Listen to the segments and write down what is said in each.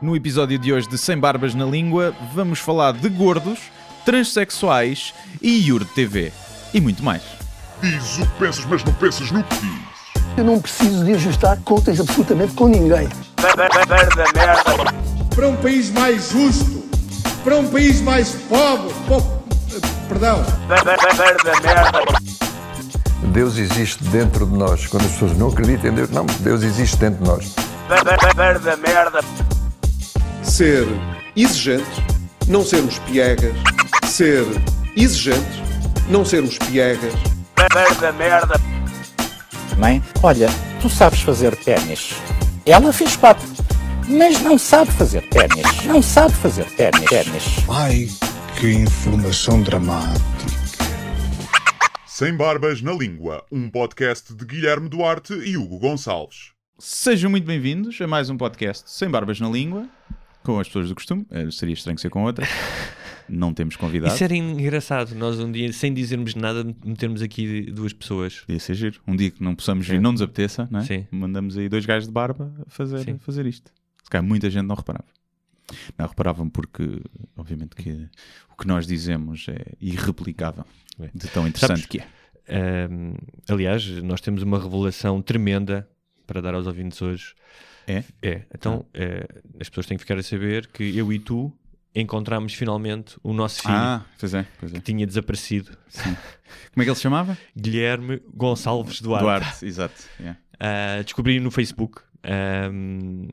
No episódio de hoje de Sem Barbas na Língua, vamos falar de gordos, transexuais e Yuri TV. E muito mais. Diz o que pensas, mas não pensas no que dizes. Eu não preciso de ajustar contas absolutamente com ninguém. para um país mais justo, para um país mais pobre, po- perdão, Deus existe dentro de nós. Quando as pessoas não acreditam em Deus, não, Deus existe dentro de nós. Ser exigentes, não sermos piegas, ser exigentes, não sermos piegas, Mãe, olha, tu sabes fazer ténis. Ela fez quatro, mas não sabe fazer ténis. Não sabe fazer ténis. ténis. Ai, que informação dramática. Sem Barbas na Língua, um podcast de Guilherme Duarte e Hugo Gonçalves. Sejam muito bem-vindos a mais um podcast Sem Barbas na Língua, com as pessoas do costume. Eh, Seria estranho ser com outras. Não temos convidados. Isso era engraçado, nós um dia, sem dizermos nada, metermos aqui duas pessoas. Podia ser giro. Um dia que não possamos vir, não nos apeteça, não é? Mandamos aí dois gajos de barba a fazer, Sim. fazer isto. Se calhar muita gente não reparava. Não reparavam porque, obviamente, que o que nós dizemos é irreplicável. É. De tão interessante Sabes- que é. Ahm, aliás, nós temos uma revelação tremenda para dar aos ouvintes hoje. É? É, então eh, as pessoas têm que ficar a saber que eu e tu encontramos finalmente o nosso filho Ah, pois é, pois é. que tinha desaparecido, Como é que ele se chamava? Guilherme Gonçalves Duarte. Duarte, exato. yeah. Ah, descobri no Facebook. ahm,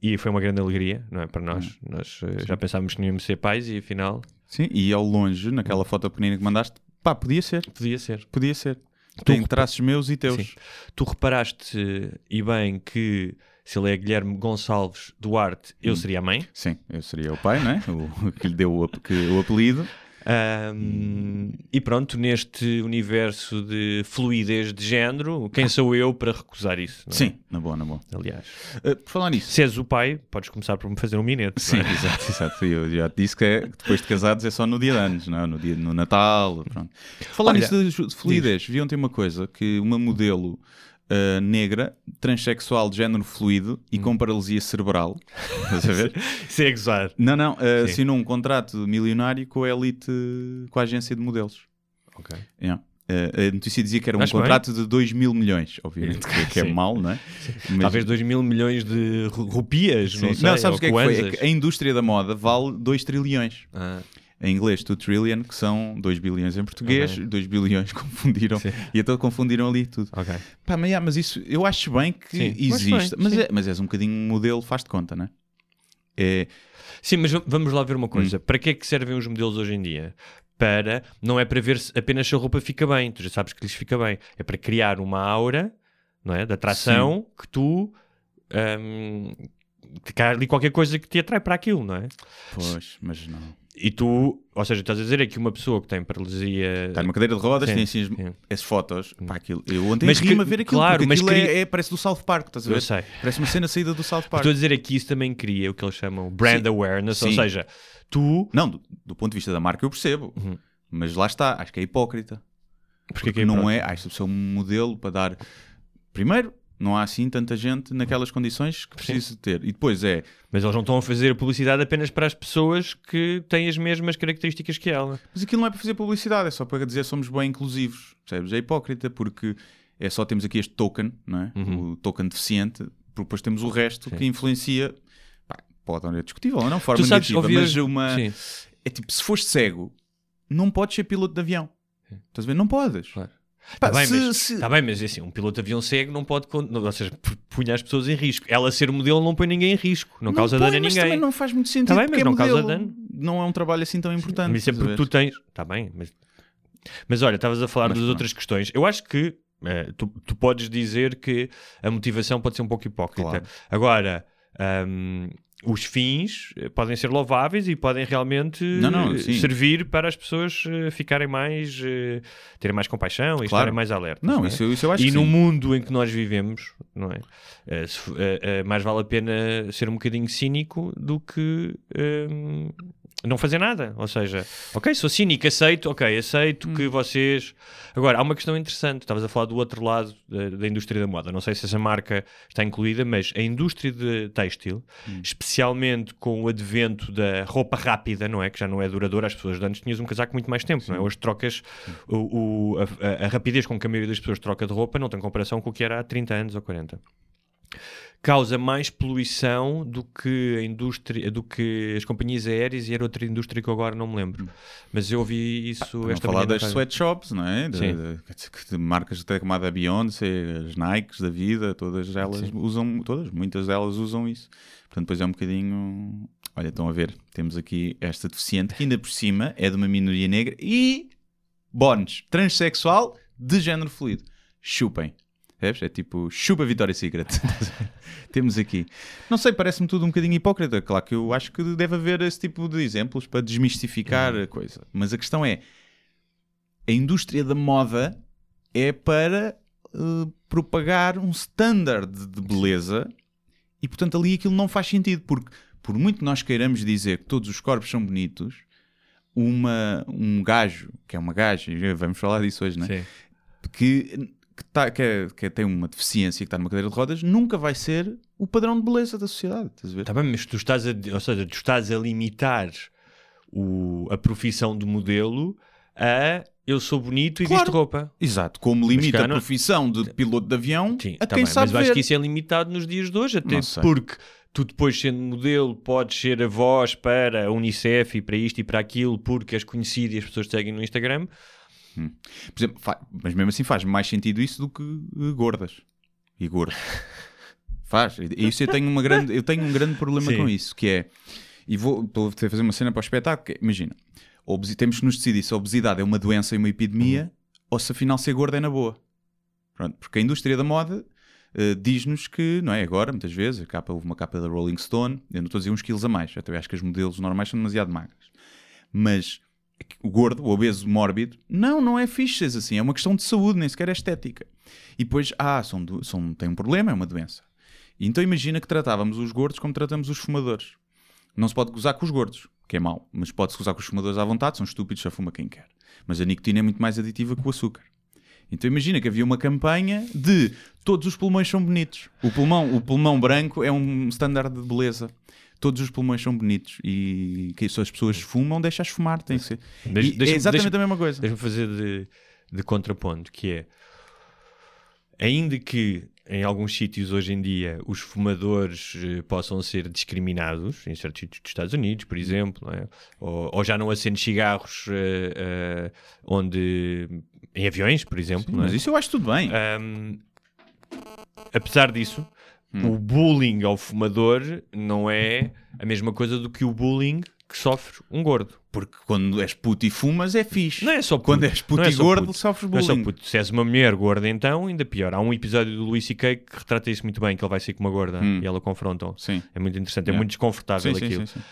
e foi uma grande alegria, não é? Para nós. Nós eh, já pensávamos que não íamos ser pais e afinal Sim, e ao longe, naquela foto pequenina que mandaste, pá, podia ser, podia ser. podia ser. Tem repa- traços meus e teus. Sim. Tu reparaste eh, e bem que se ele é Guilherme Gonçalves Duarte, eu seria a mãe. Sim, eu seria o pai, não é? O que lhe deu o, que- o apelido. Ahm, e pronto, neste universo de fluidez de género, quem sou eu para recusar isso? é? Sim, na boa, na boa. Aliás, Uh, por falar nisso. se és o pai, podes começar por me fazer um minete. Sim, não é? exato, exato. Eu já te disse que é, depois de casados é só no dia de anos, não é? no dia no Natal. Pronto. Falar Olha, nisso de, de fluidez, vi ontem uma coisa: que uma modelo uh, negra, transexual de género fluido Hum. e com paralisia cerebral, estás a ver? É gozar. Não, não, uh, assinou um contrato milionário com a Elite, com a agência de modelos. Ok. Yeah. Uh, a notícia dizia que era um Acho bem. contrato de 2 mil milhões, obviamente, que, que é mau, não é? Mas- Talvez 2 mil milhões de ru- rupias, Sim. não sei. sabes ou o que é que foi? É que a indústria da moda vale 2 trilhões. Ah, Em inglês, 2 trillion, que são 2 bilhões em português, Ok. 2 bilhões confundiram. Sim. E então confundiram ali tudo. ok. Pá, mas, yeah, mas isso eu acho bem que Sim, existe. mas, sim. é, mas és um bocadinho um modelo, faz de conta, não é? É, Sim, mas vamos lá ver uma Hum. coisa. Para que é que servem os modelos hoje em dia? Para, não é para ver se apenas se a roupa fica bem, tu já sabes que lhes fica bem. É para criar uma aura, não é? De atração que tu. hum, que há ali qualquer coisa que te atrai para aquilo, não é? pois, mas não. E tu, ou seja, estás a dizer é que uma pessoa que tem paralisia. Está numa cadeira de rodas, Sim, tem assim as- sim. essas fotos. Pá, aquilo, eu ontem Mas ri-me a ver aquilo, claro, mas aquilo queria- é, é- parece do South Park, estás a ver? Eu sei. Parece uma cena saída do South Park. Estou a dizer é que isso também cria o que eles chamam brand Sim. awareness, ou seja, tu. Não, do, do ponto de vista da marca eu percebo. Uhum. Mas lá está, acho que é hipócrita. Porque, Porque não é, acho que é um modelo para dar. Primeiro, não há assim tanta gente naquelas condições que precisa ter. E depois é, Mas eles não estão a fazer publicidade apenas para as pessoas que têm as mesmas características que ela. mas aquilo não é para fazer publicidade, é só para dizer somos bem inclusivos. Percebes? É hipócrita porque é só temos aqui este token, não é? Uhum. O token deficiente, porque depois temos o resto Sim. que influencia. Pá, pode não é discutível, ou não, forma Tu sabes, negativa, mas uma. Sim. É tipo, se fores cego, não podes ser piloto de avião. Estás a ver? Não podes. Claro. Pá, Tá bem, se- mas, se- tá bem, mas assim, um piloto de avião cego não pode, não- ou seja, punha as pessoas em risco. Ela ser modelo não põe ninguém em risco, não, causa põe, dano a mas ninguém. também não faz muito sentido. Tá bem, mas é não causa dano. Não é um trabalho assim tão importante. Mas isso é porque tu tens. Está bem, mas. Mas olha, estavas a falar Mas das pronto. outras questões. Eu acho que eh, tu, tu podes dizer que a motivação pode ser um pouco hipócrita. Claro. Agora, ahm, os fins eh, podem ser louváveis e podem realmente Não, não, eh, servir para as pessoas eh, ficarem mais. terem mais compaixão e Claro. estarem mais alertas. Não, é? isso, isso eu acho e no sim. mundo em que nós vivemos, não é? Mais vale a pena ser um bocadinho cínico do que não fazer nada. Ou seja, ok, sou cínico, aceito, ok, aceito Hum. que vocês. Agora, há uma questão interessante. Estavas a falar do outro lado da, da indústria da moda. Não sei se essa marca está incluída, mas a indústria de têxtil, Hum. especialmente com o advento da roupa rápida, não é? Que já não é duradoura, as pessoas de antes tinhas um casaco muito mais tempo, não é? Hoje trocas o, o- a, a- a rapidez com que a maioria das pessoas troca de roupa não tem comparação com o que era há 30 anos ou 40. Causa mais poluição do que a indústria, do que as companhias aéreas e era outra indústria que eu agora não me lembro. Mas eu ouvi isso não esta falar das rádio. sweatshops, não é? De, Sim. de- de marcas até como a da Beyoncé, as Nikes da vida, todas elas usam, todas, muitas delas usam isso. Portanto, depois é um bocadinho. Olha, estão a ver, temos aqui esta deficiente que ainda por cima é de uma minoria negra e bónus, transexual de género fluido. Chupem. É tipo, chupa Vitória Secret. Temos aqui. Não sei, parece-me tudo um bocadinho hipócrita. Claro que eu acho que deve haver esse tipo de exemplos para desmistificar a coisa. Mas a questão é: a indústria da moda é para eh, propagar um standard de beleza e, portanto, ali aquilo não faz sentido. Porque, por muito que nós queiramos dizer que todos os corpos são bonitos, uma, um gajo, que é uma gaja, vamos falar disso hoje, não é? Sim. que, que, tá, que, é- que tem uma deficiência, que está numa cadeira de rodas, nunca vai ser o padrão de beleza da sociedade. Estás a ver? Tá bem, mas tu estás a, ou seja, tu estás a limitar o- a profissão de modelo a eu sou bonito e Claro. visto roupa. Exato, como limita a profissão de piloto de avião Sim, a tá quem bem, sabe mas eu acho ver. que isso é limitado nos dias de hoje, até porque tu depois sendo modelo podes ser a voz para a Unicef e para isto e para aquilo porque és conhecido e as pessoas te seguem no Instagram. Por exemplo, mas mesmo assim faz mais sentido isso do que eh, gordas e gordos. faz. E Isso eu tenho, uma grande, eu tenho um grande problema Sim. com isso, que é, e vou, fazer uma cena para o espetáculo, que é, imagina, obesi- temos que nos decidir se a obesidade é uma doença e uma epidemia Uhum. ou se afinal ser gorda é na boa. Pronto, porque a indústria da moda eh, diz-nos que, não é agora, muitas vezes, a capa, houve uma capa da Rolling Stone, eu não estou a dizer uns quilos a mais, até acho que as modelos normais são demasiado magras. Mas o gordo, o obeso mórbido, não, não é fixe assim, é uma questão de saúde, nem sequer é estética. E depois, ah, são, são, tem um problema, é uma doença. Então imagina que tratávamos os gordos como tratamos os fumadores. Não se pode gozar com os gordos, que é mau, mas pode-se gozar com os fumadores à vontade, são estúpidos, só fuma quem quer. Mas a nicotina é muito mais aditiva que o açúcar. Então imagina que havia uma campanha de todos os pulmões são bonitos. O pulmão, o pulmão branco é um standard de beleza. Todos os pulmões são bonitos e que se as pessoas fumam, deixa-as fumar. Tem que ser. Deixa- deixa-me- é exatamente deixa-me- a mesma coisa. Deixa-me fazer de, de contraponto, que é ainda que em alguns sítios hoje em dia os fumadores eh, possam ser discriminados, em certos sítios dos Estados Unidos, por exemplo, é? ou, ou já não acende cigarros eh, eh, onde em aviões, por exemplo, não é? Mas isso eu acho tudo bem. Ahm, apesar disso, Hum. o bullying ao fumador não é a mesma coisa do que o bullying que sofre um gordo. Porque quando és puto e fumas é fixe. Não é só puto. Quando és puto Não é e gordo, puto. sofres Não é só bullying. puto. Se és uma mulher gorda, então, ainda pior. Há um episódio do Louis C.K. que retrata isso muito bem, que ele vai ser com uma gorda e ela confrontam. Sim. É muito interessante, é Yeah. muito desconfortável sim, aquilo. sim, sim.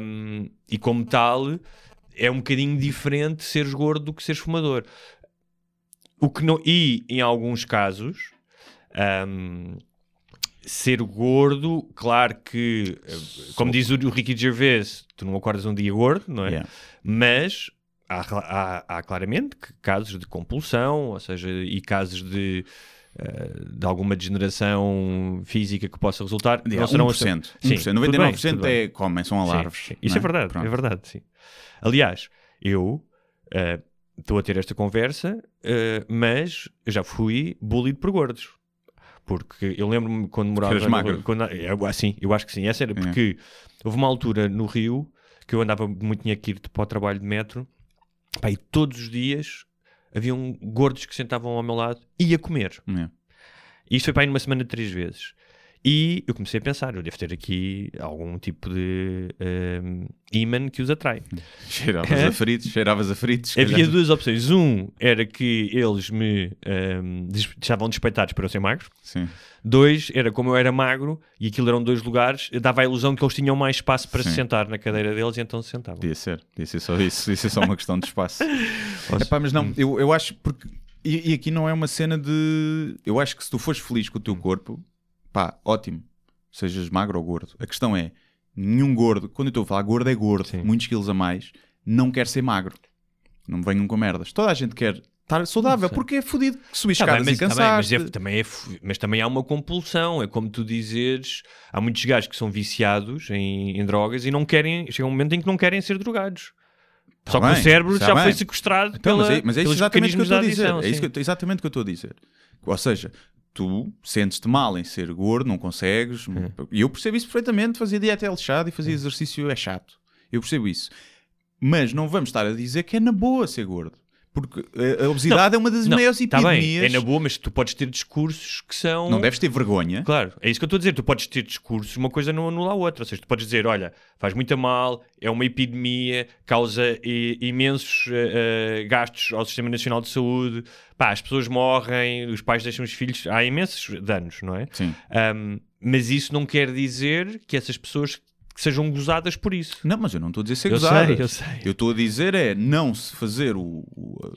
Um, e como tal, é um bocadinho diferente seres gordo do que seres fumador. O que não, e em alguns casos, um, ser gordo, claro que, eh, como diz o, o Ricky Gervais, tu não acordas um dia gordo, não é? Yeah. Mas há, há- há claramente que casos de compulsão, ou seja, e casos de, eh, de alguma degeneração física que possa resultar. Yeah, não serão 1%. Sim, 1%. tudo bem, 99% tudo bem. é comem, são Sim, alarves. sim. Isso não é verdade, Pronto. é verdade, sim. Aliás, eu eh, estou a ter esta conversa, eh, mas eu já fui bullied por gordos. Porque eu lembro-me quando morava... eras magro. Quando, eu, ah, sim, eu acho que sim. Essa era porque houve uma altura no Rio que eu andava muito, tinha que ir para o trabalho de metro, pá, e todos os dias haviam gordos que sentavam ao meu lado e ia comer. Isto foi para aí numa semana três vezes. E eu comecei a pensar, eu devo ter aqui algum tipo de ehm, imã que os atrai. Cheiravas a fritos, cheiravas a fritos. se Havia calhar. duas opções. Um era que eles me des- estavam despeitados para eu ser magro. Sim. Dois era como eu era magro e aquilo eram dois lugares, dava a ilusão que eles tinham mais espaço para se Sim. sentar na cadeira deles e então se sentavam. Podia ser, podia ser só isso, podia ser só uma questão de espaço. Epá, mas não, eu, eu acho porque. E, e aqui não é uma cena de. Eu acho que se tu fores feliz com o teu corpo, pá, ótimo. Sejas magro ou gordo. A questão é: nenhum gordo, quando eu estou a falar gordo, é gordo, Sim. muitos quilos a mais, não quer ser magro. Não me venham com merdas. Toda a gente quer estar saudável, porque é fodido que subir Tá bem, escadas mas, e tá bem, cansaste. mas, é- também é mas também há uma compulsão. É como tu dizeres: há muitos gajos que são viciados em, em drogas e não querem. Chega um momento em que não querem ser drogados. Só que Tá bem, o cérebro tá já bem. foi sequestrado Então, mas pela, é, mas é isso exatamente o que eu mecanismos estou a da dizer. adição, é isso que exatamente o que eu estou a dizer. Ou seja, tu sentes-te mal em ser gordo, não consegues. E eu percebo isso perfeitamente. Fazer dieta é lixado e fazer exercício é chato. Eu percebo isso. Mas não vamos estar a dizer que é na boa ser gordo. Porque a- obesidade é uma das Não, maiores tá bem, epidemias. é na boa, mas tu podes ter discursos que são. Não deves ter vergonha. Claro, é isso que eu estou a dizer. Tu podes ter discursos, uma coisa não anula a outra. Ou seja, tu podes dizer: olha, faz muito mal, é uma epidemia, causa imensos eh, gastos ao Sistema Nacional de Saúde, pá, as pessoas morrem, os pais deixam os filhos, há imensos danos, não é? Sim. Ahm, mas isso não quer dizer que essas pessoas que sejam gozadas por isso. Não, mas eu não estou a dizer ser Eu sei, eu sei. Eu estou a dizer é não se fazer o. o-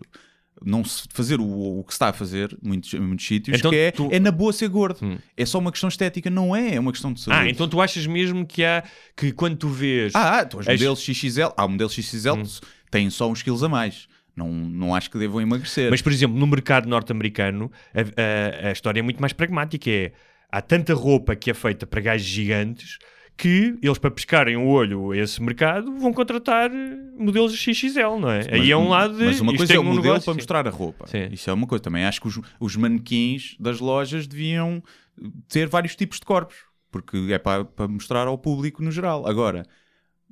não se fazer o, o que se está a fazer em muitos, muitos sítios, Então que é, tu- é na boa ser gordo. Hum. É só uma questão estética, não é? É uma questão de saúde. Ah, então tu achas mesmo que há que quando tu vês. Ah, então os As- modelos XXL. Há modelos XXL que têm só uns quilos a mais. Não, não acho que devam emagrecer. Mas, por exemplo, no mercado norte-americano, a, a- a história é muito mais pragmática. É, há tanta roupa que é feita para gajos gigantes que eles, para pescarem o olho a esse mercado, vão contratar modelos XXL, não é? Aí é um lado de. Mas uma coisa é o um modelo negócio, para sim. mostrar a roupa. Sim. Isso é uma coisa. Também acho que os, os manequins das lojas deviam ter vários tipos de corpos. Porque é para, para mostrar ao público no geral. Agora,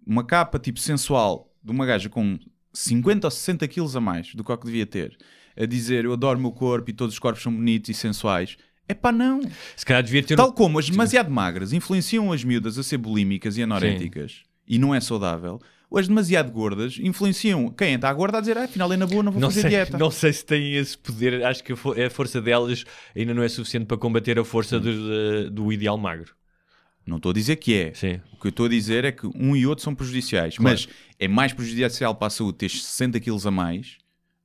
uma capa tipo sensual de uma gaja com 50 ou 60 quilos a mais do que o que devia ter, a dizer eu adoro o meu corpo e todos os corpos são bonitos e sensuais. É pá, não. Se calhar devia ter. Tal como as demasiado magras influenciam as miúdas a ser bulímicas e anoréticas e não é saudável, as demasiado gordas influenciam quem está gorda a dizer ah, afinal é na boa, não vou Não fazer sei, dieta. não sei se têm esse poder. Acho que a, a força delas ainda não é suficiente para combater a força do, de- do ideal magro. Não estou a dizer que é. Sim. O que eu estou a dizer é que um e outro são prejudiciais. Mas é mais prejudicial para a saúde teres 60 quilos a mais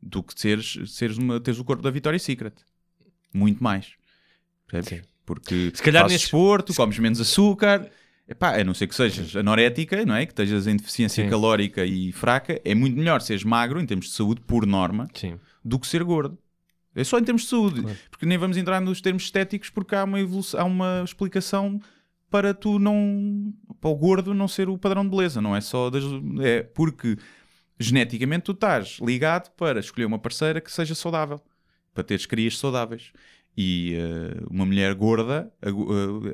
do que teres, seres, uma, teres o corpo da Victoria's Secret. Muito mais. Percebes? Sim. Porque Se calhar fazes nesses- desporto, comes menos açúcar. Epá, a não ser que sejas anorética, não é? Que estejas em deficiência Sim. calórica e fraca, é muito melhor seres magro, em termos de saúde, por norma, Sim. do que ser gordo. É só em termos de saúde. Porque nem vamos entrar nos termos estéticos, porque há uma, evolução, há uma explicação para tu não. para o gordo não ser o padrão de beleza. Não é só. Das, é porque geneticamente tu estás ligado para escolher uma parceira que seja saudável. Para teres crias saudáveis. E eh, uma mulher gorda, eh,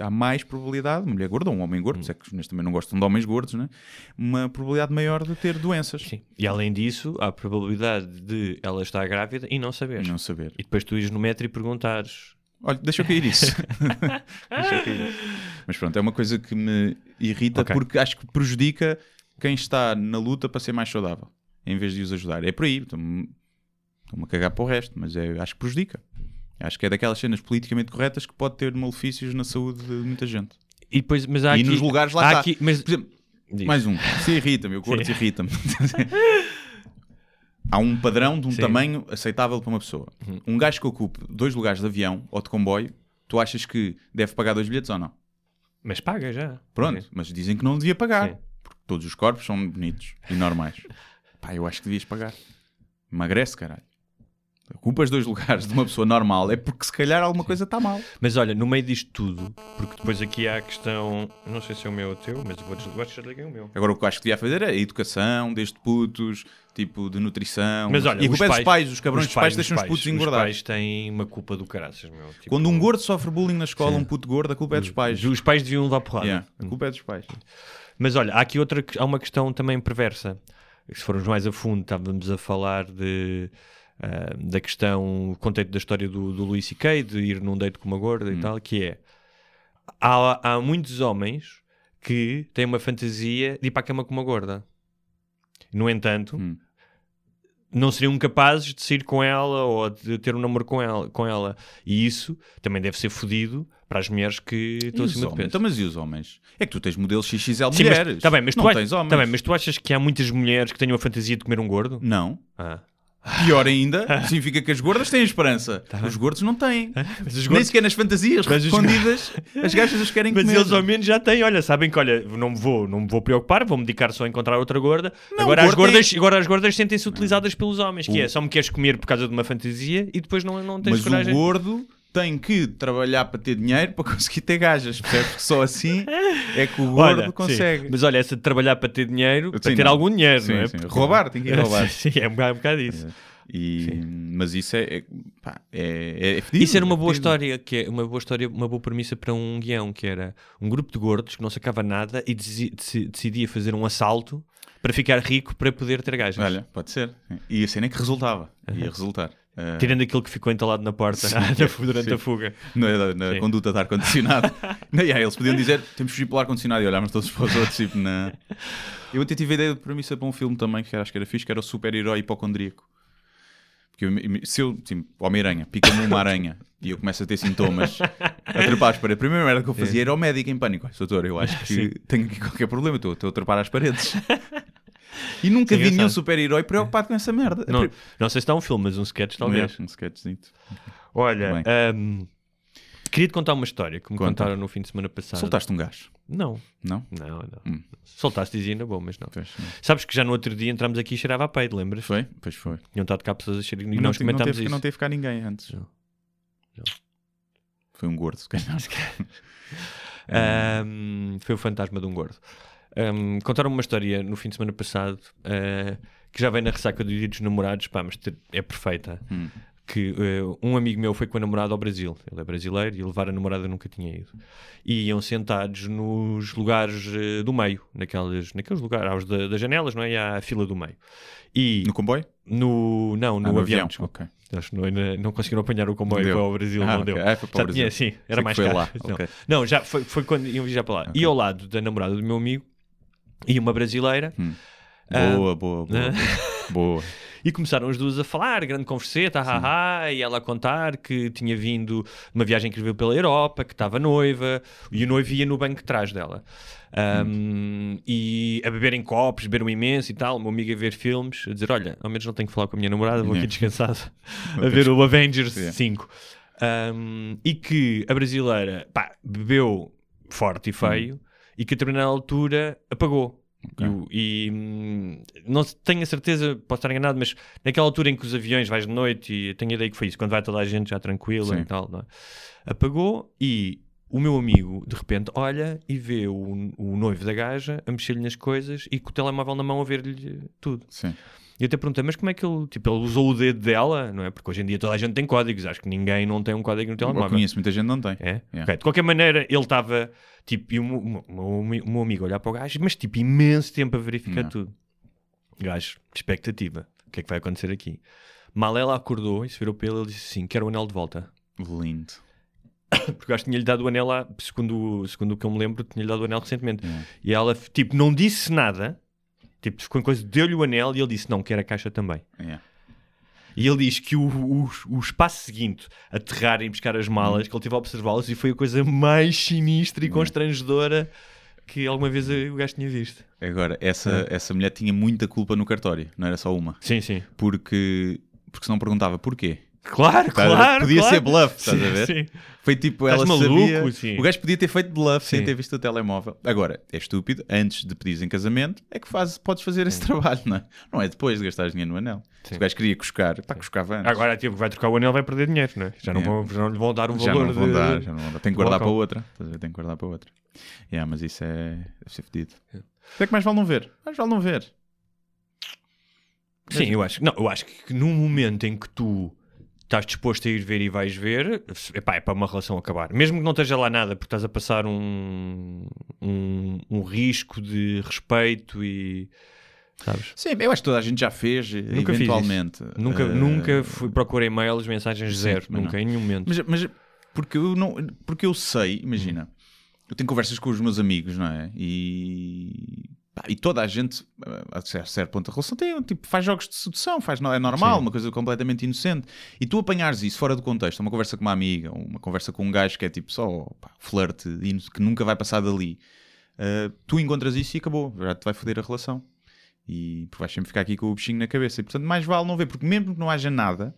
há mais probabilidade, uma mulher gorda ou um homem gordo, isso é que os meninos também não gostam de homens gordos, né? uma probabilidade maior de ter doenças. Sim. E além disso, há a probabilidade de ela estar grávida e não saber. E não saber. E depois tu ires no metro e perguntares. Olha, deixa eu cair isso. deixa eu cair. Mas pronto, é uma coisa que me irrita Ok. porque acho que prejudica quem está na luta para ser mais saudável, em vez de os ajudar. É por aí, estou-me estou-me a cagar para o resto, mas é, acho que prejudica. Acho que é daquelas cenas politicamente corretas que pode ter malefícios na saúde de muita gente. E depois, mas e aqui, nos lugares lá está. aqui- mas, Por exemplo, Diz. mais um. Se irrita-me, o corpo Sim. irrita-me. Há um padrão de um Sim. tamanho aceitável para uma pessoa. Uhum. Um gajo que ocupe dois lugares de avião ou de comboio, tu achas que deve pagar dois bilhetes ou não? mas paga já. Pronto, Sim. mas dizem que não devia pagar. Sim. Porque todos os corpos são bonitos e normais. Pá, eu acho que devias pagar. Emagrece, caralho. Ocupas dois lugares de uma pessoa normal é porque se calhar alguma coisa está mal. Mas olha, no meio disto tudo, porque depois aqui há a questão. Não sei se é o meu ou o teu, mas eu vou acho que já liguei o meu. Agora o que eu acho que devia fazer é educação, desde putos, tipo de nutrição. Mas olha, e a culpa é dos pais- pais, os cabrões dos pais deixam os pais, putos engordar. Os pais têm uma culpa do caraças, meu. Tipo, Quando um gordo sofre bullying na escola, um puto gordo, a culpa é dos pais. Os pais deviam levar porrada. Yeah, a culpa é dos pais. Mas olha, há aqui outra, há uma questão também perversa. Se formos mais a fundo, estávamos a falar de, ah, da questão, contei da história do, do Luís C.K., de ir num date com uma gorda Hum. e tal, que é, há, há muitos homens que têm uma fantasia de ir para a cama com uma gorda. No entanto, Hum. não seriam capazes de sair com ela ou de ter um namoro com ela. Com ela. E isso também deve ser fodido para as mulheres que E estão acima de peso. Então, mas e os homens? É que tu tens modelos XXL Sim, mulheres. mas, tá bem, mas, não tu tens homens. tá bem, mas tu achas que há muitas mulheres que tenham a fantasia de comer um gordo? Não. Ah, Pior ainda, significa que as gordas têm esperança. Os gordos não têm. Tá. Mas os Nem gordos- sequer nas fantasias Mas os- respondidas, as gajas os querem Mas comer. eles ao menos já têm, olha, sabem que, olha, não me vou, não me vou preocupar, vou-me dedicar só a encontrar outra gorda. agora, as gordas, é- agora as gordas sentem-se utilizadas pelos homens, que é, só me queres comer por causa de uma fantasia e depois não, não tens Mas coragem. o gordo tem que trabalhar para ter dinheiro para conseguir ter gajas, percebes? Que só assim é que o gordo Olha, consegue. sim. Mas olha, essa de trabalhar para ter dinheiro, para Sim, ter não. algum dinheiro, Sim, não é? sim. Porque- Roubar, tem que ir roubar. sim, é um bocado, um bocado isso. E, mas isso é, é, pá, é, é fedido, Isso era uma é boa fedido. história, que é uma boa história, uma boa premissa para um guião, que era um grupo de gordos que não sacava nada e decidia fazer um assalto para ficar rico para poder ter gajas. Olha, pode ser. E a cena é que resultava. Ia resultar. Ah, Tirando aquilo que ficou entalado na porta Sim, na durante sim. a fuga. na, na Sim. conduta de ar-condicionado. Yeah, eles podiam dizer temos que fugir pelo ar-condicionado e olhámos todos para os outros. Tipo, na... Eu até tive a ideia de premissa para um filme também que acho que era fixe, que era o super-herói hipocondríaco. Porque eu- se eu, tipo, Homem-Aranha, pica-me uma aranha e eu começo a ter sintomas a trepar às paredes, a primeira merda que eu fazia era o médico em pânico. Doutor, eu acho que tenho aqui qualquer problema, estou, estou a trepar às paredes. E nunca vi nenhum super-herói preocupado com essa merda. Não, não sei se está um filme, mas um sketch talvez. Um sketchzinho. Olha, Bem. ahm, queria-te contar uma história que me Conta. contaram no fim de semana passado. Soltaste um gajo? Não, Não? não, não. Hum. Soltaste dizia na boa, mas não. Pois, não. Sabes que já no outro dia entramos aqui e cheirava a peido, lembras? Foi? Pois foi. Tinham estado cá pessoas a cheirar e Não nós te- não comentámos teve, isso. Não teve cá ninguém antes. Não. Não. Foi um gordo, se calhar. Ahm, foi o fantasma de um gordo. Ahm, contaram uma história no fim de semana passado ah, que já vem na ressaca do dia dos namorados, pá, mas é perfeita. Hum. Que eh, um amigo meu foi com a namorada ao Brasil. Ele é brasileiro e levar a namorada nunca tinha ido. E iam sentados nos lugares eh, do meio, naquelas, naqueles lugares, aos da- das janelas, não é? E a fila do meio. E No comboio? no, não, no, Ah, no avião, avião, desculpa. ok. Eles não, não conseguiram apanhar o comboio Deu. para o Brasil, Ah, não ok. deu. Ah, foi para o Já Brasil. tinha, sim, era Sei mais caro. lá, Não. ok. Não, já foi, foi quando iam viajar para lá. E ao lado da namorada do meu amigo e uma brasileira. Ah, Boa, boa, boa. ah. boa. E começaram as duas a falar, grande converseta, ha, ha, e ela a contar que tinha vindo de uma viagem que veio pela Europa, que estava noiva, e o noivo ia no banco de trás dela. Um, E a beberem copos, beberam imenso e tal. O meu amigo a ver filmes, a dizer: Olha, ao menos não tenho que falar com a minha namorada, vou aqui descansado a ver o Avengers Yeah. 5. Um, e que a brasileira pá, bebeu forte e feio e que a determinada altura apagou. E o- E, hum, não tenho a certeza, posso estar enganado, mas naquela altura em que os aviões vais de noite, e tenho a ideia que foi isso, quando vai toda a gente já tranquila Sim. e tal, é? apagou e o meu amigo de repente olha e vê o, o noivo da gaja a mexer-lhe nas coisas e com o telemóvel na mão a ver-lhe tudo. Sim. E eu até perguntei, mas como é que ele, tipo, ele usou o dedo dela, não é? Porque hoje em dia toda a gente tem códigos, acho que ninguém não tem um código no Eu telemóvel. conheço muita gente que não tem. É? Yeah. Ok, De qualquer maneira, ele estava tipo, e o meu, o meu- o meu- o meu amigo olhar para o gajo, mas tipo, imenso tempo a verificar Yeah. tudo. Gajo, expectativa. O que é que vai acontecer aqui? Mal ela acordou e se virou para ele, ele disse assim: Quero o anel de volta. Lindo. Porque o gajo tinha-lhe dado o anel lá, segundo, segundo o que eu me lembro, tinha-lhe dado o anel recentemente. Yeah. E ela, tipo, não disse nada, tipo, ficou em coisa, deu-lhe o anel e ele disse: Não, quero a caixa também. Yeah. E ele diz que o, o, o espaço seguinte, aterrar e buscar as malas, que ele teve a observá-las e foi a coisa mais sinistra e constrangedora que alguma vez o gajo tinha visto. Agora, essa, É. essa mulher tinha muita culpa no cartório, não era só uma. Sim, sim. Porque, porque se não perguntava porquê. Claro, ver? claro. Podia claro. ser bluff, estás Sim, a ver? Sim. Foi tipo, Estás ela maluco, sabia. sim. O gajo podia ter feito bluff sem Sim. ter visto o telemóvel. Agora, é estúpido, antes de pedires em casamento, é que faz, podes fazer esse trabalho, não é? Não é depois de gastar dinheiro no anel. Se o gajo queria cuscar, pá, cuscava antes. Agora, tipo, vai trocar o anel, vai perder dinheiro, não é? Já não, Yeah. vão, já não lhe vão dar o já valor não vão de... dar, já não vão dar. Tem que guardar para outra. Tem que guardar para outra. Yeah, mas isso é. Deve ser fedido. Até que mais vale não ver. Mais vale não ver. Sim, eu acho, não, eu acho que num momento em que tu estás disposto a ir ver e vais ver, epá, é para uma relação acabar. Mesmo que não esteja lá nada, porque estás a passar um, um, um risco de respeito e. Sabes? Sim, eu acho que toda a gente já fez, Nunca fiz eventualmente. Nunca, Eh, nunca fui procurar e-mails, mensagens sim, zero. mas Nunca, não. em nenhum momento. Mas, mas porque, eu não, porque eu sei, imagina, eu tenho conversas com os meus amigos, não é? E, e toda a gente, eh, a certo, ponto da relação, tem, tipo, faz jogos de sedução, faz, é normal, Sim. uma coisa completamente inocente. E tu apanhares isso fora do contexto, uma conversa com uma amiga, uma conversa com um gajo que é tipo só pá, flerte, que nunca vai passar dali, eh, tu encontras isso e acabou, já te vai foder a relação. E vais sempre ficar aqui com o bichinho na cabeça. E portanto, mais vale não ver, porque mesmo que não haja nada,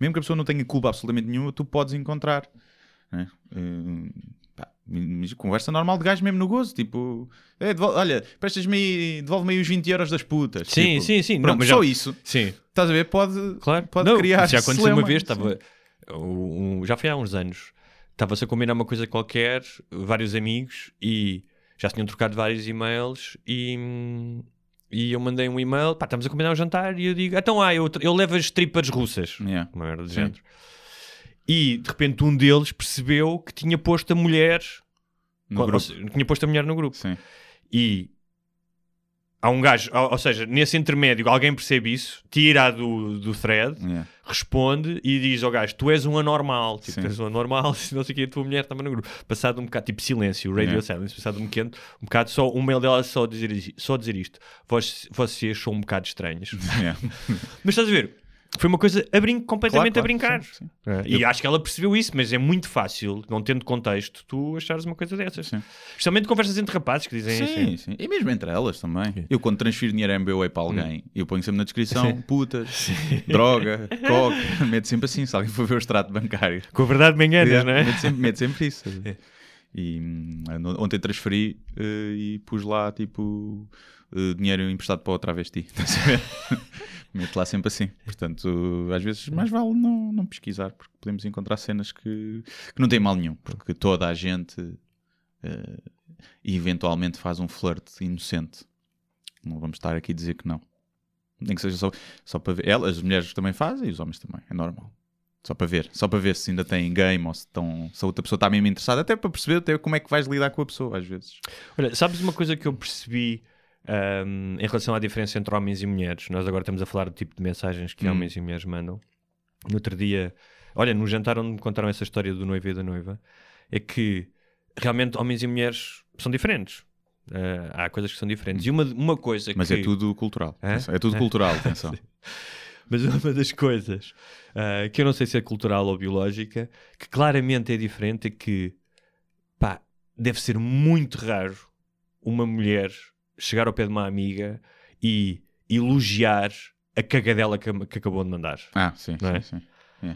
mesmo que a pessoa não tenha culpa absolutamente nenhuma, tu podes encontrar. né? Mas conversa normal de gajo mesmo no gozo, tipo, "É, devol- olha, prestas-me devolve-me aí os 20 euros das putas. Sim, Tipo, sim, sim. Não, Pronto, mas só já- isso. Sim. Estás a ver? Pode, Claro. pode Não, criar. Já aconteceu uma vez, estava. um- já foi há uns anos. Estava-se a combinar uma coisa qualquer, vários amigos, e já tinham trocado vários e-mails. E, e eu mandei um e-mail, pá, estamos a combinar um jantar. E eu digo, então, ah, eu, eu levo as tripas russas. Yeah. Uma merda de género. E de repente um deles percebeu que tinha posto a mulher. No grupo. seja, tinha posto a mulher no grupo. Sim. E há um gajo, ou, ou seja, nesse intermédio, alguém percebe isso, tira do, do thread, Yeah. responde e diz ao gajo: Tu és um anormal, tipo, tu és um anormal, se não sei o que, a tua mulher estava no grupo. Passado um bocado, tipo silêncio, radio Yeah. silence, passado um bocado, um bocado só um mail dela só dizer, só dizer isto: Vós, Vocês são um bocado estranhos. Yeah. Mas estás a ver? Foi uma coisa a brin completamente Claro, a brincar. claro, sim, sim. É, E acho que ela percebeu isso, mas é muito fácil, não tendo contexto, tu achares uma coisa dessas. Sim. Especialmente conversas entre rapazes que dizem Sim, assim. sim. E mesmo entre elas também. Eu, quando transfiro dinheiro MBWay para alguém, eu ponho sempre na descrição Sim. putas, droga, coca. Meto sempre assim, se alguém for ver o extrato bancário. Com a verdade me enganas, não é? Meto sempre, meto sempre isso. E hum, ontem transferi eh, e pus lá tipo eh, dinheiro emprestado para o travesti. Estás a ver? Meto lá sempre assim. Portanto, às vezes mais vale não, não pesquisar, porque podemos encontrar cenas que, que não têm mal nenhum, porque toda a gente eh, eventualmente faz um flerte inocente. Não vamos estar aqui a dizer que não. Nem que seja só, só para ver. Elas, as mulheres também fazem e os homens também, é normal. Só para ver, só para ver se ainda tem game ou se, estão, se a outra pessoa está mesmo interessada, até para perceber até como é que vais lidar com a pessoa, às vezes. Olha, sabes uma coisa que eu percebi ahm, em relação à diferença entre homens e mulheres? Nós agora estamos a falar do tipo de mensagens que Hum. homens e mulheres mandam. No outro dia, olha, no jantar onde me contaram essa história do noivo e da noiva, é que realmente homens e mulheres são diferentes. Ah, há coisas que são diferentes. E uma, uma coisa Mas que... é tudo cultural. Hã? É tudo Hã? cultural, atenção. Mas uma das coisas ah, que eu não sei se é cultural ou biológica, que claramente é diferente, é que pá, deve ser muito raro uma mulher chegar ao pé de uma amiga e elogiar a cagadela que, que acabou de mandar. Ah, sim, é? sim, sim.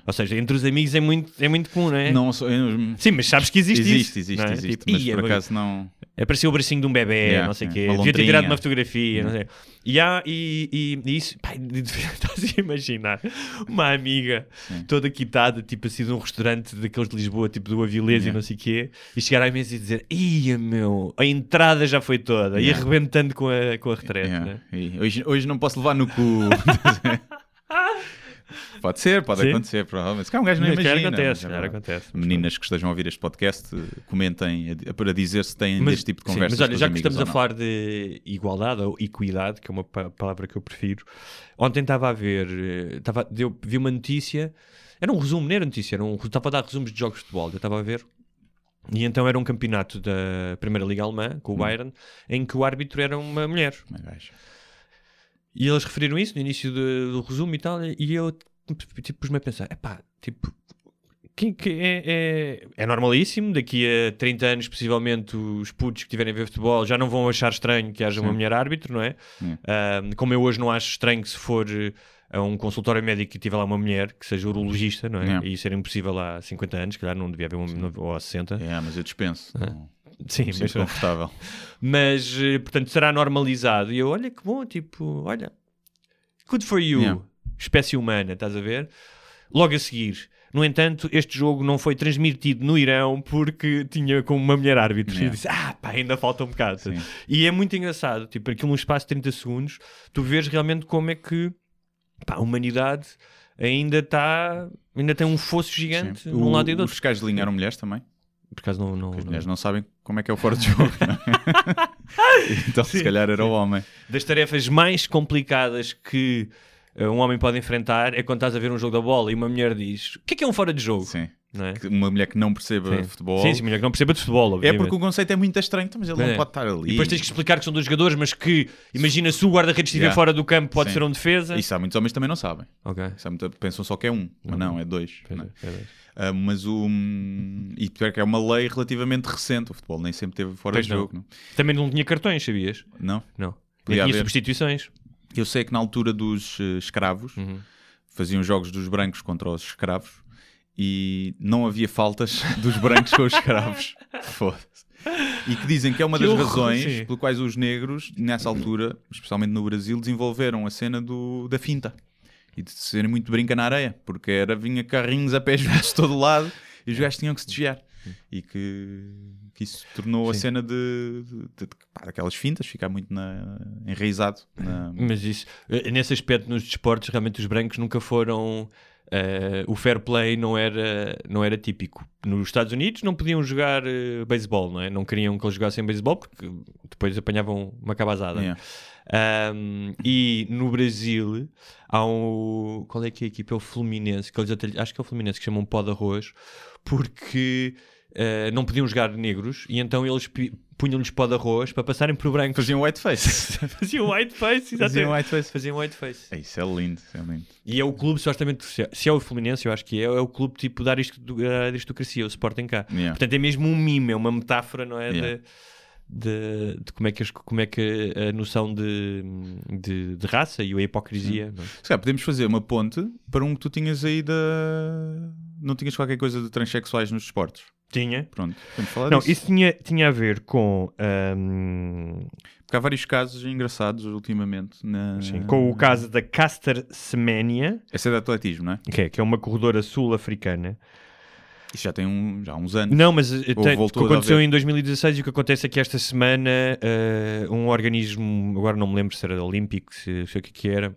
Ou seja, entre os amigos é muito, é muito comum, não é? Não, só- eu- Sim, mas sabes que existe, existe, isso. existe, é? existe, Tipo, mas "Ih, por é- acaso não. Apareceu o bracinho de um bebê, Yeah, não sei o quê. Devia ter tirado uma fotografia, não sei. E, há, e, e, e isso, pá, estás a imaginar uma amiga toda quitada, tipo assim, de um restaurante daqueles de Lisboa, tipo do Avilés e Yeah. não sei o quê, e chegar à mesa e dizer: Ia meu, a entrada já foi toda, e Yeah. arrebentando com a, com a retrete. Né? E hoje, hoje não posso levar no cu. pode ser, pode Sim. acontecer, provavelmente. Se calhar um gajo não imagina. cara, acontece, mas cara, acontece. Meninas que estejam a ouvir este podcast, eh, comentem para dizer se têm Mas- deste tipo de sim, conversas. mas olha, já que estamos a falar de igualdade ou equidade, que é uma pa- palavra que eu prefiro, ontem estava a ver, eh, estava, deu, vi uma notícia, era um resumo, não era notícia, era um, estava a dar resumos de jogos de futebol, eu estava a ver. E então era um campeonato da Primeira Liga Alemã, com o Hum. Bayern, em que o árbitro era uma mulher. Uma gaja. E eles referiram isso no início de- do resumo e tal, e eu tipo, pus-me a pensar, epá, tipo, quem, que é, é, é normalíssimo, daqui a 30 anos, possivelmente, os putos que tiverem a ver futebol já não vão achar estranho que haja uma Sim. mulher árbitro, não é? Sim. Ah, como eu hoje não acho estranho que se for eh, a um consultório médico e tiver lá uma mulher, que seja urologista, não é? Yeah. E isso era impossível há 50 anos, se calhar não devia haver uma, ou há 60. É, mas eu dispenso. Não, Sim, me mas, confortável. mas, eh, portanto, será normalizado. E eu, olha que bom, tipo, olha, good for you, Yeah. espécie humana, estás a ver? Logo a seguir. No entanto, este jogo não foi transmitido no Irão porque tinha como uma mulher árbitro. E Yeah. disse, ah, pá, ainda falta um bocado. Sim. E é muito engraçado, tipo, aquilo num espaço de 30 segundos, tu vês realmente como é que pá, a humanidade ainda está, ainda tem um fosso gigante Sim. de um O- lado e do Os outro. fiscais delinharam mulheres também. Por acaso não... não, Porque as não- mulheres não sabem como é que é o fora de jogo. não é? então, se Sim, calhar era o homem. das tarefas mais complicadas que uh, um homem pode enfrentar é quando estás a ver um jogo da bola e uma mulher diz o que é que é um fora de jogo? Sim. É? Uma mulher que não perceba Sim. futebol. Sim, sim, mulher que não perceba de futebol, É obviamente. porque o conceito é muito estranho, então, mas ele É. não pode estar ali. E depois tens que explicar que são dois jogadores, mas que, imagina, se o guarda-redes estiver Yeah. fora do campo, pode Sim. ser um defesa. Isso há muitos homens também não sabem. Ok. Isso há muita- pensam só que é um, mas não, é dois. Não é, é? é. Ah, mas o. E pior que é uma lei relativamente recente. O futebol nem sempre teve fora Pois de não. jogo. Não? Também não tinha cartões, sabias? não? Não. Nem tinha haver. substituições. Eu sei que na altura dos eh, escravos Uhum. faziam jogos dos brancos contra os escravos e não havia faltas dos brancos com os escravos. Foda-se. E que dizem que é uma Que das horror, razões sim. pelo quais os negros, nessa altura, especialmente no Brasil, desenvolveram a cena do, da finta e de serem muito brinca na areia, porque era vinha carrinhos a pés de todo lado e os gajos tinham que se desviar. E que, que isso tornou a Sim. cena de, de, de- pá, daquelas fintas ficar muito na- enraizado. na- Mas isso, eh, nesse aspecto, nos desportos, realmente os brancos nunca foram. Eh, o fair play não era, não era típico. Nos Estados Unidos não podiam jogar uh, beisebol, não é? Não queriam que eles jogassem beisebol porque depois apanhavam uma cabazada. Yeah. Um, e no Brasil há um. Qual é que é a equipa? É o Fluminense, que eles até, acho que é o Fluminense que chamam pó de arroz, porque uh, não podiam jogar negros e então eles punham-lhes pó de arroz para passarem por brancos. Faziam whiteface. Faziam whiteface, exatamente. Faziam whiteface. Faziam whiteface. É, Isso é lindo, é lindo. E é o clube, supostamente, se se é o Fluminense, eu acho que é, é o clube tipo da aristo- da aristocracia, o Sporting cá. Yeah. Portanto, é mesmo um mime, é uma metáfora, não é? Yeah. De, de, de como, é que, como é que a noção de, de, de raça e a hipocrisia. não é? Se calhar podemos fazer uma ponte para um que tu tinhas aí da. Não tinhas qualquer coisa de transexuais nos esportes. Tinha. Pronto, podemos falar Não, disso. isso tinha, tinha a ver com, ahm, Porque há vários casos engraçados ultimamente. Na... sim, com o caso da Caster Semenya, Essa é de atletismo, não é? que é, que é uma corredora sul-africana. Isso já tem um, já há uns anos. Não, mas eh, o que aconteceu em 2016 e o que acontece é que esta semana eh, um organismo, agora não me lembro se era Olímpico, se sei o que, que era,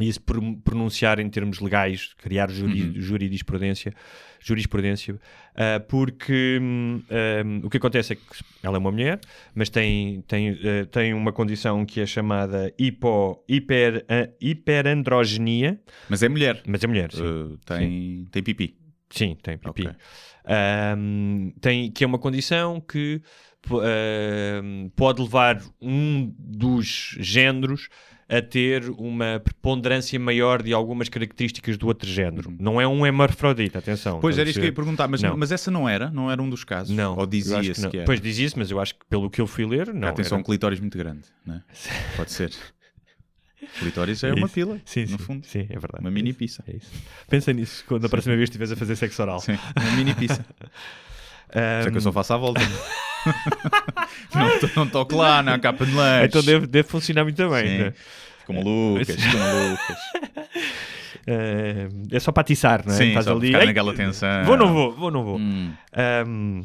ia se pr- pronunciar em termos legais, criar juri, Uhum. jurisprudência, jurisprudência ah, porque hum, hum, o que acontece é que ela é uma mulher, mas tem, tem, eh, tem uma condição que é chamada hipo, hiper, ah, hiperandrogenia, Mas é mulher. mas é mulher, sim. Uh, tem, tem pipi. Sim, tem pipi. Ok. Ahm, tem, que é uma condição que pode levar um dos géneros a ter uma preponderância maior de algumas características do outro género. Não é um hermafrodita, atenção. Uhum. Pois era a isso que eu ia perguntar, mas, Não. mas essa não era? Não era um dos casos? Não. Ou que dizia-se não. que, era? Pois dizia-se, mas eu acho que pelo que eu fui ler, não. Atenção, era- um clitóris muito grande, não é? Pode ser. Clitóris é, É uma pila, Sim, no sim, fundo. sim, é verdade. Uma mini pizza. é isso. Pensa nisso quando a próxima vez estiveres a fazer sexo oral. Sim, uma mini pizza. Só que eu só faço à volta. não, não toco lá na capa de lanche. então deve, deve funcionar muito bem. Sim. né? Ficam malucas, ficam malucas. Eh, é só para atiçar, não é? Sim, Estás só ali, ficar "Ei, naquela tensão. Vou, não vou, vou, não vou. Hum. Um,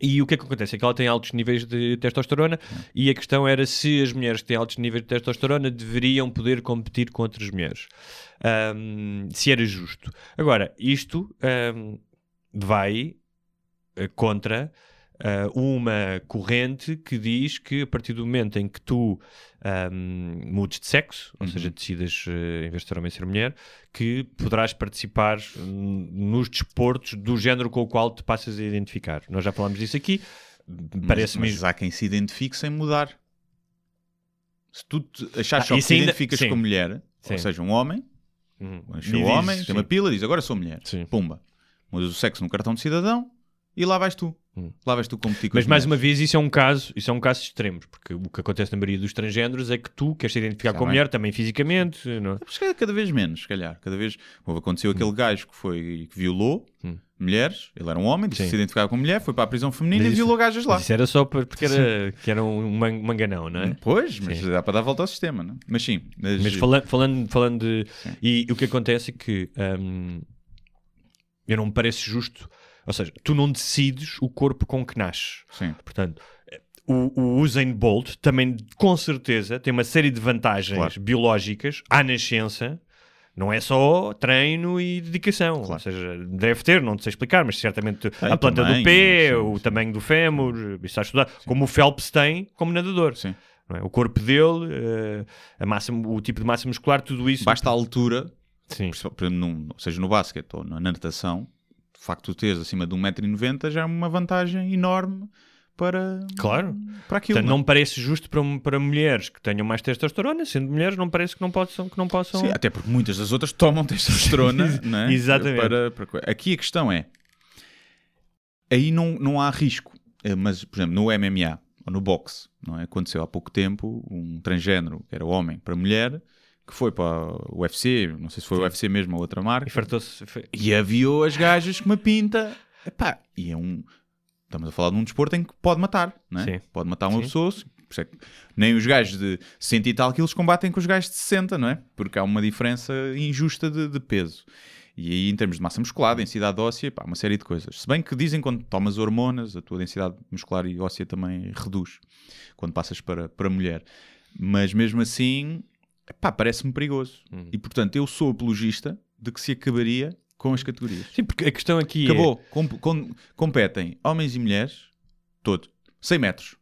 e o que é que acontece? É que ela tem altos níveis de testosterona e a questão era se as mulheres que têm altos níveis de testosterona deveriam poder competir com outras mulheres. Um, se era justo. Agora, isto um, vai eh, contra eh, uma corrente que diz que a partir do momento em que tu um, mudes de sexo, ou seja, decidas, eh, em vez de ser homem, ser mulher, que poderás participar hum, nos desportos do género com o qual te passas a identificar. Nós já falámos disso aqui. Mas, Parece-me. mas há quem se identifique sem mudar. Se tu te achares Ah, só que te ainda- identificas sim. com mulher, Sim. ou seja, um homem, Hum, nasceu e homem, dizes, tem uma sim. pila, diz agora sou mulher. Sim. Pumba. Mudas o sexo no cartão de cidadão e lá vais tu. Hum. Lá vais tu competir com Mas as mais uma vez, isso é um caso, isso é um caso extremo, porque o que acontece na maioria dos transgêneros é que tu queres te identificar com a bem. mulher também fisicamente, não é? Mas se calhar cada vez menos, se calhar. Cada vez. Houve, aconteceu aquele gajo que foi que violou Hum. mulheres, ele era um homem, disse que Sim. se identificava com mulher, foi para a prisão feminina Mas e isso- violou gajas lá. Mas isso era só por- porque era, que era um man- manganão, não é? Pois, mas Sim. dá para dar volta ao sistema, não? é? Mas sim. Mas, Mas falando, falando, falando de. E o que acontece é que hum, eu não me parece justo. Ou seja, tu não decides o corpo com que nasces. Sim. Portanto, o, o Usain Bolt também, com certeza, tem uma série de vantagens Claro. biológicas à nascença. Não é só treino e dedicação. Claro. Ou seja, deve ter, não te sei explicar, mas certamente Tem a planta tamanho, do pé, sim, o sim. tamanho do fémur, isso está estudado. Como o Phelps tem como nadador. Sim. é? O corpo dele, eh, a massa, o tipo de massa muscular, tudo isso. Basta a altura, Sim. por exemplo, num- seja no basquete ou na natação, o facto de teres acima de 1,90m já é uma vantagem enorme para, Claro. para aquilo. Portanto, não é? não parece justo para, para mulheres que tenham mais testosterona, sendo mulheres, não parece que não possam. Que não possam... Sim, até porque muitas das outras tomam testosterona, não é? Exatamente. Para, para- Aqui a questão é: aí não, não há risco, Eh, mas, por exemplo, no MMA, ou no boxe, não é? Aconteceu há pouco tempo um transgênero, que era homem para mulher, que foi para o UFC, não sei se foi o UFC mesmo ou outra marca, E fartou-se. foi- e aviou as gajas com uma pinta. Epá, e é um. Estamos a falar de um desporto em que pode matar, não é? Sim. Pode matar uma Sim. pessoa. é nem os gajos de 100 e tal quilos combatem com os gajos de 60, não é? Porque há uma diferença injusta de, de peso. E aí, em termos de massa muscular, densidade óssea, pá, uma série de coisas. Se bem que dizem que quando tomas hormonas, a tua densidade muscular e óssea também reduz quando passas para, para mulher. Mas mesmo assim, pá, parece-me perigoso. Uhum. E portanto, eu sou apologista de que se acabaria com as categorias. Sim, porque a questão aqui Acabou. Com- com- competem homens e mulheres, todos. 100 metros.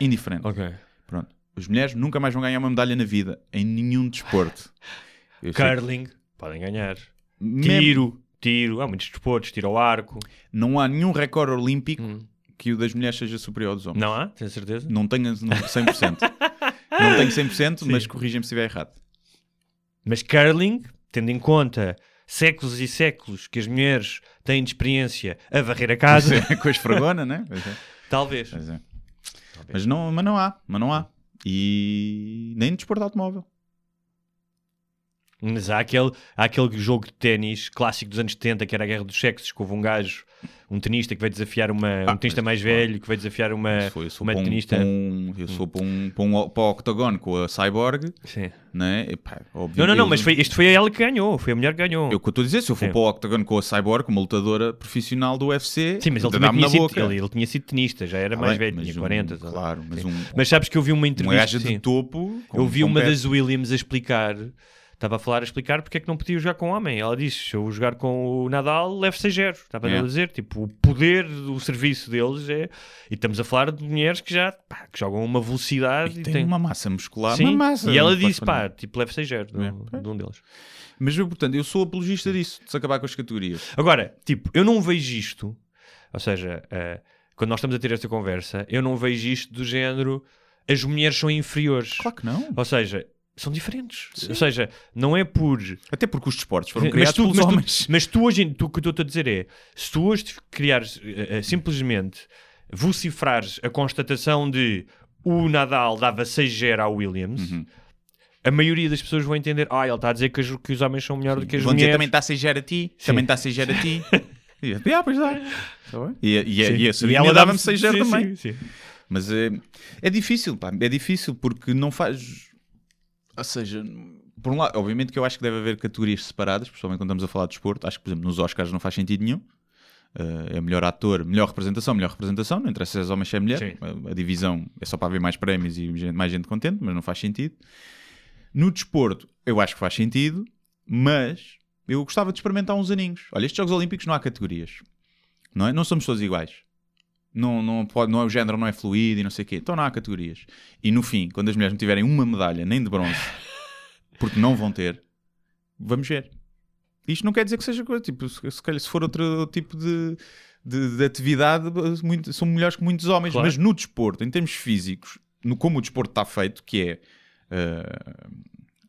Indiferente. é. Ok. Pronto. As mulheres nunca mais vão ganhar uma medalha na vida, em nenhum desporto. Eu sei que- Curling, podem ganhar. Mesmo- Tiro, tiro. Há muitos desportos, tiro ao arco. Não há nenhum recorde olímpico Hum. que o das mulheres seja superior ao dos homens. Não há? Tens certeza? Não tenho não- 100%. não tenho 100%, mas corrigem-me se estiver errado. Mas curling, tendo em conta séculos e séculos que as mulheres têm de experiência a varrer a casa, Com a esfregona, né? Pois é. talvez. Pois é. Mas, não, mas não há, mas não há. E nem no desporto de automóvel. Mas há aquele, há aquele jogo de ténis clássico dos anos 70 que era a Guerra dos Sexos, que houve um gajo, um tenista que vai desafiar uma, Ah, um tenista mais velho, que vai desafiar uma, foi, eu sou uma para um, tenista. eu sou para um, para um, para o octagon com a Cyborg, Sim. né? Epá, óbvio, Não, não, não, mas foi, este foi ela que ganhou, foi a mulher que ganhou. Eu que estou a dizer, se eu for Sim. para o octagon com a Cyborg, uma lutadora profissional do UFC, Sim, mas ele também tinha, sido, ele, ele tinha sido tenista, já era Tá mais bem, velho, tinha um- 40. sabe? Claro, mas um, Mas sabes que eu vi uma uma entrevista. gaja de topo. Eu vi uma das Williams a explicar, estava a falar a explicar porque é que não podia jogar com homem. Ela disse: se eu jogar com o Nadal, leve 6-0. Estava É. a dizer, tipo, o poder do serviço deles é. E estamos a falar de mulheres que já pá, que jogam uma velocidade E e, tem têm- uma massa muscular, Sim, uma massa. E ela disse: pá, tipo, leve 6-0 de, É. um- de um deles. Mas eu, portanto, eu sou apologista disso, de se acabar com as categorias. Agora, tipo, eu não vejo isto, ou seja, eh, quando nós estamos a ter esta conversa, eu não vejo isto do género as mulheres são inferiores. Claro que não. Ou seja, são diferentes. Ou seja, não é por. Até porque os desportos foram Mas criados tu, pelos mas, tu, homens. mas tu hoje, tu, o que eu estou a dizer é: se tu hoje criares eh, eh, simplesmente vocifrares a constatação de o Nadal dava 6-0 ao Williams, Uhum. a maioria das pessoas vão entender: ah, ele está a dizer que, os- que os homens são melhores do que as Vão dizer mulheres. também está a ser a ti, Sim. também está a ser a ti. E eu, "Ah, pois dá. Tá. E, e, e, Sim. e ela dava-me 6 sim, também. sim, sim. Mas é, é difícil, pá, é difícil porque não faz. Ou seja, por um lado, obviamente que eu acho que deve haver categorias separadas, principalmente quando estamos a falar de desporto. Acho que, por exemplo, nos Oscars não faz sentido nenhum. Uh, é melhor ator, melhor representação, melhor representação. Não interessa se és homem ou se é mulher. A, a divisão é só para haver mais prémios e gente- mais gente contente, mas não faz sentido. No desporto, eu acho que faz sentido, mas eu gostava de experimentar uns aninhos. Olha, estes Jogos Olímpicos não há categorias. Não, é? não somos todos iguais. Não, não, pode, não é o género, não é fluido e não sei o quê. Então não há categorias. E no fim, quando as mulheres não tiverem uma medalha, nem de bronze, porque não vão ter, vamos ver. Isto não quer dizer que seja coisa, tipo, se, calhar se for outro tipo de, de, de atividade, muito- são melhores que muitos homens, Claro. mas no desporto, em termos físicos, no, como o desporto está feito, que é uh,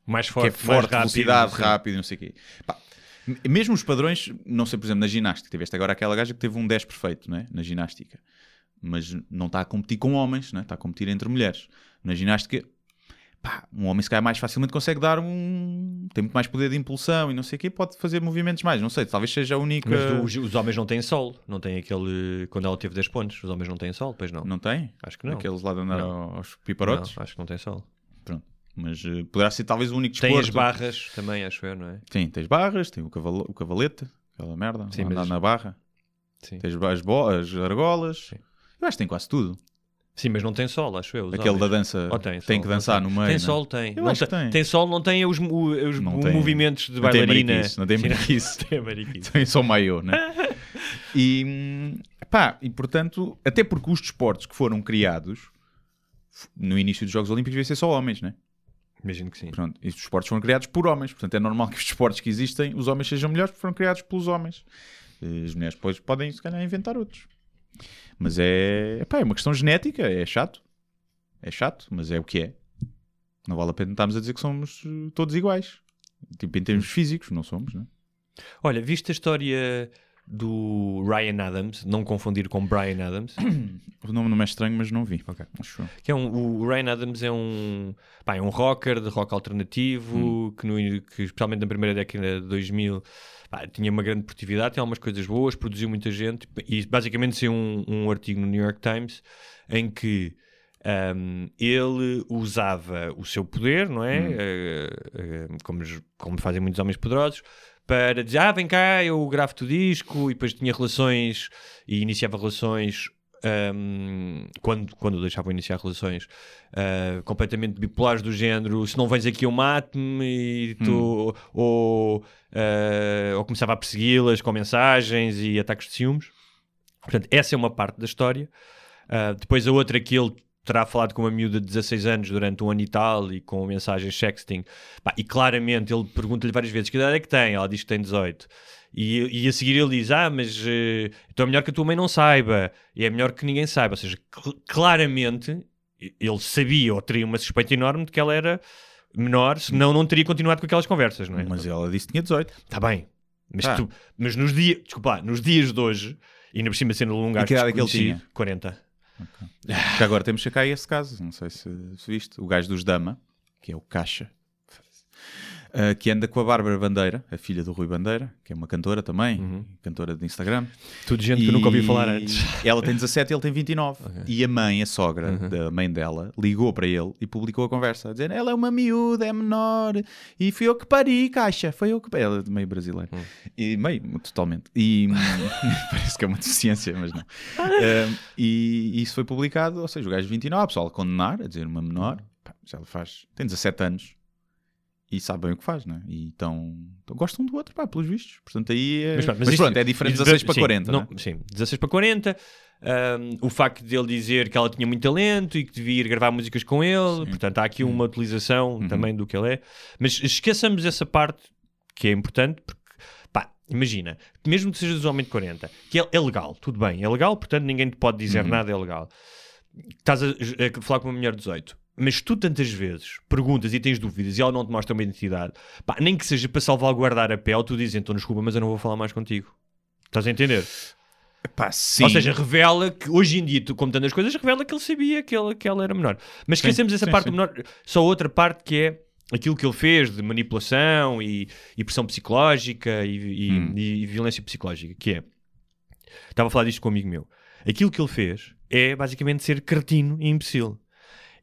Mais que forte, é forte, mais velocidade, sim. rápido, e não sei o quê. Pá, mesmo os padrões, não sei, por exemplo, na ginástica, tiveste agora aquela gaja que teve um 10 perfeito, não é? Na ginástica. Mas não está a competir com homens, não é? está a competir entre mulheres. Na ginástica, pá, um homem se calhar mais facilmente consegue dar um... tem muito mais poder de impulsão e não sei o quê, pode fazer movimentos mais, não sei, talvez seja a única... Mas os, os homens não têm sol, não têm aquele. Quando ela teve 10 pontos, os homens não têm sol, pois não. Não tem? Acho que não. Aqueles lá de andar Não. aos piparotes? Não, acho que não tem sol. Mas eh, poderá ser talvez o único Tem desporto. as barras também, acho eu, não é? Sim, tens barras, tem o, cavalo, o cavalete, aquela merda, Sim, andar mas- na barra. Sim. Tens as, as argolas. Sim. Eu acho que tem quase tudo. Sim, mas não tem sol, acho eu. Aquele homens. da dança Ou tem, tem sol, que não dançar tem. no meio. Tem né? sol, tem. Eu não acho que tem. Tem sol, não tem os, os Não tem. movimentos de Não tem bailarina. mariquice, não tem mariquice. tem. Tem só maiô, né? e, hum, pá, e portanto, até porque os desportos que foram criados no início dos Jogos Olímpicos devia ser só homens, né? Imagino que sim. Pronto, e os desportos foram criados por homens, portanto é normal que os desportos que existem, os homens sejam melhores porque foram criados pelos homens. E As mulheres depois podem, se calhar, inventar outros. Mas é, epá, é uma questão genética, é chato. É chato, mas é o que é. Não vale a pena estarmos a dizer que somos eh, todos iguais. Tipo, em termos físicos, não somos, né? Olha, viste a história do Ryan Adams, não confundir com Brian Adams. O nome não é estranho, mas não vi. Ok. Acho eu. Que é um, o Ryan Adams é um, pá, é um rocker de rock alternativo que, no, que especialmente na primeira década de 2000 pá, tinha uma grande produtividade, tem algumas coisas boas, produziu muita gente e basicamente saiu um, um artigo no New York Times em que um, ele usava o seu poder, não é? Eh, eh, como, como fazem muitos homens poderosos, para dizer, ah, vem cá, eu gravo-te o disco, e depois tinha relações, e iniciava relações um, quando, quando deixavam iniciar relações uh, completamente bipolares do género se não vens aqui eu mato-me e tu, ou, uh, ou começava a persegui-las com mensagens e ataques de ciúmes. Portanto essa é uma parte da história. Uh, depois a outra que ele terá falado com uma miúda de 16 anos durante um ano e tal e com mensagens sexting e claramente ele pergunta-lhe várias vezes que idade é que tem, ela diz que tem 18 e, e a seguir ele diz, ah, mas eh, então é melhor que a tua mãe não saiba e é melhor que ninguém saiba, ou seja, cl- claramente ele sabia ou teria uma suspeita enorme de que ela era menor, senão não teria continuado com aquelas conversas, não é? Mas ela disse que tinha 18. Está bem. Mas, Tá. tu- mas nos dias, desculpa, nos dias de hoje, e ainda por cima sendo um que idade é que ele tinha? 40. Que agora temos que cá esse caso, não sei se, se viste. O gajo dos Dama, que é o Caixa, ah, que anda com a Bárbara Bandeira, a filha do Rui Bandeira, que é uma cantora também, cantora de Instagram. Tudo gente que eu nunca ouvi E falar antes. Ela tem 17 e ele tem 29. E a mãe, a sogra Uhum. da mãe dela, ligou para ele e publicou a conversa, dizendo ela é uma miúda, é menor, e fui eu que pari, caixa, foi eu que pari. Ela é meio brasileira. Hum. E meio, totalmente. E parece que é uma deficiência, mas não. Um, e isso foi publicado, ou seja, o gajo de 29, o pessoal a condenar, a dizer uma menor, mas ela faz, tem 17 anos. E sabe bem o que faz, né? E então, gostam do outro, pá, pelos vistos. Portanto, aí é. Mas, pronto, pronto, isto- é diferente isto- 16 para sim, 40. não- né? Sim, 16 para 40. um, o facto de ele dizer que ela tinha muito talento e que devia ir gravar músicas com ele, portanto há aqui uma utilização também do que ele é. Mas esqueçamos essa parte que é importante, porque pá, imagina, mesmo que sejas um homem de 40, que é, é legal, tudo bem, é legal, portanto ninguém te pode dizer nada, é legal. Estás a, a falar com uma mulher de 18. Mas tu tantas vezes perguntas e tens dúvidas e ela não te mostra uma identidade, pá, nem que seja para salvaguardar a pele, tu dizes então desculpa, mas eu não vou falar mais contigo. Estás a entender? Pá, sim. Ou seja, revela que hoje em dia, tu, como tantas coisas, revela que ele sabia que, ele, que ela era menor. Mas esquecemos essa sim, parte sim. menor. Só outra parte que é aquilo que ele fez de manipulação e, e pressão psicológica e, e- Hum. e violência psicológica, que é. Estava a falar disto com um amigo meu. Aquilo que ele fez é basicamente ser cretino e imbecil.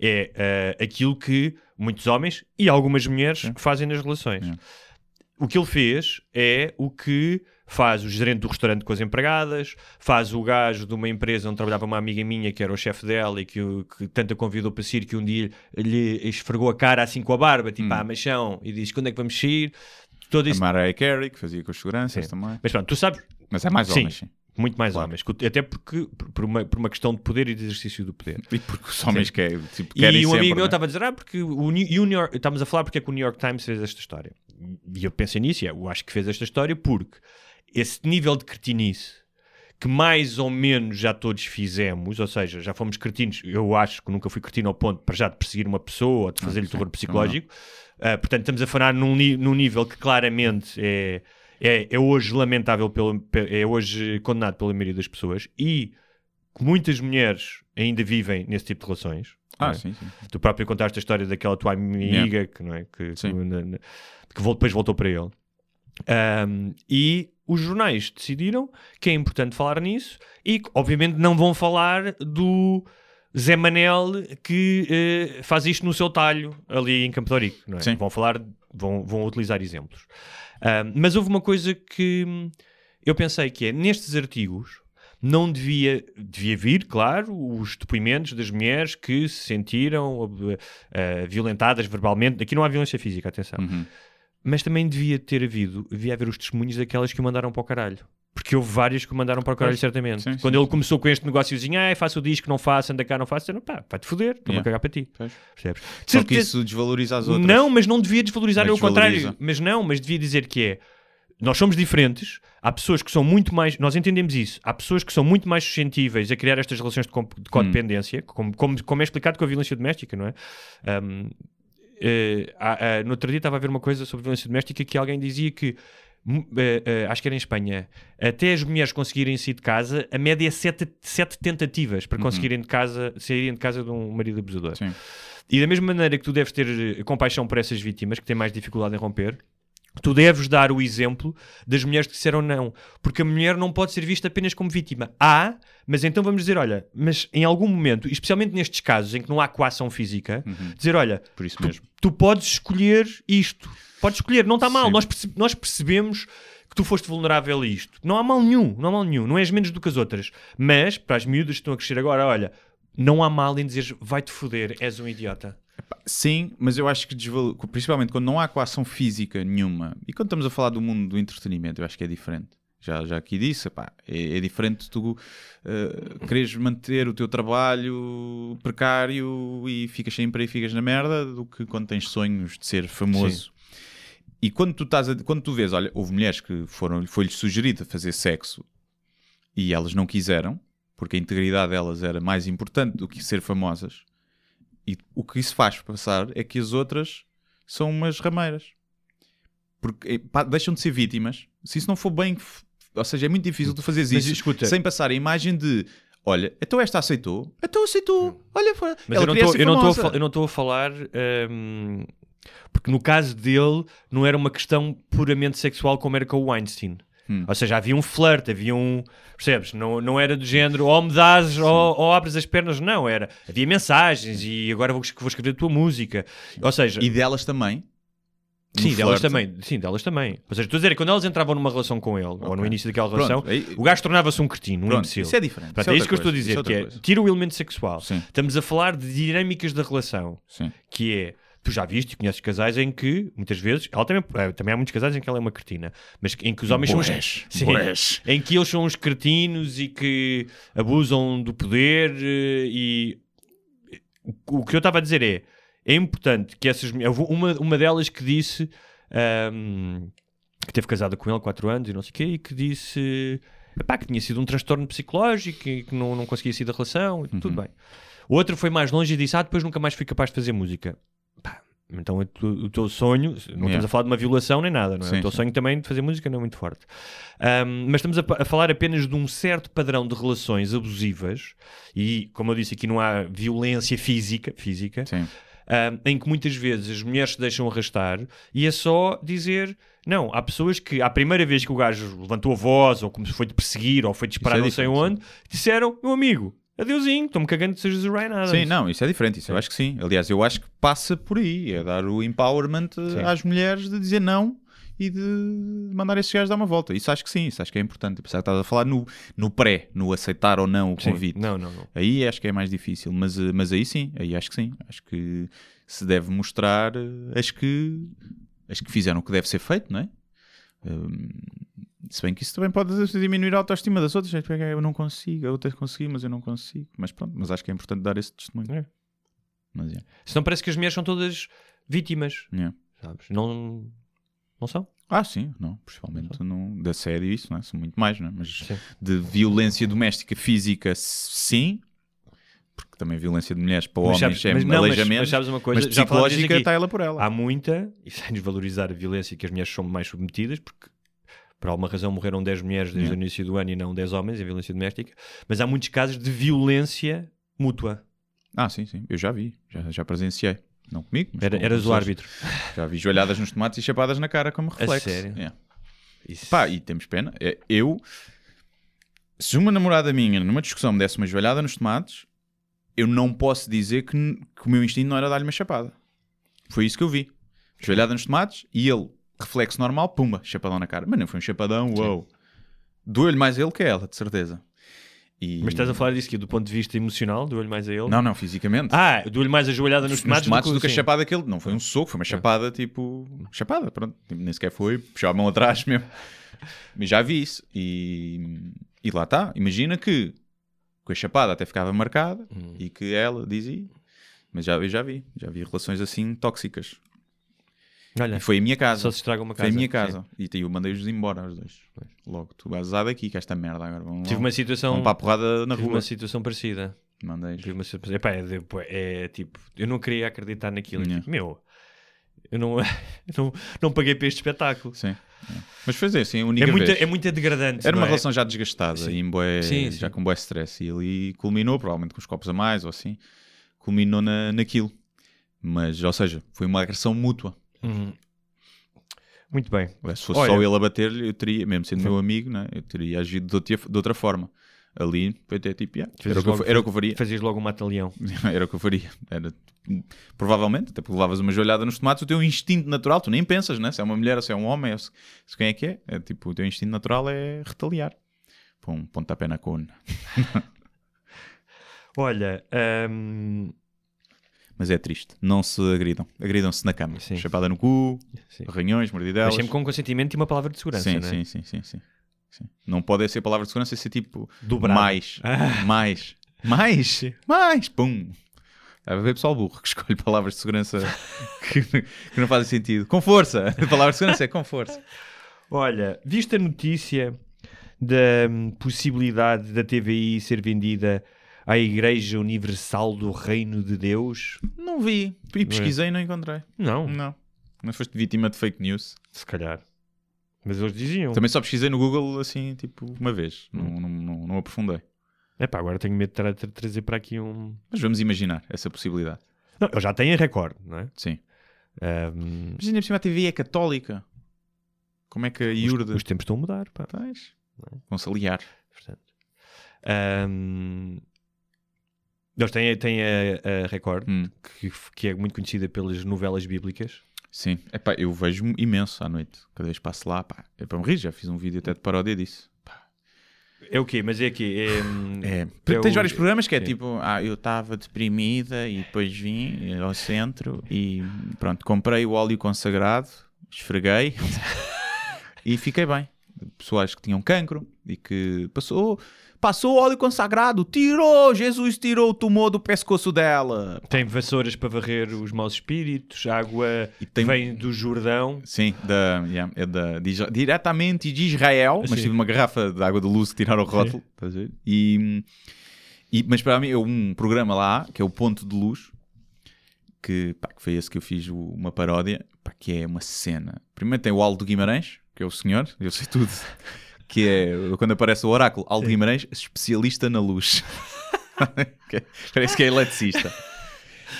É eh, aquilo que muitos homens e algumas mulheres fazem nas relações. Sim. O que ele fez é o que faz o gerente do restaurante com as empregadas, faz o gajo de uma empresa onde trabalhava uma amiga minha que era o chefe dela e que, que tanto a convidou para sair que um dia lhe esfregou a cara assim com a barba, tipo, ah, machão, e diz quando é que vamos sair? Todo A isso. Mariah Carey, que fazia com os seguranças Sim. também. Mas pronto, tu sabes, Mas é mais Sim. homens, sim. Muito mais Claro. homens, até porque por- uma, por uma questão de poder e de exercício do poder. E porque os homens querem, tipo, E querem um sempre, amigo meu né? estava a dizer, ah, porque o New, e York, estamos a falar porque é que o New York Times fez esta história. E eu pensei nisso, e eu acho que fez esta história porque esse nível de cretinice que mais ou menos já todos fizemos, ou seja, já fomos cretinos, eu acho que nunca fui cretino ao ponto para já de perseguir uma pessoa ou de fazer-lhe sim, terror psicológico. Ah, portanto, estamos a falar num, num nível que claramente é, é, é hoje lamentável, pelo, pe- é hoje condenado pela maioria das pessoas e muitas mulheres ainda vivem nesse tipo de relações. Ah, é? sim, sim. Tu próprio contaste a história daquela tua amiga que, não é? que, que, na- na- que depois voltou para ele. Ahm, e os jornais decidiram que é importante falar nisso e que, obviamente, não vão falar do Zé Manel que eh, faz isto no seu talho ali em Campo de não é? Sim. Vão falar, vão, vão utilizar exemplos. Mas houve uma coisa que eu pensei que é, nestes artigos, não devia, devia vir, claro, os depoimentos das mulheres que se sentiram eh, violentadas verbalmente. Aqui não há violência física, atenção. Uhum. Mas também devia ter havido, devia haver os testemunhos daquelas que o mandaram para o caralho. Porque houve várias que mandaram para o certamente. Sim, Quando sim, ele sim. começou com este negóciozinho, ah, faço o disco, não faço, anda cá, não faço, disseram, pá, vai-te foder, estou-me a Yeah. cagar para ti. Pois. Percebes? Só que Certeza- isso desvaloriza as outras. não, mas não devia desvalorizar, é o contrário. Mas não, mas devia dizer que é. Nós somos diferentes, há pessoas que são muito mais. Nós entendemos isso. Há pessoas que são muito mais suscetíveis a criar estas relações de, de codependência, como, como, como é explicado com a violência doméstica, não é? Um, há- há- no outro dia estava a ver uma coisa sobre violência doméstica que alguém dizia que eh, acho que era em Espanha, até as mulheres conseguirem sair de casa, a média é sete, sete tentativas para conseguirem de casa, saírem de casa de um marido abusador. Sim. E da mesma maneira que tu deves ter eh, compaixão por essas vítimas que têm mais dificuldade em romper, tu deves dar o exemplo das mulheres que disseram não. Porque a mulher não pode ser vista apenas como vítima. Há, mas então vamos dizer, olha, mas em algum momento, especialmente nestes casos em que não há coação física, dizer, olha, Por isso tu, mesmo. Tu podes escolher isto. Podes escolher, não está mal. Sim. Nós, perce- nós percebemos que tu foste vulnerável a isto. Não há mal nenhum, não há mal nenhum. Não és menos do que as outras. Mas, para as miúdas que estão a crescer agora, olha, não há mal em dizer vai-te foder, és um idiota. Sim, mas eu acho que principalmente quando não há coação física nenhuma, e quando estamos a falar do mundo do entretenimento, eu acho que é diferente. Já, já aqui disse, epá, é, é diferente tu uh, quereres manter o teu trabalho precário e ficas sem emprego e ficas na merda do que quando tens sonhos de ser famoso. E quando tu, estás a- quando tu vês, olha, houve mulheres que foram, foi-lhes sugerido fazer sexo e elas não quiseram, porque a integridade delas era mais importante do que ser famosas. E o que isso faz passar é que as outras são umas rameiras. Porque eh, pá, deixam de ser vítimas. Se isso não for bem. Ou seja, é muito difícil tu fazeres Mas isso escuta- sem passar a imagem de. Olha, então esta aceitou, então aceitou. Olha, foi. Mas ela eu não estou a famosa. fa- eu não estou a falar. hum, porque no caso dele, não era uma questão puramente sexual como era com o Weinstein. Hum. Ou seja, havia um flirt, havia um. Percebes? Não, não era do género ou me dás ou, ou abres as pernas, não. Era. Havia mensagens e agora vou, vou escrever a tua música. Ou seja, E delas também. Sim, delas flerte. também. Sim, delas também. Ou seja, estou a dizer, quando elas entravam numa relação com ele, ou no início daquela Pronto, relação, aí- o gajo tornava-se um cretino, um Pronto, imbecil. isso é diferente. Pronto, isso é é isso que eu estou a dizer, é que é tira o elemento sexual. Sim. Estamos a falar de dinâmicas da relação, Sim. que é, tu já viste e conheces casais em que, muitas vezes, ela também, eh, também há muitos casais em que ela é uma cretina, mas em que os homens são Bués, os, Sim, em que eles são os cretinos e que abusam do poder eh, e o o que eu estava a dizer é, é importante que essas mulheres, uma, uma delas que disse ahm, que teve casada com ele há 4 anos e não sei o quê, e que disse epá, que tinha sido um transtorno psicológico e que não, não conseguia sair da relação, e tudo bem. Outra foi mais longe e disse: Ah, depois nunca mais fui capaz de fazer música. Pá, então o, tu- o teu sonho, não estamos Yeah. a falar de uma violação nem nada, não é? Sim, o teu sim. sonho também de fazer música não é muito forte. Ahm, mas estamos a, a falar apenas de um certo padrão de relações abusivas e, como eu disse aqui, não há violência física, física Sim. Um, em que muitas vezes as mulheres se deixam arrastar e é só dizer. Não, há pessoas que, à primeira vez que o gajo levantou a voz, ou como se foi de perseguir, ou foi disparar é não sei onde, disseram: Meu amigo, adeusinho, estou-me cagando que sejas o Ryan Adams. Sim, não, isso é diferente, isso eu acho que sim. Aliás, eu acho que passa por aí, é dar o empowerment eh, às mulheres de dizer não e de mandar esses gajos dar uma volta. Isso acho que sim, isso acho que é importante. Apesar que estás a falar no, no pré, no aceitar ou não o Sim. convite. Não, não, não. Aí acho que é mais difícil, mas, eh, mas aí sim, aí acho que sim. Acho que se deve mostrar eh, as que, as que fizeram o que deve ser feito, não é? Hum, se bem que isso também pode diminuir a autoestima das outras. Eu não consigo, a outra consegui, mas eu não consigo. Mas pronto, mas acho que é importante dar esse testemunho. É. Mas é. Senão parece que as mulheres são todas vítimas, É. sabes? Não, não são. Ah, sim, não, principalmente no, da série isso, não é? São muito mais, não é? Mas Sim. de violência doméstica física, sim, porque também violência de mulheres para Mas homens sabes- é mas não, mas- aleijamento, mas sabes uma coisa? mas psicológica está ela por ela. Há muita, e sem desvalorizar a violência que as mulheres são mais submetidas, porque por alguma razão morreram 10 mulheres desde Yeah. o início do ano e não 10 homens em violência doméstica, mas há muitos casos de violência mútua. Ah, sim, sim, eu já vi, já, já presenciei. Não comigo, mas Era, com eras o pessoas. árbitro. Já vi joelhadas nos tomates e chapadas na cara como reflexo. sério? É. Isso. Pá, e temos pena. É, Eu, se uma namorada minha numa discussão me desse uma joelhada nos tomates, eu não posso dizer que, que o meu instinto não era dar-lhe uma chapada. Foi isso que eu vi. Joelhada nos tomates e ele, reflexo normal, pumba, chapadão na cara. Mas não foi um chapadão, uou. Doeu-lhe mais ele que ela, de certeza. E... Mas estás a falar disso aqui do ponto de vista emocional, do olho mais a ele? Não, não, fisicamente. Ah, do olho mais ajoelhada nos nos tomates, tomates do que a sim. chapada que ele. Não foi um soco, foi uma chapada tipo. Chapada, pronto. Tipo, Nem sequer foi, puxou a mão atrás mesmo. Mas já vi isso. E, e lá está. Imagina que com a chapada até ficava marcada Hum. e que ela dizia. Mas já, eu já vi. Já vi relações assim tóxicas. Olha, E foi a minha casa. só se estraga uma Foi casa. a minha Sim. casa. E eu mandei-os embora, os dois. Logo, tu vais usar daqui, que esta merda agora. Vão, Tive uma situação, vão para a porrada na tive rua. uma situação parecida. Mandei. Tive uma situação, epá, é, é tipo, eu não queria acreditar naquilo. Tipo, meu, Eu não, não, não paguei para este espetáculo. Sim. é. Mas foi assim, a única É muito, vez. é muito degradante. Era uma é? relação já desgastada, Sim. e Sim, já sim. com bué stress. E ali culminou, provavelmente com os copos a mais ou assim, culminou na, naquilo. Mas, ou seja, foi uma agressão mútua. Uhum. Muito bem. Se fosse Olha- só ele a bater-lhe, eu teria, mesmo sendo meu amigo, né, eu teria agido de outra, de outra forma. Ali foi até tipo, yeah, era, Fazias o que logo- era o que eu faria. Fazias logo um mata-leão. Era o que eu faria. Era, provavelmente, até porque levavas uma joelhada nos tomates, o teu instinto natural, tu nem pensas, né? Se é uma mulher, ou se é um homem, se, se quem é que é, é tipo, o teu instinto natural é retaliar. Põe um pontapé na cone. Olha, hum, Mas é triste. Não se agridam. Agridam-se na cama. Sim. Chapada no cu, Sim. arranhões, mordidelas. mas sempre com consentimento e uma palavra de segurança, sim, não é? sim, sim, sim, sim, sim. Não pode ser palavra de segurança, ser tipo Dobrado. mais, Ah. mais, mais, mais, pum. Deve haver pessoal burro que escolhe palavras de segurança que, que não fazem sentido. Com força. A palavra de segurança é com força. Olha, viste a notícia da hum, possibilidade da TVI ser vendida à Igreja Universal do Reino de Deus? Não vi. E pesquisei e não encontrei. Não, Não. Não foste vítima de fake news. se calhar. Mas eles diziam. Também só pesquisei no Google assim, tipo, uma vez. Não, não, não, não aprofundei. Epá, agora tenho medo de tra- tra- trazer para aqui um... Mas vamos imaginar essa possibilidade. Não, eu já tenho a recorde, não é? Sim. Hum, Mas ainda por cima a TV é católica. Como é que a os, IURD... os tempos estão a mudar, pá. Vão-se aliar. Portanto, hum, eles têm, têm a, a Record, Hum. que, que é muito conhecida pelas novelas bíblicas. Sim. Epá, eu vejo imenso à noite. Cada vez que passo lá, pá. É para me rir. Já fiz um vídeo até de paródia disso. É o quê? Mas é quê? É, É. é Tens o- vários programas que é sim. tipo, ah, eu estava deprimida e depois vim ao centro e pronto, comprei o óleo consagrado, esfreguei e fiquei bem. Pessoas que tinham cancro e que passou, passou óleo consagrado, tirou, Jesus tirou o tumor do pescoço dela. Tem vassouras para varrer os maus espíritos, água tem- vem do Jordão. Sim, da, yeah, é da, de diretamente de Israel, mas Sim. tive uma garrafa de água de luz que tiraram o rótulo. estás a ver? E, e- mas para mim é um programa lá, que é o Ponto de Luz, que, pá, que foi esse que eu fiz o- uma paródia, pá, que é uma cena. Primeiro tem o Aldo Guimarães, que é o senhor, eu sei tudo, que é quando aparece o oráculo, Aldo Guimarães, especialista na luz. É- Parece que é eletricista.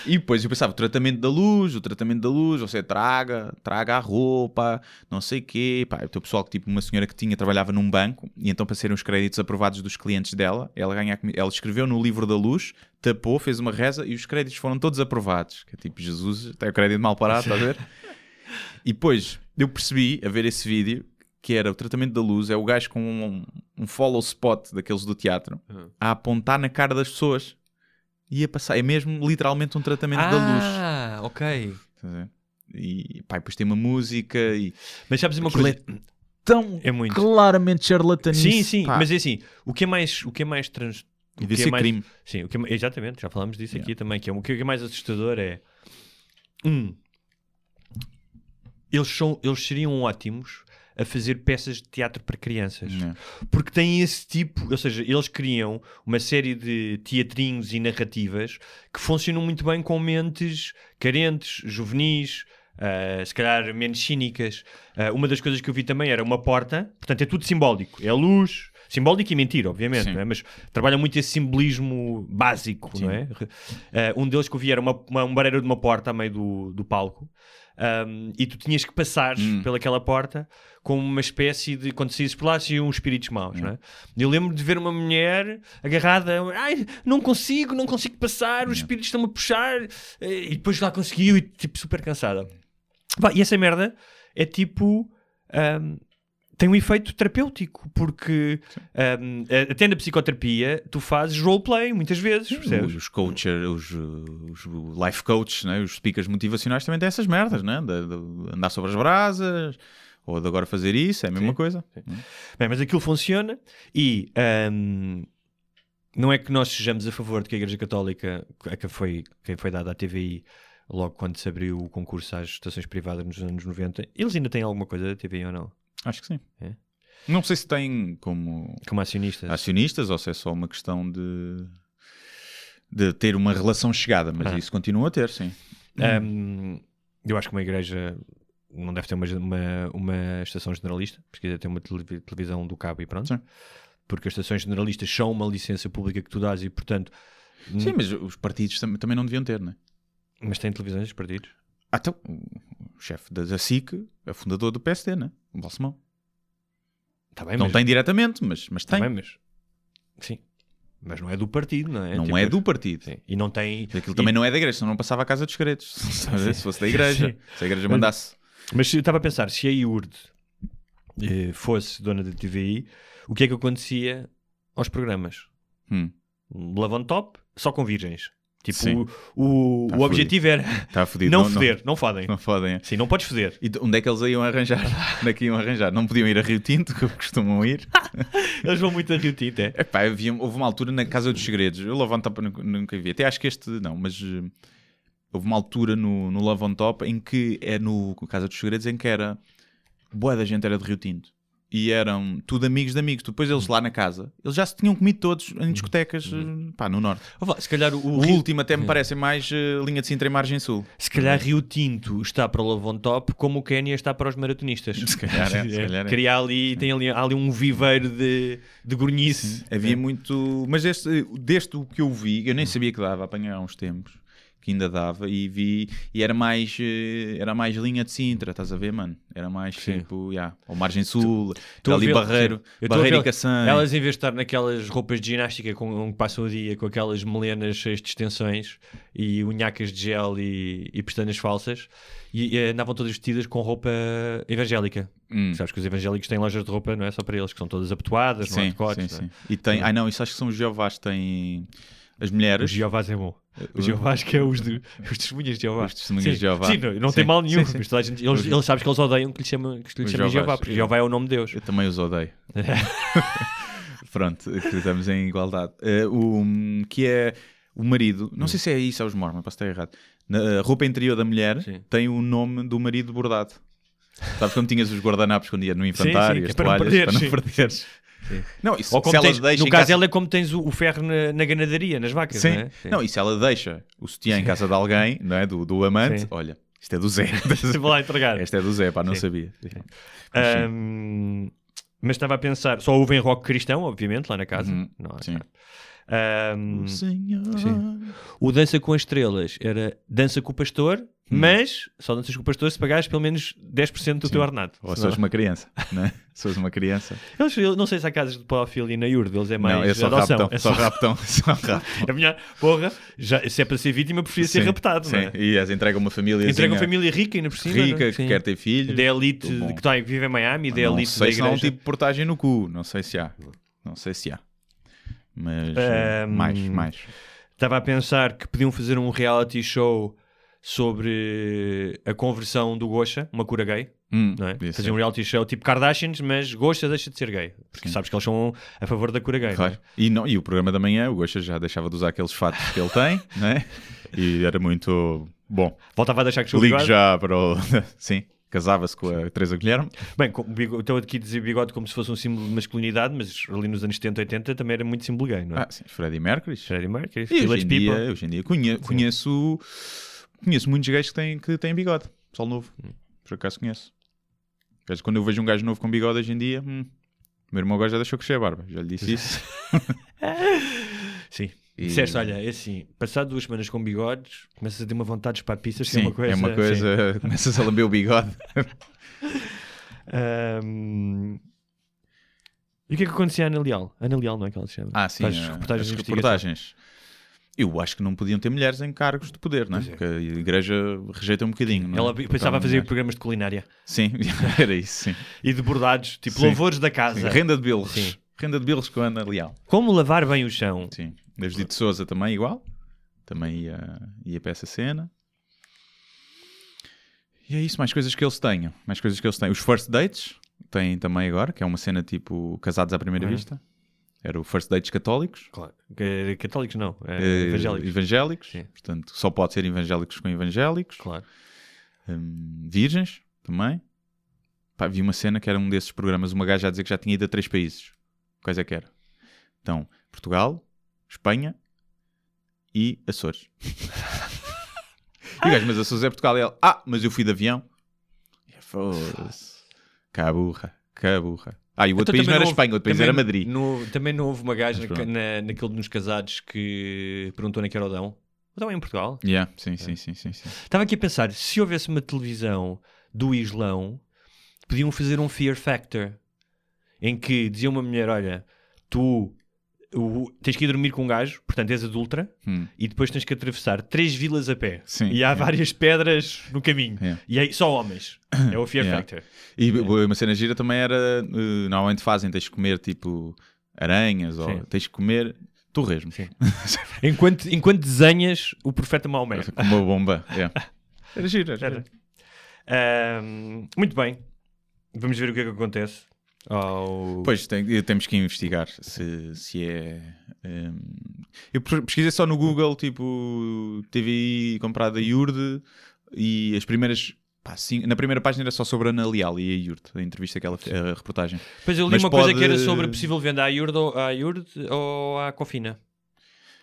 E depois eu pensava, o tratamento da luz, o tratamento da luz, você traga, traga a roupa, não sei o quê. Pá, o teu pessoal, tipo uma senhora que tinha, trabalhava num banco, e então para serem os créditos aprovados dos clientes dela, ela, ganha, ela escreveu no livro da luz, tapou, fez uma reza e os créditos foram todos aprovados. Que é tipo, Jesus, tem o crédito mal parado, estás a ver? E depois eu percebi, a ver esse vídeo, que era o tratamento da luz, é o gajo com um, um follow spot daqueles do teatro, a apontar na cara das pessoas. E a passar, é mesmo literalmente um tratamento da luz. Ah, ok. E pá, depois tem uma música e Mas sabes uma coisa? tão É muito. claramente charlatanice. Sim, sim, pá. mas é assim, o que é mais, o que é mais trans... o E que é mais- crime. Sim, o que é exatamente, já falámos disso Yeah. aqui também, que é, o que é mais assustador é um, eles, são, eles seriam ótimos a fazer peças de teatro para crianças. Yeah. Porque têm esse tipo, ou seja, eles criam uma série de teatrinhos e narrativas que funcionam muito bem com mentes carentes, juvenis, ah, se calhar menos cínicas. Ah, uma das coisas que eu vi também era uma porta, portanto é tudo simbólico, é a luz, simbólico e mentira, obviamente, não é? mas trabalha muito esse simbolismo básico, não é? Ah, um deles que eu vi era uma, uma, um barreiro de uma porta a meio do, do palco. Um, e tu tinhas que passar Hum. pelaquela porta como uma espécie de quando saísse por lá saíam uns espíritos maus, não é? Eu lembro de ver uma mulher agarrada, ai, não consigo, não consigo passar, os espíritos estão-me a puxar, eh, e depois lá conseguiu, e tipo, super cansada. E essa merda é tipo. ahm, tem um efeito terapêutico, porque a- até na psicoterapia tu fazes roleplay muitas vezes, percebes? Os coacher, os, os life coaches, né? os speakers motivacionais também têm essas merdas, né? de, de andar sobre as brasas, ou de agora fazer isso, é a mesma Sim. coisa. Bem, mas aquilo funciona e ahm, não é que nós sejamos a favor de que a Igreja Católica, a que foi, quem foi dada à TVI logo quando se abriu o concurso às estações privadas nos anos 90, eles ainda têm alguma coisa da TVI ou não? Acho que sim. É? Não sei se tem como Como acionistas. acionistas ou se é só uma questão de, de ter uma relação chegada, mas Ah. isso continua a ter, sim. Um, Eu acho que uma igreja não deve ter uma, uma, uma estação generalista, precisa ter uma televi- televisão do cabo e pronto. Sim. Porque as estações generalistas são uma licença pública que tu dás e, portanto. Sim, mas os partidos tam- também não deviam ter, não é? Mas tem televisões dos partidos. Ah, então, chefe da, da SIC é fundador do PSD, né? O Balsemão. Está bem, Não mas, tem diretamente, mas, mas tá tem. bem, mas. Sim. Mas não é do partido, não é? não Tipo, é do partido. Sim. E não tem. Aquilo também não é da igreja, senão não passava a casa dos segredos. Se fosse da igreja, Sim. se a igreja mandasse. Mas eu estava a pensar, se a IURD eh, fosse dona da TVI, o que é que acontecia aos programas? Hum, Love on top, só com virgens. Tipo, Sim. o, o, Tá o objetivo era Está fodido. não foder, não fodem. Não, fodem. é. Sim, não podes foder. E onde é que eles iam arranjar? onde é que iam arranjar? Não podiam ir a Rio Tinto, como costumam ir. Eles vão muito a Rio Tinto, é? Epá, havia, houve uma altura na Casa dos Segredos. Eu Love on Top nunca, nunca vi. Até acho que este não, mas eh, houve uma altura no, no Love on Top em que é no Casa dos Segredos em que era boa da gente era de Rio Tinto. E eram tudo amigos de amigos. Depois eles lá na casa, eles já se tinham comido todos em discotecas eh, pá, no norte. Se calhar o, O Rio- último até me parece mais eh, linha de Sintra e Margem Sul. Se calhar Rio Tinto está para o Love on Top como o Quénia está para os maratonistas. Se calhar é, se calhar é. Cria ali, tem ali, ali um viveiro de, de gornice. Havia muito. Mas este, deste o que eu vi, eu nem sabia que dava, apanhei há uns tempos que ainda dava e vi e era mais eh, era mais linha de Sintra, estás a ver, mano? Era mais Sim. tipo, yeah, ou Margem Sul, Estou a ali ver- Barreiro. Eu Barreiro e Caçã. Elas, em vez de estar naquelas roupas de ginástica com onde passam o dia, com aquelas melenas cheias de extensões e unhacas de gel e, e pestanas falsas, e, e andavam todas vestidas com roupa evangélica. Hum. Sabes que os evangélicos têm lojas de roupa, não é só para eles, que são todas abotoadas, não há Sim, decotes. sim, não é? sim. E tem, ai não, isso acho que são os Jeovás, têm as mulheres. Os Jeovás é bom. Os Jeovás que é os, de, os testemunhas de Jeová. Os testemunhas Sim, de Jeová. Sim, não, não Sim, tem mal nenhum. sim, sim. gente- eles, eles sabem que eles odeiam que lhe chamem Jeovás. Jeová, porque Jeová é o nome de Deus. Eu também os odeio. Pronto, que estamos em igualdade. Eh, o, que é o marido, não sei se é isso, é os mormons, posso estar errado. Na roupa interior da mulher Sim. tem o nome do marido bordado. Sabes como tinhas os guardanapos quando ia no sim, infantário, que é as para não toalhas, perderes, para sim. não perderes. Não, isso, Ou como tens, no caso casa- ela é como tens o, o ferro na, na ganadaria, nas vacas, Sim. não é? Sim. Não, e se ela deixa o sutiã em casa de alguém, não é? Do, do amante, Sim. olha, isto é do Zé. Vou lá entregar. Esta é do Zé, pá, não Sim. sabia. Mas mas estava a pensar, só ouvem rock cristão, obviamente, lá na casa. Uhum, Não há sim. cá. Ahm, Senhor. sim. o Dança com as Estrelas era Dança com o Pastor, mas só danças com o Pastor se pagares pelo menos 10% do Sim. teu ordenado. Ou Senão- uma criança, não é? Sos uma criança. Eles, eu não sei se há casas de pedofilia na IURD, eles é mais não, é só adoção. raptão. É só raptão. Só raptão. Minha porra, já, se é para ser vítima, preferia ser Sim, raptado, não é? sim. E as entrega uma família Entrega uma família rica ainda por cima. rica não é? que Sim. quer ter filhos. Da elite que tá, vive em Miami, da não elite sei da se não há um igreja. tipo de portagem no cu. Não sei se há. Não sei se há. Mas Ahm, mais, mais. Estava a pensar que podiam fazer um reality show sobre a conversão do Gosha, uma cura gay, Hum, não é? Fazer um reality show tipo Kardashians, mas Gosha deixa de ser gay. Porque Sim. sabes que eles são a favor da cura gay. não é? Claro. E, não, e o programa da manhã, o Gosha já deixava de usar aqueles fatos que ele tem, né? E era muito bom. Voltava a deixar que o Ligo já para o. Sim, casava-se com a Teresa Guilherme. Bem, bigode- estou aqui a dizer bigode como se fosse um símbolo de masculinidade, mas ali nos anos 70, 80 também era muito símbolo gay, não é? Ah, sim, Freddie Mercury. Freddie Mercury, E hoje em, dia, hoje em dia conhe- conheço, conheço muitos gays que têm, que têm bigode. Pessoal novo. Por acaso conheço. Quando eu vejo um gajo novo com bigode hoje em dia, hum, meu irmão agora já deixou crescer a barba. Já lhe disse isso. Sim. E- Disseste, olha, é assim, passado duas semanas com bigodes, começas a ter uma vontade de espapistas, que Sim, é uma coisa. é uma sim. coisa. Começas a lamber o bigode. Ahm, E o que é que acontecia à Ana Leal? Ana Leal não é que ela se chama? Ah, sim. Faz eh, reportagens as reportagens. Eu acho que não podiam ter mulheres em cargos de poder, não é? É. Porque a igreja rejeita um bocadinho. não é? Ela pensava Então, fazer programas de culinária Sim, era isso, sim. e de bordados, tipo Sim. louvores da Sim, casa. Renda de bilros. Sim. Renda de bilros com a Ana Leal. Como lavar bem o chão. Sim. David de Souza também igual. Também ia, ia para essa cena. E é isso, mais coisas que eles tenham. Mais coisas que eles têm. Os first dates têm também agora, que é uma cena tipo casados à primeira Uhum. vista. Era o first dates católicos. Claro. Católicos não, é, eh, evangélicos. evangélicos. Sim. Portanto, só pode ser evangélicos com evangélicos. Claro. Hum, virgens também. Pá, vi uma cena que era um desses programas, uma gaja a dizer que já tinha ido a três países. Quais é que era? Então, Portugal, Espanha e Açores. E o gajo, mas sou Zé Portugal. E ele, ah, mas eu fui de avião. Foda-se. Cá burra, cá burra. Ah, e o outro Então país não era houve- Espanha, o outro país também era Madrid. no- também não houve uma gaja na, na, naquele dos casados que perguntou onde é que era o Dão. O Dão é em Portugal? Yeah, sim, É. sim, sim, sim, sim. Estava aqui a pensar, se houvesse uma televisão do Islão, podiam fazer um Fear Factor, em que dizia uma mulher, olha, tu o- tens que ir dormir com um gajo, portanto és adulta, Hum. e depois tens que atravessar três vilas a pé. Sim, e há é. várias pedras no caminho. É. E aí, só homens. É o Fear Yeah. Factor. E uma cena gira também era, eh, normalmente fazem, tens de comer tipo aranhas ou Sim. tens de comer torresmo. Enquanto, enquanto desenhas o profeta Maomé. Com uma bomba. yeah. Era giro, era Era. giro. Ahm, muito bem. Vamos ver o que é que acontece. Ao- Pois, tem- temos que investigar se, se é. ehm, eu pesquisei só no Google, tipo, TVI comprada Iurde e as primeiras. pá, sim, na primeira página era só sobre a Ana Leal e a Iurde, a entrevista que ela fez, a reportagem. Pois eu li Mas uma coisa pode- que era sobre a possível venda à Iurde ou à, Iurde ou à Cofina.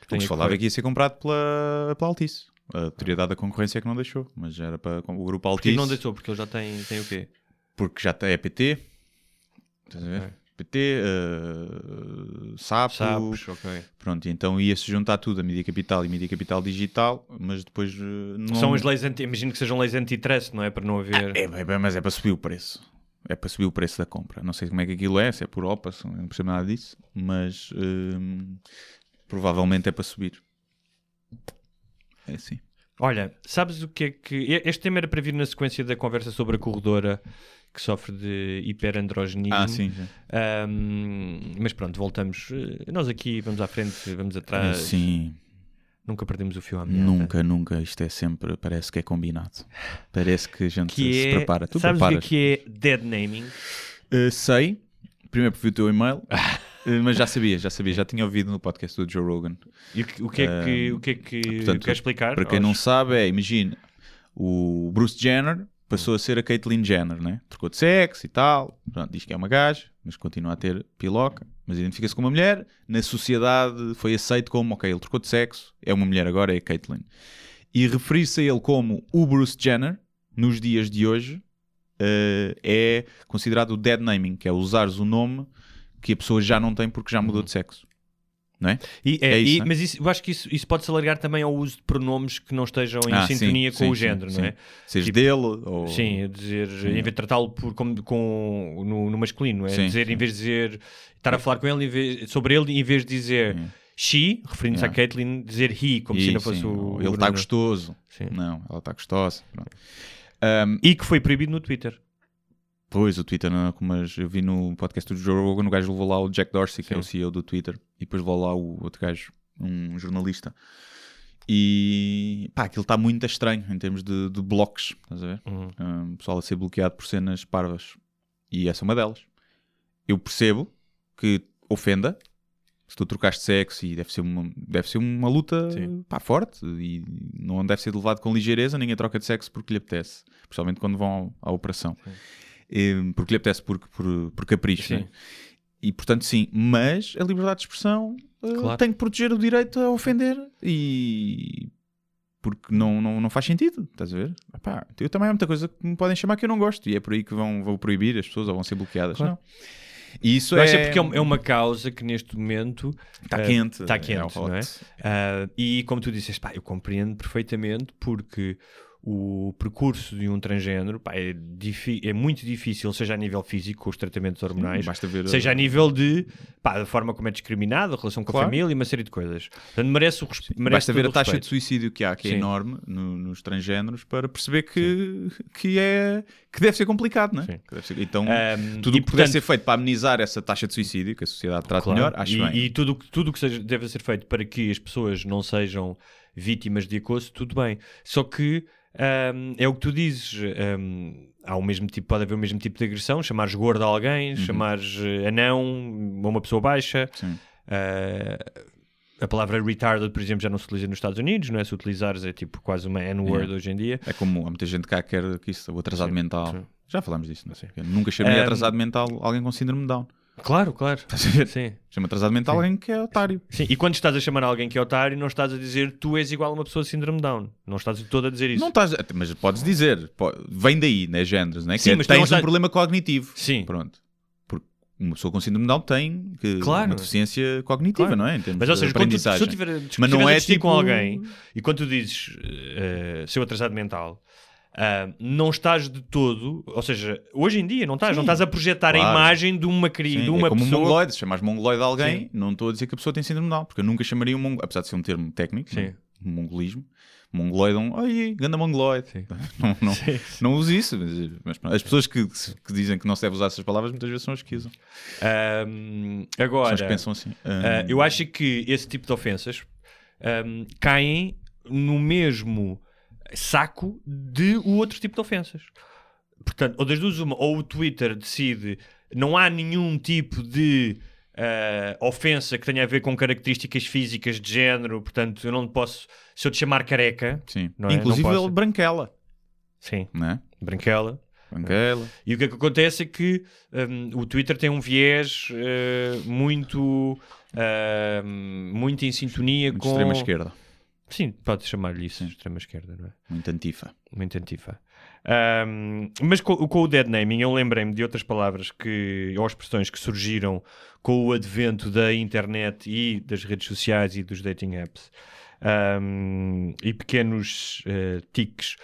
Que a falava que ia ser comprado pela, pela Altice. A autoridade da concorrência é que não deixou, mas era para o grupo Porque Altice. não deixou, porque ele já tem, tem o quê? Porque já tem é PT. Estás a ver? PT, eh, Sapo, ok. Pronto, então ia-se juntar tudo, a Mídia Capital e Mídia Capital Digital, mas depois eh, não... São as leis anti... Imagino que sejam leis antitrust, não é? Para não haver... É, é, mas é para subir o preço. É para subir o preço da compra. Não sei como é que aquilo é, se é por OPA, se não percebo nada disso, mas hum, provavelmente é para subir. É assim. Olha, sabes o que é que... Este tema era para vir na sequência da conversa sobre a corredora que sofre de hiperandrogenismo. Ah, sim. sim. Ahm, mas pronto, voltamos. Eh, Nós aqui vamos à frente, vamos atrás. Sim, Nunca perdemos o fio à meada. nunca, nunca. Isto é sempre, parece que é combinado. Parece que a gente Que se é... prepara. Tu sabes o que é preparas. que é dead naming? Uh, sei, primeiro porque vi o teu e-mail, uh, mas já sabia, já sabia, já tinha ouvido no podcast do Joe Rogan. E o que, o que é que, o que, é que portanto, quer explicar? Para quem aos- não sabe, é, imagina, o Bruce Jenner passou a ser a Caitlyn Jenner, né? Trocou de sexo e tal, pronto, diz que é uma gaja, mas continua a ter piloca, mas identifica-se como uma mulher. Na sociedade foi aceito como, ok, ele trocou de sexo, é uma mulher agora, é a Caitlyn. E referir-se a ele como o Bruce Jenner, nos dias de hoje, eh, é considerado o dead naming, que é usares o nome que a pessoa já não tem porque já mudou de sexo. Não é? E, é, É isso, e- né? Mas isso, eu acho que isso, isso pode se alargar também ao uso de pronomes que não estejam em Ah, sim, sintonia com sim, o sim, género, sim. não é? Seja Tipo, dele ou... Sim, é dizer, em vez de tratá-lo por, como, com, no, no masculino, é Sim, dizer, sim. em vez de dizer, estar a falar com ele em vez- sobre ele, em vez de dizer Sim. she, referindo-se Yeah. à Caitlyn, dizer he, como se E, ainda fosse sim, o. Ele está gostoso. Sim. Não, ela está gostosa. Um, E que foi proibido no Twitter. Pois, o Twitter, não, como as- eu vi no podcast do Joe Rogan, o gajo levou lá o Jack Dorsey, que é o Sim. CEO do Twitter, e depois levou lá o outro gajo, um jornalista. E pá, aquilo está muito estranho em termos de, de blocos, estás a ver? Uhum. Um, pessoal a ser bloqueado por cenas parvas. E essa é uma delas. Eu percebo que ofenda, se tu trocaste sexo e deve ser uma, deve ser uma luta Sim. pá, forte e não deve ser levado com ligeireza, ninguém troca de sexo porque lhe apetece, principalmente quando vão à operação. Eh, porque lhe apetece por, por, por capricho. Né? E portanto, sim, mas a liberdade de expressão eh, Claro. tem que proteger o direito a ofender e porque não, não, não faz sentido, estás a ver? Epá, eu também há muita coisa que me podem chamar que eu não gosto e é por aí que vão, vão proibir as pessoas ou vão ser bloqueadas. Claro. Não. E isso Eu é, é porque é uma- é uma causa que neste momento está eh, quente. está é quente, hot. não é? Ah, e como tu disseste, pá, eu compreendo perfeitamente porque o percurso de um transgênero pá, é, é muito difícil, seja a nível físico, com os tratamentos hormonais, Basta ver seja a nível de pá, da forma como é discriminado, a relação com Claro. a família e uma série de coisas. Portanto, merece o merece Basta ver a taxa de suicídio que há, que é Sim. enorme no- nos transgéneros, para perceber que, que, é, que deve ser complicado, não é? Ser- Então, Ahm, tudo o que puder portanto, ser feito para amenizar essa taxa de suicídio, que a sociedade trata Claro. melhor, acho e, bem. E tudo tudo o que seja, deve ser feito para que as pessoas não sejam vítimas de acoso, tudo bem. Só que ahm, é o que tu dizes. ahm, há o mesmo tipo, pode haver o mesmo tipo de agressão, chamares gordo a alguém, chamares eh, anão a uma pessoa baixa. Ah, a palavra retarded, por exemplo, já não se utiliza nos Estados Unidos, não é? Se utilizares é tipo quase uma N-word Yeah. hoje em dia. É como há muita gente cá que quer que isso, o atrasado Sim, mental. sim. Já falámos disso, não sei. Eu nunca chamei Ahm, atrasado mental alguém com síndrome de Down. Claro, claro. Estás a ver? Sim. Chama atrasado mental alguém que é otário. Sim. E quando estás a chamar alguém que é otário, não estás a dizer tu és igual a uma pessoa de síndrome de Down. Não estás todo a dizer isso. Não estás, mas podes dizer, vem daí, né, géneros, né? Que Sim, é, mas tens um estás- problema cognitivo. Sim. Pronto. Porque uma pessoa com síndrome de Down tem que, Claro. uma deficiência cognitiva, Claro. não é? Mas ou de seja, quando tu, se eu tiver Mas não é tipo... com alguém e quando tu dizes eh, seu atrasado mental, ah, não estás de todo, ou seja, hoje em dia não estás, Sim, não estás a projetar a claro. imagem de uma, cri... Sim, de uma é como um pessoa. mongoloide, se chamas mongoloide a alguém, Sim. não estou a dizer que a pessoa tem síndrome de Down, porque eu nunca chamaria um mongoloide, apesar de ser um termo técnico, Sim. um mongolismo, mongoloide é um, ai, ganda mongoloide. Sim. Não, não, Sim. não uso isso, mas, mas as pessoas que, que dizem que não se deve usar essas palavras muitas vezes são as que usam. São agora, as que pensam assim. ah, Ah, eu acho que esse tipo de ofensas ahm, caem no mesmo saco de o outro tipo de ofensas. Portanto, ou das duas uma, ou o Twitter decide não há nenhum tipo de ah, ofensa que tenha a ver com características físicas de género, portanto, eu não posso, se eu te chamar careca, sim. é? Inclusive ele branquela, sim, né? branquela, Branquela. E o que é que acontece é que hum, o Twitter tem um viés eh, muito, hum, muito em sintonia Muito com. extrema esquerda, Sim, pode chamar-lhe isso, extrema esquerda, não é? muito antifa. Muito antifa. Hum, mas com, com o dead naming, eu lembrei-me de outras palavras que, ou expressões que surgiram com o advento da internet e das redes sociais e dos dating apps Hum, e pequenos eh, tiques.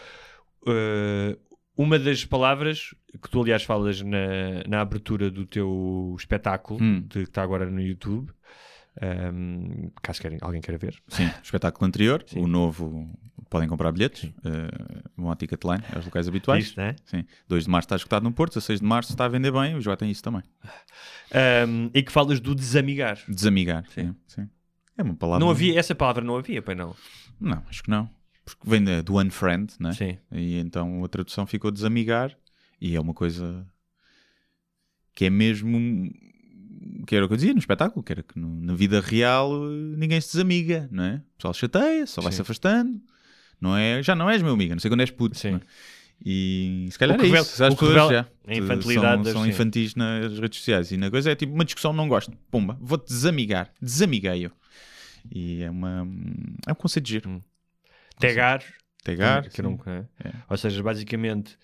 Eh, uma das palavras que tu, aliás, falas na, na abertura do teu espetáculo, Hum. de, que está agora no YouTube, hum, caso querem, alguém queira ver. Sim, o espetáculo anterior, Sim. o novo, podem comprar bilhetes, uh, vão à Ticketline, aos locais habituais. Isso, né? Sim. 2 de março está esgotado no Porto, 16 de março está a vender bem, o João tem isso também. Hum, e que falas do desamigar. Desamigar. Sim. Sim. sim. É uma palavra. Não havia, essa palavra não havia, pai não. Não, acho que não. Porque vem do unfriend, né? Sim. E então a tradução ficou desamigar e é uma coisa que é mesmo que era o que eu dizia no espetáculo, que era que no- na vida real eh, ninguém se desamiga, não é? O pessoal chateia, só vai se afastando, não é? Já não és meu amigo, não sei quando és puto. Sim. é? E se calhar O é que revela- isso. As que pessoas já a infantilidade são, são sim. infantis nas redes sociais e na coisa é tipo uma discussão não gosto, pumba, vou-te desamigar, desamiguei-eu. E é uma é um conceito de giro. Tagar, Tagar, que eu sim. não- é. É. ou seja, basicamente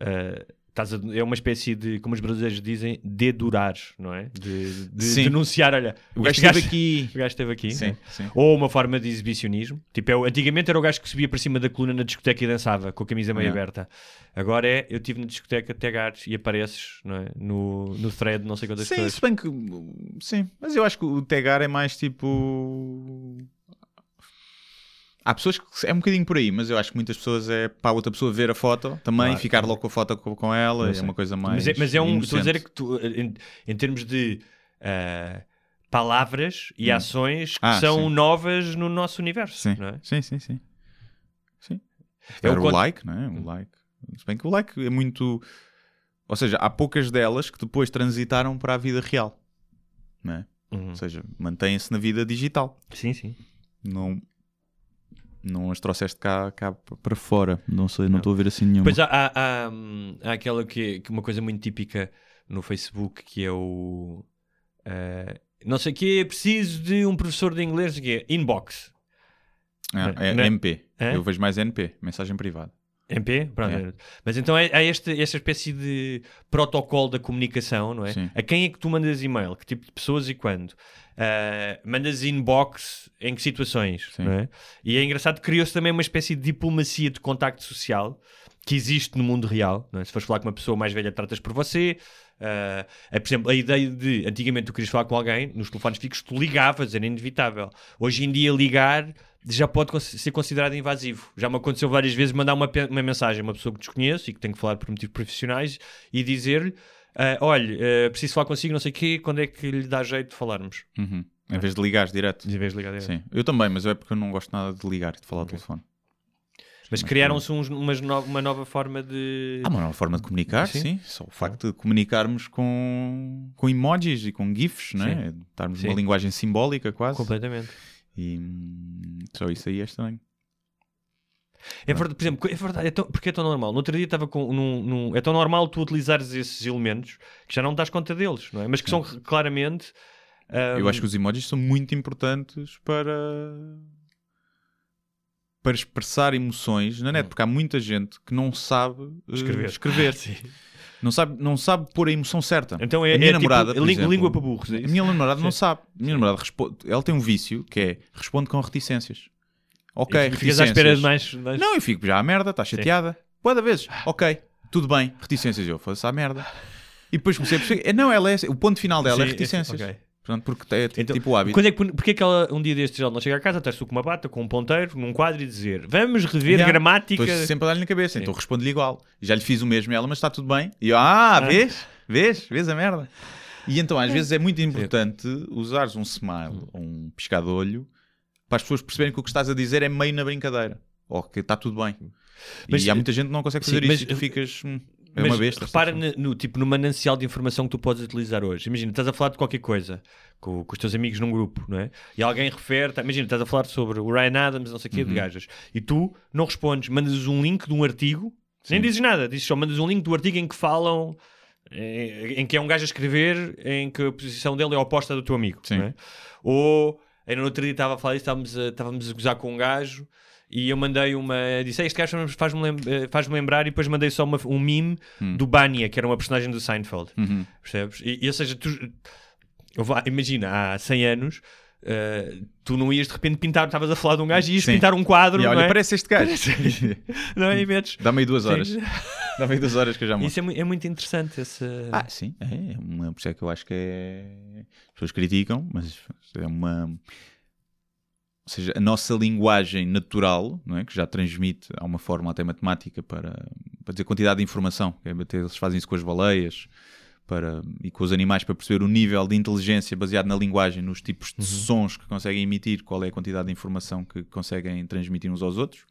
eh, estás a- é uma espécie de, como os brasileiros dizem, dedurar, não é? De, de Sim. denunciar, olha, O gajo este esteve aqui. O gajo esteve aqui. Sim, né? sim. Ou uma forma de exibicionismo. Tipo, é o- antigamente era o gajo que subia para cima da coluna na discoteca e dançava com a camisa meio Yeah. aberta. Agora é, eu estive na discoteca tagar e apareces não é? no, no thread, não sei quantas Sim, pessoas. se bem que. Sim, mas eu acho que o tagar é mais tipo. Há pessoas que é um bocadinho por aí, mas eu acho que muitas pessoas é para a outra pessoa ver a foto também, Claro. ficar logo com a foto com, com ela, é uma coisa mais. Mas é, mas é um. Estou a dizer inocente. que tu, em, em termos de ah, palavras e Hum. ações que Ah, são sim. novas no nosso universo. Sim, é? sim, sim, sim. sim. É o like, não é? O like. Se bem que o like é muito. Ou seja, há poucas delas que depois transitaram para a vida real, não é? Uhum. Ou seja, mantêm-se na vida digital. Sim, sim. Não. Não as trouxeste cá, cá para fora. Não sei, não estou a ver assim nenhuma. Pois há, há, há, há aquela que, que uma coisa muito típica no Facebook que é o eh, não sei o que preciso de um professor de inglês o quê, inbox Ah, é é? MP. Hã? Eu vejo mais NP, mensagem privada. MP, Pronto, É. mas então é, é este, esta espécie de protocolo da comunicação, não é? Sim. A quem é que tu mandas e-mail? Que tipo de pessoas e quando? Ah, mandas inbox em que situações? Sim. Não é? E é engraçado que criou-se também uma espécie de diplomacia de contacto social que existe no mundo real. É? Se fores falar com uma pessoa mais velha, tratas por você. Ah, é, por exemplo, a ideia de antigamente tu querias falar com alguém nos telefones fixos, tu ligavas, era inevitável. Hoje em dia, ligar já pode ser considerado invasivo. Já me aconteceu várias vezes mandar uma, uma mensagem a uma pessoa que desconheço e que tenho que falar por motivos profissionais e dizer-lhe: ah, olha, ah, preciso falar consigo, não sei o quê, quando é que lhe dá jeito de falarmos? Uhum. Em vez de ligares direto. Em vez de ligar direto. Sim. Eu também, mas é porque eu não gosto nada de ligar e de falar ao telefone. Mas criaram-se no- uma nova forma de. Há uma nova forma de comunicar, Sim. sim. Só o facto de comunicarmos com, com emojis e com GIFs, não é? Darmos Sim. uma linguagem simbólica quase. Completamente. E hum, só isso aí é estranho. É verdade, por exemplo, é verdade, é tão, porque é tão normal. No outro dia estava com. Num, num- é tão normal tu utilizares esses elementos que já não das conta deles, não é? Mas que são claramente. Eu ahm, acho que os emojis são muito importantes para para expressar emoções na net, porque há muita gente que não sabe eh, Escrever. escrever. Não sabe, não sabe pôr a emoção certa. Então é, a minha é namorada, tipo, exemplo, língua para burros. É A minha namorada não sabe. A minha namorada responde, ela tem um vício que é responde com reticências. Ok, E ficas à espera de mais. mais... Não, eu fico já à merda, está chateada. Boa vezes, ok, tudo bem, reticências. Eu faço à merda. E depois comecei a perceber, é, não, ela é, o ponto final dela é Sim, reticências. ok. Pronto, porque é Então, tipo o hábito. Quando é que, porque é que ela, um dia destes ela não chega a casa, estás tu com uma bata, com um ponteiro, num quadro e dizer vamos rever Yeah. gramática. Estou sempre a dar-lhe na cabeça, Sim. então respondo-lhe igual. Já lhe fiz o mesmo a ela, mas está tudo bem. E eu, ah, vês? Vês? Vês a merda? E então às vezes é muito importante usares um smile ou um piscar de olho para as pessoas perceberem que o que estás a dizer é meio na brincadeira. Ou que está tudo bem. Mas, e há muita gente que não consegue sim, fazer mas- isso e tu ficas... é Mas uma besta. repara no, no, tipo, no manancial de informação que tu podes utilizar hoje. Imagina, estás a falar de qualquer coisa com, com os teus amigos num grupo, não é? E alguém refere, tá- imagina, estás a falar sobre o Ryan Adams, não sei o quê, de Uhum. gajas, e tu não respondes, mandas um link de um artigo, nem dizes nada, dizes só, mandas um link do artigo em que falam, em, em que é um gajo a escrever, em que a posição dele é oposta do teu amigo, Sim. não é? Ou, ainda no outro dia estava a falar isso, estávamos a, estávamos a gozar com um gajo. E eu mandei uma. Disse, "Ei, este gajo faz-me lem- eh, faz-me lembrar. E depois mandei só uma- um meme Hum. do Bania, que era uma personagem do Seinfeld. Uhum. Percebes? E, e, ou seja, tu, imagina, há 100 anos, eh, tu não ias de repente pintar, estavas a falar de um gajo e ias Sim. pintar um quadro. E olha, é? parece este gajo. Não é? E metes. Dá-me aí duas horas. Dá-me aí duas horas que eu já mostro. Isso é, mu- é muito interessante. Esse... Ah, sim, é, é uma, por isso é que eu acho que é. As pessoas criticam, mas é uma. Ou seja, a nossa linguagem natural, não é? que já transmite, há uma forma até matemática para, para dizer quantidade de informação. que é Eles fazem isso com as baleias para, e com os animais para perceber o nível de inteligência baseado na linguagem, nos tipos de sons que conseguem emitir, qual é a quantidade de informação que conseguem transmitir uns aos outros.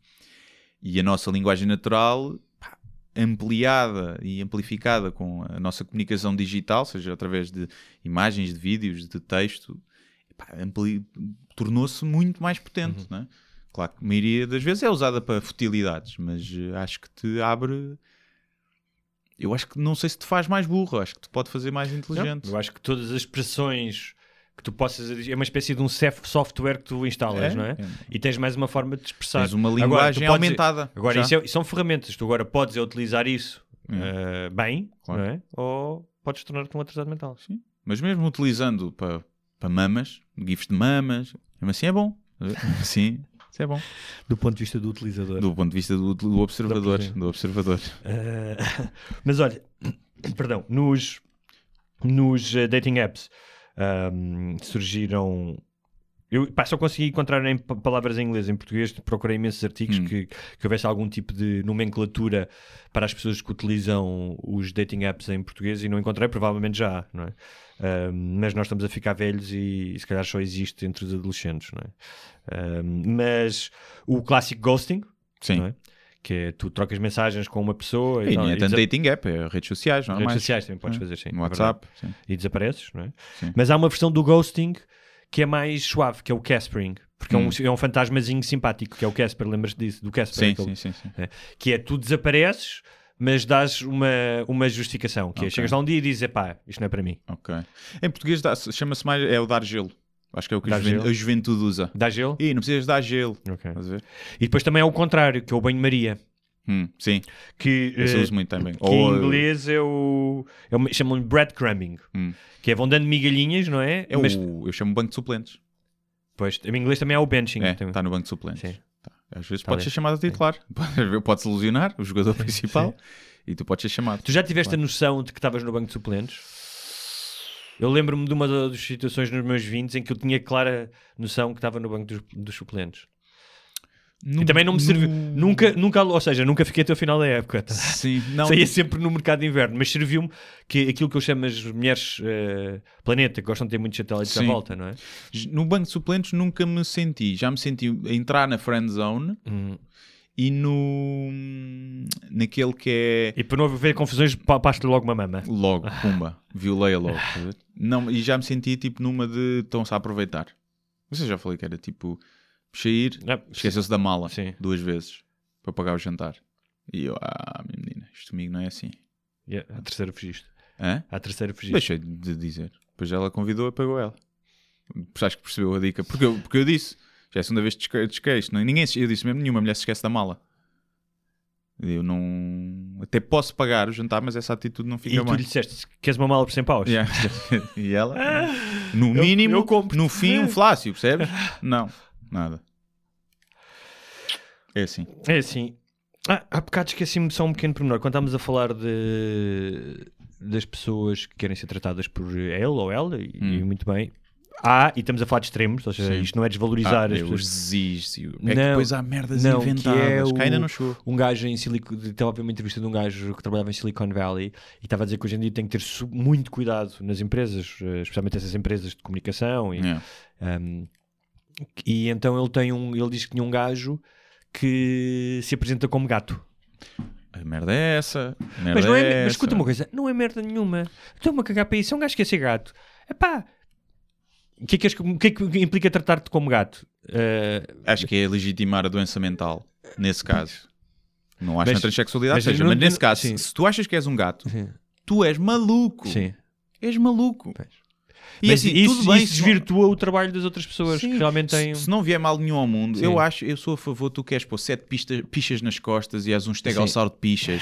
E a nossa linguagem natural, pá, ampliada e amplificada com a nossa comunicação digital, seja através de imagens, de vídeos, de texto, tornou-se muito mais potente. não é? Claro que a maioria das vezes é usada para futilidades, mas eh, acho que te abre. Eu acho que não sei se te faz mais burro, acho que te pode fazer mais inteligente. Eu acho que todas as expressões que tu possas. É uma espécie de um software que tu instalas, É, não é? é. E tens mais uma forma de expressar. Tens uma Agora, linguagem podes- aumentada. Agora, isso é- são ferramentas. Tu agora podes é utilizar isso eh, bem, Claro. não é? Ou podes tornar-te um atrasado mental. Sim. Mas mesmo utilizando para, para mamas, gifs de mamas, mesmo assim é bom. Sim, isso é bom. Do ponto de vista do utilizador. Do ponto de vista do, do observador. Do observador. Eh, mas olha, perdão, nos, nos eh, dating apps ahm, surgiram. Eu pá, só consegui encontrar em pa- palavras em inglês, em português, procurei imensos artigos Hum. que, que houvesse algum tipo de nomenclatura para as pessoas que utilizam os dating apps em português e não encontrei, provavelmente já não é? Mas nós estamos a ficar velhos e, se calhar só existe entre os adolescentes, não é? Mas o clássico ghosting, Sim. não é? que é tu trocas mensagens com uma pessoa E tal, não é e tanto dating app, é redes sociais, não é? redes mais. sociais também podes É. fazer, sim. No é WhatsApp. sim. e desapareces, não é? Sim. Mas há uma versão do ghosting que é mais suave, que é o Caspering. Porque é, um, Hum. é um fantasmazinho simpático, que é o Casper, lembras-te disso? Do Casper, Sim, aquele- sim, sim, sim. é, que é tu desapareces, mas dás uma, uma justificação, que é Ok. chegas lá um dia e dizes, epá, isto não é para mim. Ok. Em português chama-se mais. É o dar gelo. Acho que é o que a juven- gelo? a juventude usa. Dá gelo? Ih, não precisas dar gelo. Ok. Estás a ver? E depois também é o contrário, que é o banho-maria. Hum, sim, Que, esse eh, eu uso muito também. que Ou, em inglês é o. É o chamam-lhe breadcrumbing. Hum. Que é vão dando migalhinhas, não é? É Mas, o, eu chamo banco de suplentes. pois, em inglês também é o benching. É, está no banco de suplentes. Sim. Às vezes Tá pode ser chamado a titular. Pode-se ilusionar o jogador principal e tu podes ser chamado. Tu já tiveste a noção de que estavas no banco de suplentes? Eu lembro-me de uma das situações nos meus 20 em que eu tinha clara noção que estava no banco dos, dos suplentes. E também não me serviu. Nunca, nunca, ou seja, nunca fiquei até o final da época. tá? Sim, não. Saía sempre no mercado de inverno, mas serviu-me que aquilo que eu chamo as mulheres eh, planeta, que gostam de ter muitos satélites à Sim. volta, não é? No banco de suplentes nunca me senti. Já me senti a entrar na friend zone Hum. e no. naquele que é. E para não haver confusões, pa- pasto logo uma mama. Logo, pumba, violei-a logo. Não, e já me senti tipo numa de estão-se a aproveitar. Você já falei que era tipo sair, Ah, esqueceu-se da mala Sim. duas vezes. para pagar o jantar. E eu, ah, minha menina, isto comigo não é assim. Yeah, à terceira fugiste. Hã? À terceira fugiste. Deixei de dizer. Depois ela convidou e pagou ela. Acho que percebeu a dica. Porque eu, porque eu disse, já é a segunda vez que. Não, ninguém, eu disse mesmo, nenhuma mulher se esquece da mala. Eu não. Até posso pagar o jantar, mas essa atitude não e fica tu bem. lhe disseste, queres uma mala por 100 paus? Yeah. e ela, no eu- mínimo, eu compro. no fim, um flácio, percebes? Não, nada. É assim. É assim. Ah, há bocado esqueci-me só um pequeno pormenor. Quando estávamos a falar de, das pessoas que querem ser tratadas por ele ou ela, e, e muito bem. Há, e estamos a falar de extremos, ou seja, Sim. isto não é desvalorizar Ah, as pessoas. zis. o- É Não, que depois há merdas não, que inventadas. é que ainda o- não chegou. um gajo em Silicon estava a ver uma entrevista de um gajo que trabalhava em Silicon Valley e estava a dizer que hoje em dia tem que ter muito cuidado nas empresas, eh, especialmente essas empresas de comunicação e, Yeah. um, e então ele tem um ele diz que tinha um gajo que se apresenta como gato A merda é essa. merda mas, não é, é mas essa. escuta uma coisa, não é merda nenhuma estou-me a cagar para isso, é um gajo que quer ser gato epá o que é que, o que, é que implica tratar-te como gato? Eh, Acho que é legitimar a doença mental, nesse caso. Não acho Mas- na transexualidade, mas seja, não- mas nesse caso, sim. se tu achas que és um gato, sim, tu és maluco. sim. És maluco. Pois. E mas assim, isso, tudo bem, isso se não- desvirtua o trabalho das outras pessoas Sim, que realmente têm se, se não vier mal nenhum ao mundo, Sim. eu acho, eu sou a favor, tu queres pôr sete pista- pichas nas costas e és um estegossauro de pichas,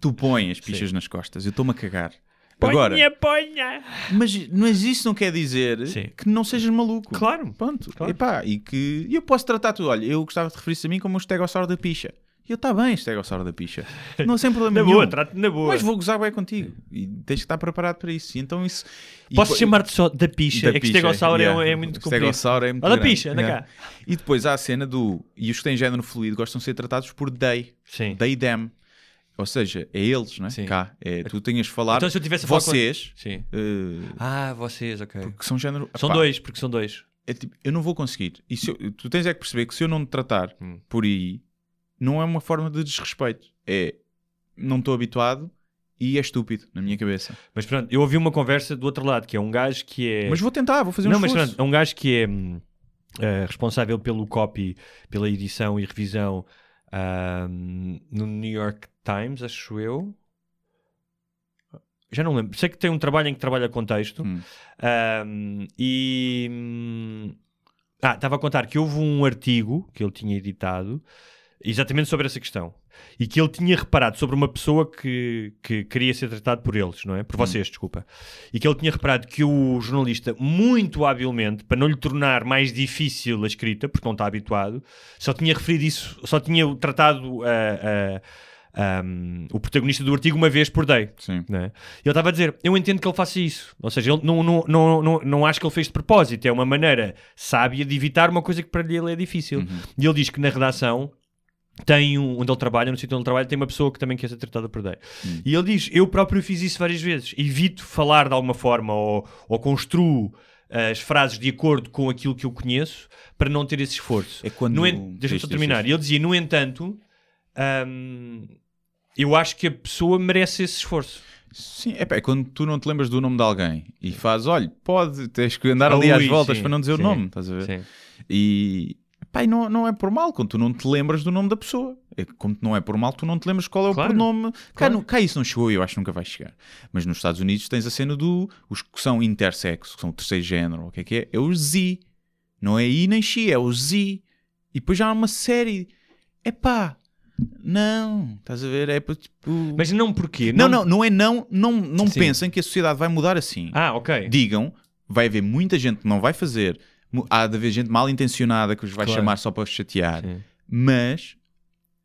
tu pões as pichas nas costas, eu estou-me a cagar. Agora, Ponha, ponha! mas, mas isso não quer dizer Sim. que não sejas maluco. Claro. Pronto. Claro. Epá, e que eu posso tratar tudo. Olha, eu gostava de referir-se a mim como um estegossauro da picha. E eu, está bem, estegossauro da picha. Não sem problema Na nenhum. boa, trate na boa. Mas vou gozar bem contigo. E tens que estar preparado para isso. E então isso... e Posso chamar-te só da picha? da é que estegossauro é- yeah. é, muito comprido. Estegossauro é muito Olha a grande. picha, anda Yeah. cá. E depois há a cena do... E os que têm género fluido gostam de ser tratados por they. Sim. They, them. Ou seja, é eles, não é? Sim. Cá. É, tu tenhas de falar... Então se eu tivesse a falar com- Vocês... Sim. eh, Ah, vocês, ok. que são género... São Epá, dois, porque são dois. é tipo, eu não vou conseguir. E se eu- tu tens é que perceber que se eu não te tratar Hum. por aí, não é uma forma de desrespeito. É, não estou habituado e é estúpido na minha cabeça. Mas pronto, eu ouvi uma conversa do outro lado, que é um gajo que é... Mas vou tentar, vou fazer um não, mas pronto, é um gajo que é hum, eh, responsável pelo copy, pela edição e revisão ahm, no New York Times, acho eu. Já não lembro. Sei que tem um trabalho em que trabalha com texto. Hum. Ahm, e. hum, Ah, estava a contar que houve um artigo que ele tinha editado exatamente sobre essa questão. E que ele tinha reparado sobre uma pessoa que, que queria ser tratado por eles, não é? Por vocês, desculpa. E que ele tinha reparado que o jornalista, muito habilmente, para não lhe tornar mais difícil a escrita, porque não está habituado, só tinha referido isso, só tinha tratado ah, ah, um, o protagonista do artigo uma vez por day. Sim. É? E ele estava a dizer: Eu entendo que ele faça isso. Ou seja, ele não, não, não, não, não acho que ele fez de propósito. É uma maneira sábia de evitar uma coisa que para ele é difícil. E ele diz que na redação tem um, onde ele trabalha, no sítio onde ele trabalha, tem uma pessoa que também quer ser tratada por day. E ele diz: Eu próprio fiz isso várias vezes. Evito falar de alguma forma ou, ou construo as frases de acordo com aquilo que eu conheço para não ter esse esforço. É quando- en- Deixa-me só terminar. E ele dizia: No entanto, hum, eu acho que a pessoa merece esse esforço. Sim, epá, é quando tu não te lembras do nome de alguém e fazes, olha, pode, tens que andar ali às voltas sim, para não dizer sim, o nome, estás a ver? Sim. E pá, e não, não é por mal, quando tu não te lembras do nome da pessoa. É como não é por mal, tu não te lembras qual é Claro, o pronome. Cá, claro. não- cá isso não chegou e eu acho que nunca vai chegar. Mas nos Estados Unidos tens a cena do. Os que são intersexo, que são o terceiro género, o que é que é? É o Z. Não é I nem X, é o Z. E depois já há uma série. Epá, não, estás a ver? É tipo. Mas não porquê? não, não, não é não. Não, não Sim. pensem que a sociedade vai mudar assim Ah, ok. digam, vai haver muita gente que não vai fazer, há de haver gente mal intencionada que os vai Claro. chamar só para os chatear, Sim. mas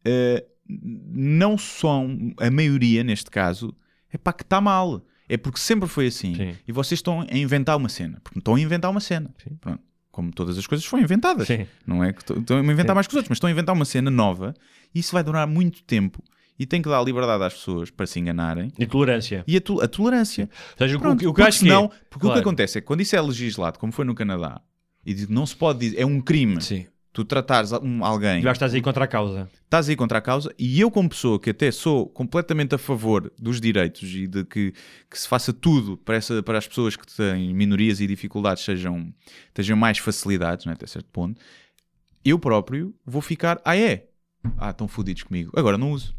eh, não são, a maioria neste caso, é para que está mal. É porque sempre foi assim. Sim. E vocês estão a inventar uma cena. Porque estão a inventar uma cena. Como todas as coisas foram inventadas. Sim. Não é que estão a inventar Sim. mais que os outros, mas estão a inventar uma cena nova e isso vai durar muito tempo. E tem que dar liberdade às pessoas para se enganarem. E tolerância. E a, to- a tolerância. Ou seja, o que- Pronto, o que eu porque acho que é- senão, porque o Claro. que acontece é que quando isso é legislado, como foi no Canadá, e diz- não se pode dizer, é um crime, Sim. tu tratares um, alguém, E já estás aí contra a causa. estás aí contra a causa, e eu como pessoa que até sou completamente a favor dos direitos e de que, que se faça tudo para, essa, para as pessoas que têm minorias e dificuldades sejam, tenham mais facilidades, né, até certo ponto, eu próprio vou ficar, ah é, ah, estão fodidos comigo. Agora não uso.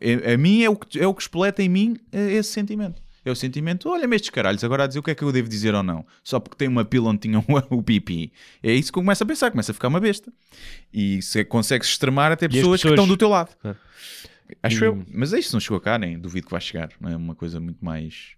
É- A, mim é o, que, é o que espoleta em mim é esse sentimento. É o sentimento, olha-me estes caralhos, agora a dizer o que é que eu devo dizer ou não. Só porque tem uma pila onde tinha o, pipi. É isso que eu começo a pensar, começa a ficar uma besta. E se consegues extremar até as pessoas, que pessoas- estão do teu lado. Claro. Acho E- eu. Mas é isto, não chegou cá, nem duvido que vai chegar. É uma coisa muito mais.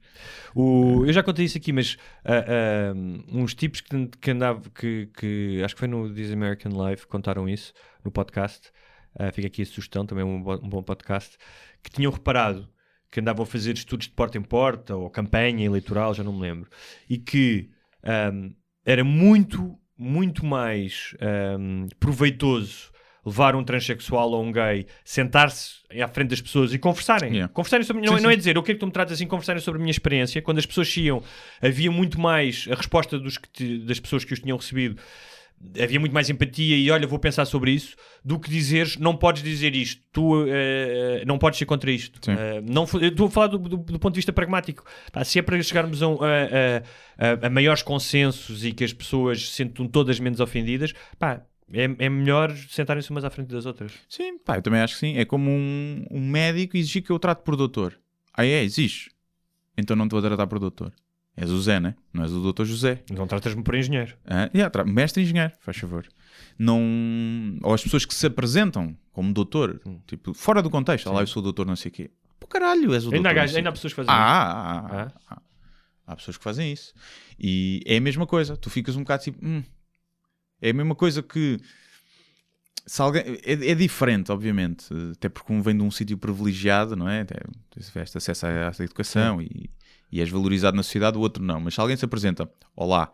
O- eu já contei isso aqui, mas ah, ah, uns tipos que, que andavam, que, que acho que foi no This American Life, contaram isso no podcast. Ah, fica aqui a sugestão, também é um, bo- um bom podcast. Que tinham reparado que andavam a fazer estudos de porta em porta ou campanha eleitoral, já não me lembro, e que ahm, era muito, muito mais ahm, proveitoso levar um transexual ou um gay, sentar-se à frente das pessoas e conversarem. Yeah. Conversarem sobre. Não, Sim, é- não é dizer, eu quero que tu me trates assim, conversarem sobre a minha experiência. Quando as pessoas iam, havia muito mais a resposta dos que te- das pessoas que os tinham recebido. Havia muito mais empatia e olha, vou pensar sobre isso do que dizeres não podes dizer isto, tu eh, não podes ser contra isto. Eh, não, estou a falar do, do- do ponto de vista pragmático. Pá, se é para chegarmos a, a- a- a- a maiores consensos e que as pessoas se sintam todas menos ofendidas, pá, é, é melhor sentarem-se umas à frente das outras. Sim, pá, eu também acho que sim. É como um, um médico exigir que eu trate por doutor. Ah, é? Exige. Então não te vou tratar por doutor. És o Zé, né? Não és o doutor José. Não tratas-me por engenheiro. Ah, yeah, mestre engenheiro, faz favor. Não... Ou as pessoas que se apresentam como doutor, tipo, fora do contexto. Ah lá, eu sou o doutor não sei o quê. Pô, caralho, és o doutor Ainda há, gajos- sei ainda há pessoas que fazem isso. Ah, ah, ah, Ah? ah. Há pessoas que fazem isso. E é a mesma coisa. Tu ficas um bocado tipo... hum. É a mesma coisa que... Se alguém, é, é diferente, obviamente, até porque um vem de um sítio privilegiado, não é? Tiveste acesso à, à educação e, e és valorizado na sociedade, o outro não. Mas se alguém se apresenta, olá,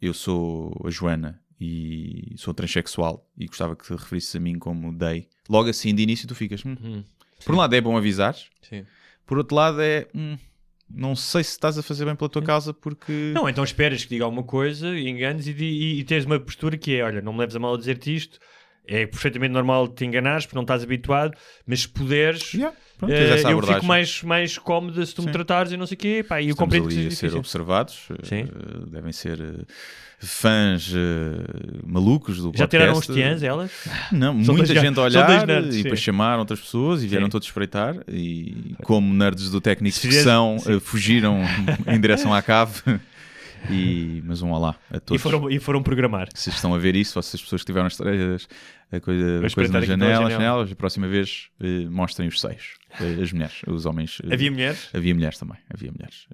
eu sou a Joana e sou transexual e gostava que te referisses a mim como Day, logo assim de início tu ficas. hum. Hum, Por um lado é bom avisar, sim. por outro lado é. hum, não sei se estás a fazer bem pela tua causa porque. Não, então esperas que diga alguma coisa, enganes e, e, e tens uma postura que é: olha, não me leves a mal a dizer-te isto, é perfeitamente normal te enganares porque não estás habituado, mas se puderes, Yeah, pronto, essa eu abordagem. fico mais, mais cómodo se tu me Sim. tratares e não sei o quê, pá, e eu Estamos compreendo que ali a ser difícil. observados. Sim. eh, devem ser eh, fãs malucos do Já tiraram os podcast. tiãs, elas? Não, São muita dois gente a olhar nerds, e depois chamaram outras pessoas e vieram Sim. todos espreitar e como nerds do técnico que são, fugiram em direção à cave. E, mas um olá a E todos. foram, e foram programar. Vocês estão a ver isso, vocês pessoas que tiveram as, as- a coisa, a coisa na janela, as janela. janelas, a próxima vez eh, mostrem os seios, eh, as mulheres, os homens. eh, Havia mulheres? Havia mulheres também, havia mulheres.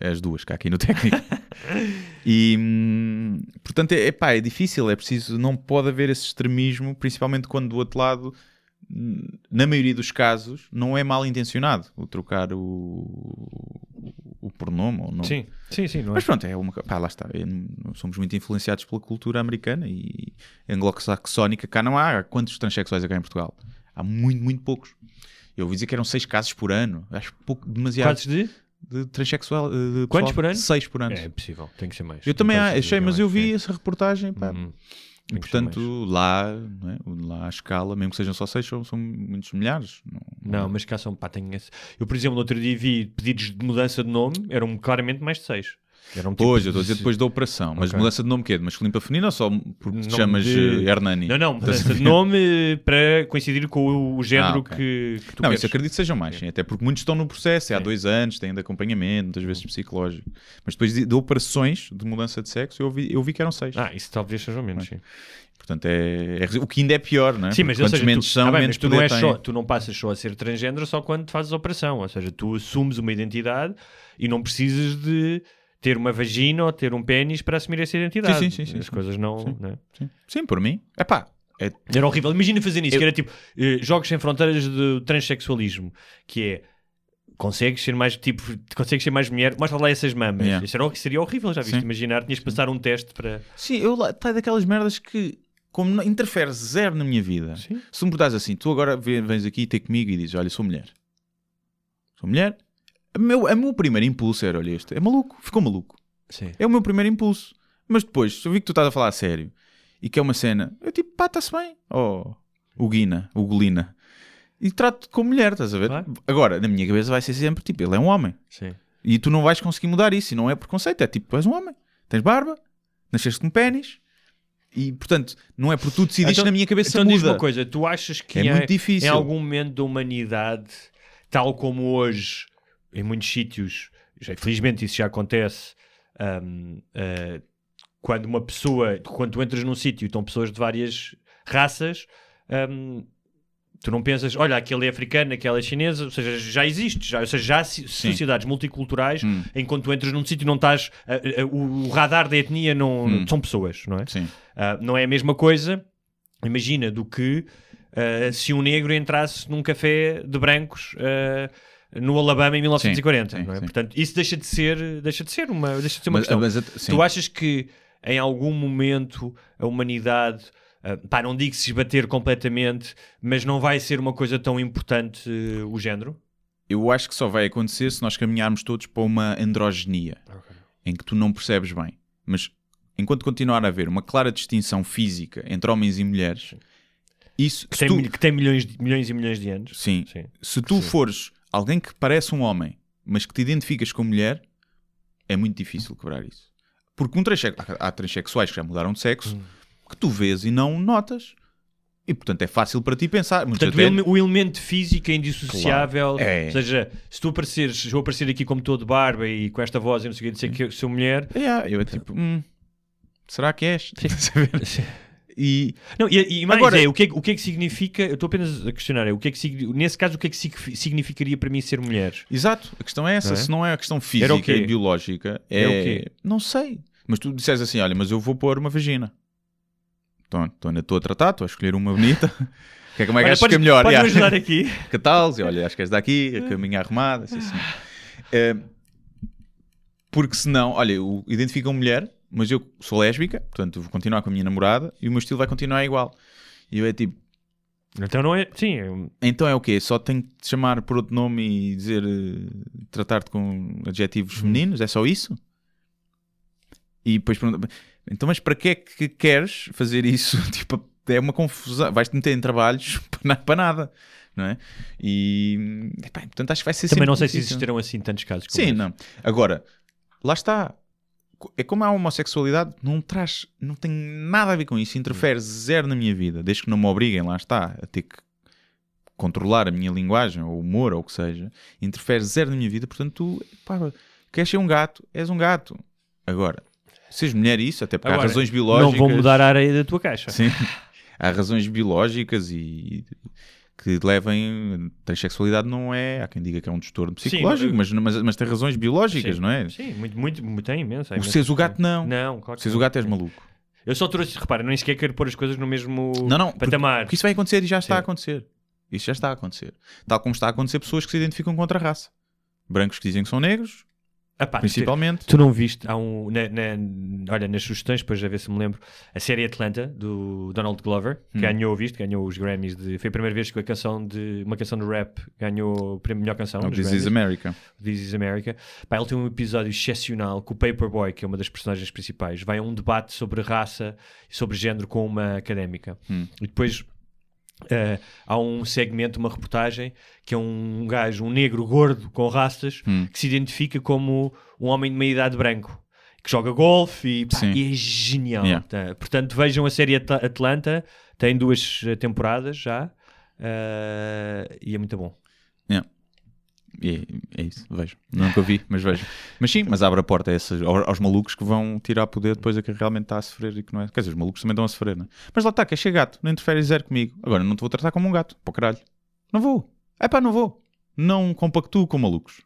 Eh, as duas, cá aqui no técnico. e, hum, portanto, é, pá, é difícil, é preciso, não pode haver esse extremismo, principalmente quando do outro lado, hum, na maioria dos casos, não é mal intencionado o trocar o, o pronome ou não. Sim, sim, sim. É? Mas pronto, é uma, pá, lá está. É, somos muito influenciados pela cultura americana e anglo-saxónica. Cá não há quantos transexuais há cá em Portugal? Há muito, muito poucos. Eu ouvi dizer que eram seis casos por ano. Acho pouco, demasiado. Quantos de? De transexual. de pessoal- Quantos por ano? Seis por ano. É possível, tem que ser mais. eu também achei, mas eu vi essa reportagem. Pá. Uhum. E, portanto, lá, não é? lá à escala, mesmo que sejam só seis, são, são muitos milhares. Não, Não, mas cá são, pá, tenho esse... Eu, por exemplo, no outro dia vi pedidos de mudança de nome, eram claramente mais de seis. Eram tipo Hoje, eu estou a dizer de- depois da operação. Mas Ok. mudança de nome quê? De masculino para feminino ou só porque te Nome chamas de- eh, Hernani? Não, não, mudança de nome para coincidir com o, o género Ah, ok. que, que tu não, queres. isso acredito que sejam mais, sim, até porque muitos estão no processo, é há dois anos, têm de acompanhamento, muitas vezes psicológico. Mas depois de, de operações de mudança de sexo, eu vi, eu vi que eram seis. Ah, isso talvez seja menos, sim. Portanto, é, é- o que ainda é pior, não é? Sim, mas quantos seja, menos tu, são, tá bem, menos mas tu não, têm. só, tu não passas só a ser transgênero só quando fazes a operação. Ou seja, tu assumes uma identidade e não precisas de ter uma vagina ou ter um pênis para assumir essa identidade. Sim, sim, sim, As sim. coisas não... Sim. né? Sim. Sim, por mim. É pá, é, Era horrível. Imagina fazer isso, Eu- que era tipo eh, Jogos Sem Fronteiras do transexualismo, que é consegues ser mais tipo, consegues ser mais mulher, mostra lá essas mamas. Yeah. Isso era, seria horrível, já viste? Sim. Imaginar, tinhas de passar um teste para. Sim, eu lá tá daquelas merdas que, como não, interfere zero na minha vida. Sim. Se me perguntas assim, tu agora vens aqui ter comigo e dizes: Olha, sou mulher. Sou mulher. O meu, o meu primeiro impulso era: Olha, este é maluco, ficou maluco. Sim. É o meu primeiro impulso. Mas depois, se eu vi que tu estás a falar a sério e que é uma cena, eu tipo, pá, está-se bem. Oh, o Guina, o Golina. E trato-te como mulher, estás a ver? Claro. Agora, na minha cabeça vai ser sempre tipo, ele é um homem. Sim. E tu não vais conseguir mudar isso. E não é preconceito, é tipo, tu és um homem. Tens barba, nasceste com pênis, E, portanto, não é por tu decidiste Então- na minha cabeça Então diz muda. uma coisa, tu achas que É em- muito difícil. em algum momento da humanidade, tal como hoje, em muitos sítios, já, felizmente isso já acontece, hum, eh, quando uma pessoa, quando tu entras num sítio e estão pessoas de várias raças, hum, tu não pensas, olha, aquele é africano, aquela é chinesa, ou seja, já existe, já, ou seja, já há si- sociedades multiculturais, Hum. enquanto tu entras num sítio não estás, eh, eh, o, radar da etnia não, Hum. são pessoas, não é? Sim. Ah, não é a mesma coisa, imagina, do que ah, se um negro entrasse num café de brancos ah, no Alabama em 1940. Sim, não é? sim. Portanto, isso deixa de ser, deixa de ser uma, deixa de ser uma Mas- questão. mas sim. tu achas que em algum momento a humanidade, ah, pá, não digo se esbater completamente, mas não vai ser uma coisa tão importante ah, o género? Eu acho que só vai acontecer se nós caminharmos todos para uma androgenia, em que tu não percebes bem. Mas enquanto continuar a haver uma clara distinção física entre homens e mulheres, isso Que tem, tu- que tem milhões, de- milhões e milhões de anos. Sim. Sim. Se tu fores alguém que parece um homem, mas que te identificas como mulher, é muito difícil quebrar isso. Porque um transsex... há transexuais que já mudaram de sexo Hum. que tu vês e não notas. E portanto é fácil para ti pensar. Portanto, o, até- o elemento físico é indissociável. Claro. É. Ou seja, se tu apareceres, se eu aparecer aqui como todo barba e com esta voz e não sei o que, dizer que sou mulher. Eu é tipo, hum, será que és? e Não, e, e mais Agora- é, o que é, que- o que é que significa? Eu estou apenas a questionar, é, o que é que nesse caso, o que é que sig- significaria para mim ser mulher? Exato, a questão é essa. Não é? Se não é a questão física e biológica, é. O quê? Não sei. Mas tu disseres assim: olha, mas eu vou pôr uma vagina. Então, então ainda estou a tratar, estou a escolher uma bonita. Que é como é que achas que é podes- melhor? Yeah. ajudar aqui? Que tal? Olha, acho que és daqui, a caminha arrumada. Assim, assim. Eh, porque senão, olha, eu identifico uma mulher, mas eu sou lésbica, portanto vou continuar com a minha namorada e o meu estilo vai continuar igual. E eu é tipo, Então não é. Sim, é- então é o quê? Só tenho que te chamar por outro nome e dizer, eh, tratar-te com adjetivos Uhum. femininos? É só isso? E depois pergunta, então, mas para que é que queres fazer isso? tipo, é uma confusão. Vais-te meter em trabalhos para na- para nada, não é? E, epá, portanto, acho que vai ser também não sei se difícil. existirão assim tantos casos. Sim, não. Agora, lá está. É como a homossexualidade, não traz, não tem nada a ver com isso, interfere zero na minha vida, desde que não me obriguem, lá está, a ter que controlar a minha linguagem, ou humor, ou o que seja, interfere zero na minha vida, portanto, tu, pá, queres ser um gato, és um gato. Agora, seres mulher isso, até porque Agora, há razões biológicas. Não vou mudar a areia da tua caixa. Sim. Há razões biológicas e que levem. Transexualidade não é. Há quem diga que é um transtorno Sim, psicológico, eu- mas, mas, mas tem razões biológicas, Sim. não é? Sim, muito, muito, muito tem imenso. é O imenso. seres o gato, não. Não, claro Seres o gato és maluco. Eu só trouxe, repara, nem sequer quero pôr as coisas no mesmo Não, não. Porque, patamar. porque isso vai acontecer e já está Sim. a acontecer. Isso já está a acontecer. Tal como está a acontecer pessoas que se identificam com outra raça. Brancos que dizem que são negros, Ah, pá, principalmente. Tu não viste? Há um. na- na- olha, nas sugestões, depois a ver se me lembro. A série Atlanta, do Donald Glover, que Hum. ganhou, viste? Ganhou os Grammys. De, foi a primeira vez que a canção de. Uma canção de rap ganhou de melhor canção. Oh, This Grammys. is America. This is America. Pá, ele tem um episódio excepcional com o Paperboy, que é uma das personagens principais. Vai a um debate sobre raça e sobre género com uma académica. Hum. E depois eh, há um segmento, uma reportagem, que é um gajo, um negro gordo com rastas, Hum. que se identifica como um homem de meia idade branco. Que joga golfe e, pá, e é genial. Yeah. Tá? Portanto, vejam a série At- Atlanta, tem duas eh, temporadas já eh, e é muito bom. E é, é isso, vejo. Nunca vi, mas vejo. Mas sim, mas abre a porta a esses, aos, malucos que vão tirar poder depois a quem realmente está a sofrer e que não é. Quer dizer, os malucos também estão a sofrer, não é? Mas lá está, quer ser gato, não interfere zero comigo. Agora não te vou tratar como um gato, para caralho. Não vou. É pá, não vou. Não compactuo com malucos.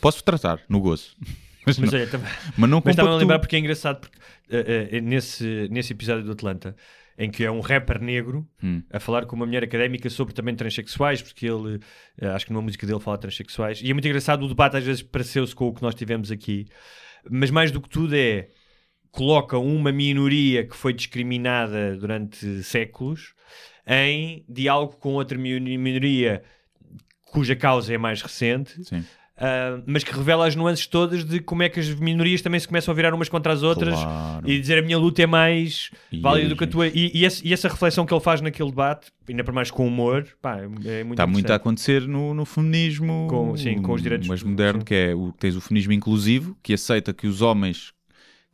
Posso tratar, no gozo. Mas, Mas não, também. mas não Mas estava a compactuo. lembrar porque é engraçado porque, eh, eh, nesse, nesse episódio do Atlanta em que é um rapper negro Hum. a falar com uma mulher académica sobre também transexuais, porque ele eh, acho que numa música dele fala de transexuais, e é muito engraçado o debate às vezes pareceu-se com o que nós tivemos aqui, mas mais do que tudo é coloca uma minoria que foi discriminada durante séculos em diálogo com outra minoria cuja causa é mais recente Sim. Uh, mas que revela as nuances todas de como é que as minorias também se começam a virar umas contra as outras Claro. e dizer a minha luta é mais E válida é do que a tua. E, e essa, e essa reflexão que ele faz naquele debate, ainda para mais com humor, pá, é muito Está muito a acontecer no, no feminismo Com- sim, com os direitos mais moderno, sim. que é o tens o feminismo inclusivo, que aceita que os homens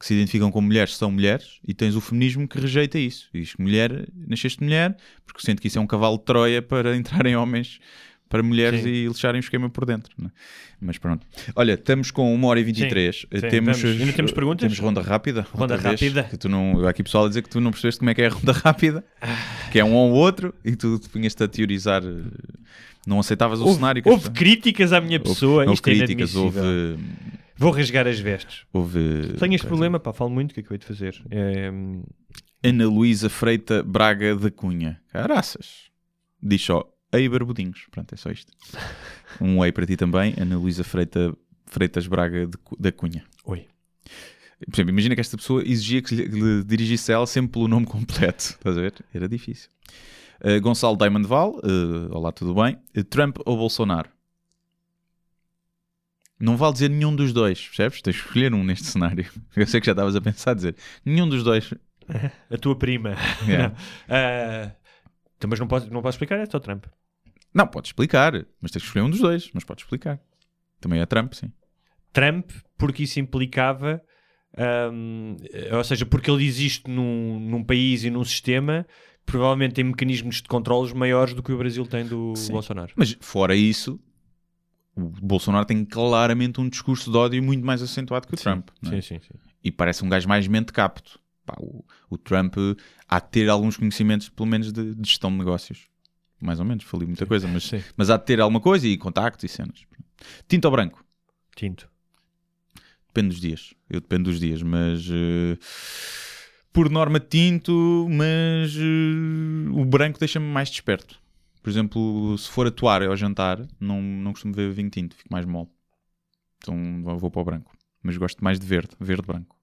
que se identificam como mulheres são mulheres e tens o feminismo que rejeita isso. Diz mulher, nasceste mulher, porque sente que isso é um cavalo de Troia para entrarem homens para mulheres Sim. e lixarem o esquema por dentro. né? Mas pronto. Olha, estamos com 1 hora e 23. Sim, sim, temos, vamos. Ainda temos perguntas? Temos ronda rápida. Ronda outra vez, rápida. que tu não, aqui pessoal a dizer que tu não percebeste como é que é a ronda rápida, que é um ou outro, e tu te punhas-te a teorizar. eh, Não aceitavas o Houve, cenário. houve as- críticas à minha pessoa. houve Isto é críticas, houve. Vou rasgar as vestes. houve. Tenho este problema, pá, falo muito, o que é que eu hei de fazer? É, Ana Luísa Freita Braga da Cunha. Caraças. Diz só, ei barbudinhos. Pronto, é só isto. Um ei para ti também, Ana Luísa Freita, Freitas Braga de da Cunha. Oi. Por exemplo, imagina que esta pessoa exigia que lhe, lhe dirigisse a ela sempre pelo nome completo. Estás a ver? Era difícil. Uh, Gonçalo Diamond Val, uh, olá, tudo bem? Uh, Trump ou Bolsonaro? Não vale dizer nenhum dos dois, percebes? Tens de escolher um neste cenário. Eu sei que já estavas a pensar dizer nenhum dos dois. A tua prima. Yeah. Não. Ah, então, mas não posso, não posso explicar, é só Trump. Não, podes explicar, mas tens que escolher um dos dois, mas podes explicar. Também é Trump, sim. Trump, porque isso implicava, hum, ou seja, porque ele existe num, num país e num sistema que provavelmente tem mecanismos de controles maiores do que o Brasil tem do Sim. Bolsonaro. Mas fora isso, o Bolsonaro tem claramente um discurso de ódio muito mais acentuado que o Trump. não é? Sim, sim, sim. E parece um gajo mais mente capto. Pá, o, o Trump há de ter alguns conhecimentos, pelo menos, de, de gestão de negócios. Mais ou menos, falei muita coisa, mas, Sim. mas há de ter alguma coisa e contactos e cenas. Tinto ou branco? Tinto. Depende dos dias. Eu dependo dos dias, mas eh, por norma tinto, mas eh, o branco deixa-me mais desperto. Por exemplo, se for atuar ao jantar, não, não costumo ver vinho tinto, fico mais mole. Então vou para o branco. Mas gosto mais de verde, verde-branco.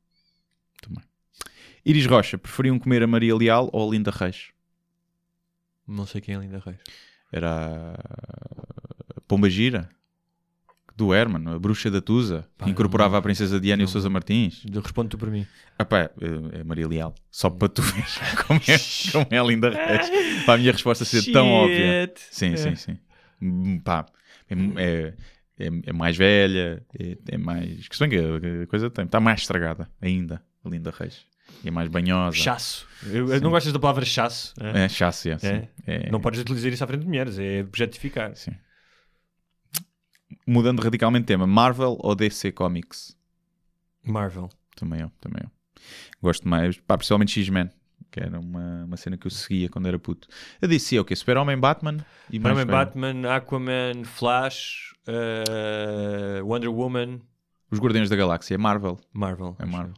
Também. Iris Rocha, preferiam comer a Maria Leal ou a Linda Reis? Não sei quem é Linda Reis. Era a Pomba Gira, do Herman, a bruxa da Tusa, Pá, que incorporava não- a Princesa Diana e o não- Sousa Martins. Responde tu para mim. Ah pá, é Maria Leal. Só para tu veres como é, como é a linda Reis. Para a minha resposta ser tão óbvia. Shit. Sim, É. sim, sim. Hum, Pá, é, é, é- é mais velha, é, é mais... Que se bem que a coisa tem, está mais estragada ainda, a linda Reis. E é mais banhosa. Chasso. Eu, eu não gostas da palavra chasso? é? É, chasse, é, sim. É? É- Não podes utilizar isso à frente de mulheres, é objetificar. Sim. Mudando radicalmente de tema, Marvel ou DC Comics? Marvel. Também eu, também eu. Gosto mais, pá, principalmente X-Men, que era uma, uma cena que eu seguia quando era puto. A DC é o quê? Super-Homem, Batman e mais Superman, qual? Batman, Aquaman, Flash, uh, Wonder Woman, Os Guardiões da Galáxia, é Marvel. Marvel. É Marvel.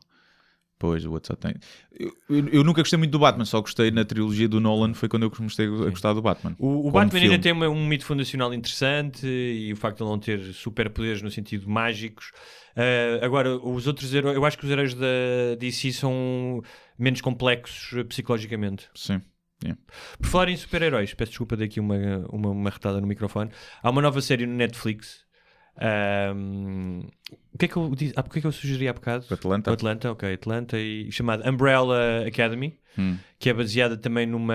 Pois, o outro só tem. Eu, eu- eu nunca gostei muito do Batman, só gostei na trilogia do Nolan, foi quando eu comecei a gostar do Batman. O, o Batman filme. ainda tem uma- um mito fundacional interessante e o facto de ele não ter superpoderes no sentido mágicos. Uh, agora, os outros heróis, eu acho que os heróis da DC são menos complexos psicologicamente. Sim. Por falar em super-heróis, peço desculpa daqui uma, uma, uma retada no microfone. Há uma nova série no Netflix. Ahm, o que é que eu disse? Ah, porque é que eu sugeri há bocado? Atlanta. Atlanta, ok, Atlanta, e chamada Umbrella Academy, Hum. que é baseada também numa,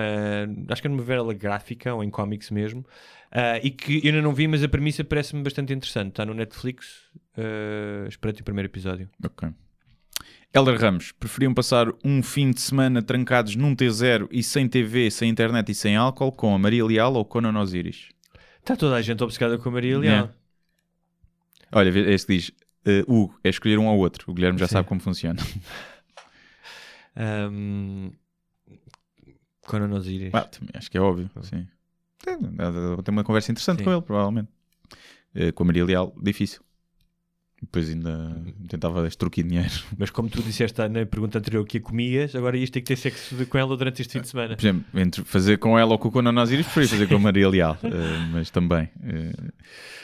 acho que é numa novela gráfica ou em cómics mesmo, ah, e que eu ainda não vi, mas a premissa parece-me bastante interessante. Está no Netflix, uh, espero o primeiro episódio. Ok. Helder Ramos, preferiam passar um fim de semana trancados num T0 e sem TV, sem internet e sem álcool com a Maria Leal ou com a Osiris? Está toda a gente obcecada com a Maria Leal. Yeah. Olha, este diz, eh, Hugo, é escolher um ou outro. O Guilherme já Sim. sabe como funciona. Um, Conan Osiris. Ah, também acho que é óbvio. Sim. Tem, tem uma conversa interessante Sim. com ele, provavelmente. Eh, com a Maria Leal, difícil. Depois ainda tentava extorquir dinheiro. Mas como tu disseste na pergunta anterior que a comias, agora ias ter que ter sexo com ela durante este fim de semana. Por exemplo, entre fazer com ela ou com o Conan Osiris, preferi fazer com a Maria Leal. Eh, mas também. eh.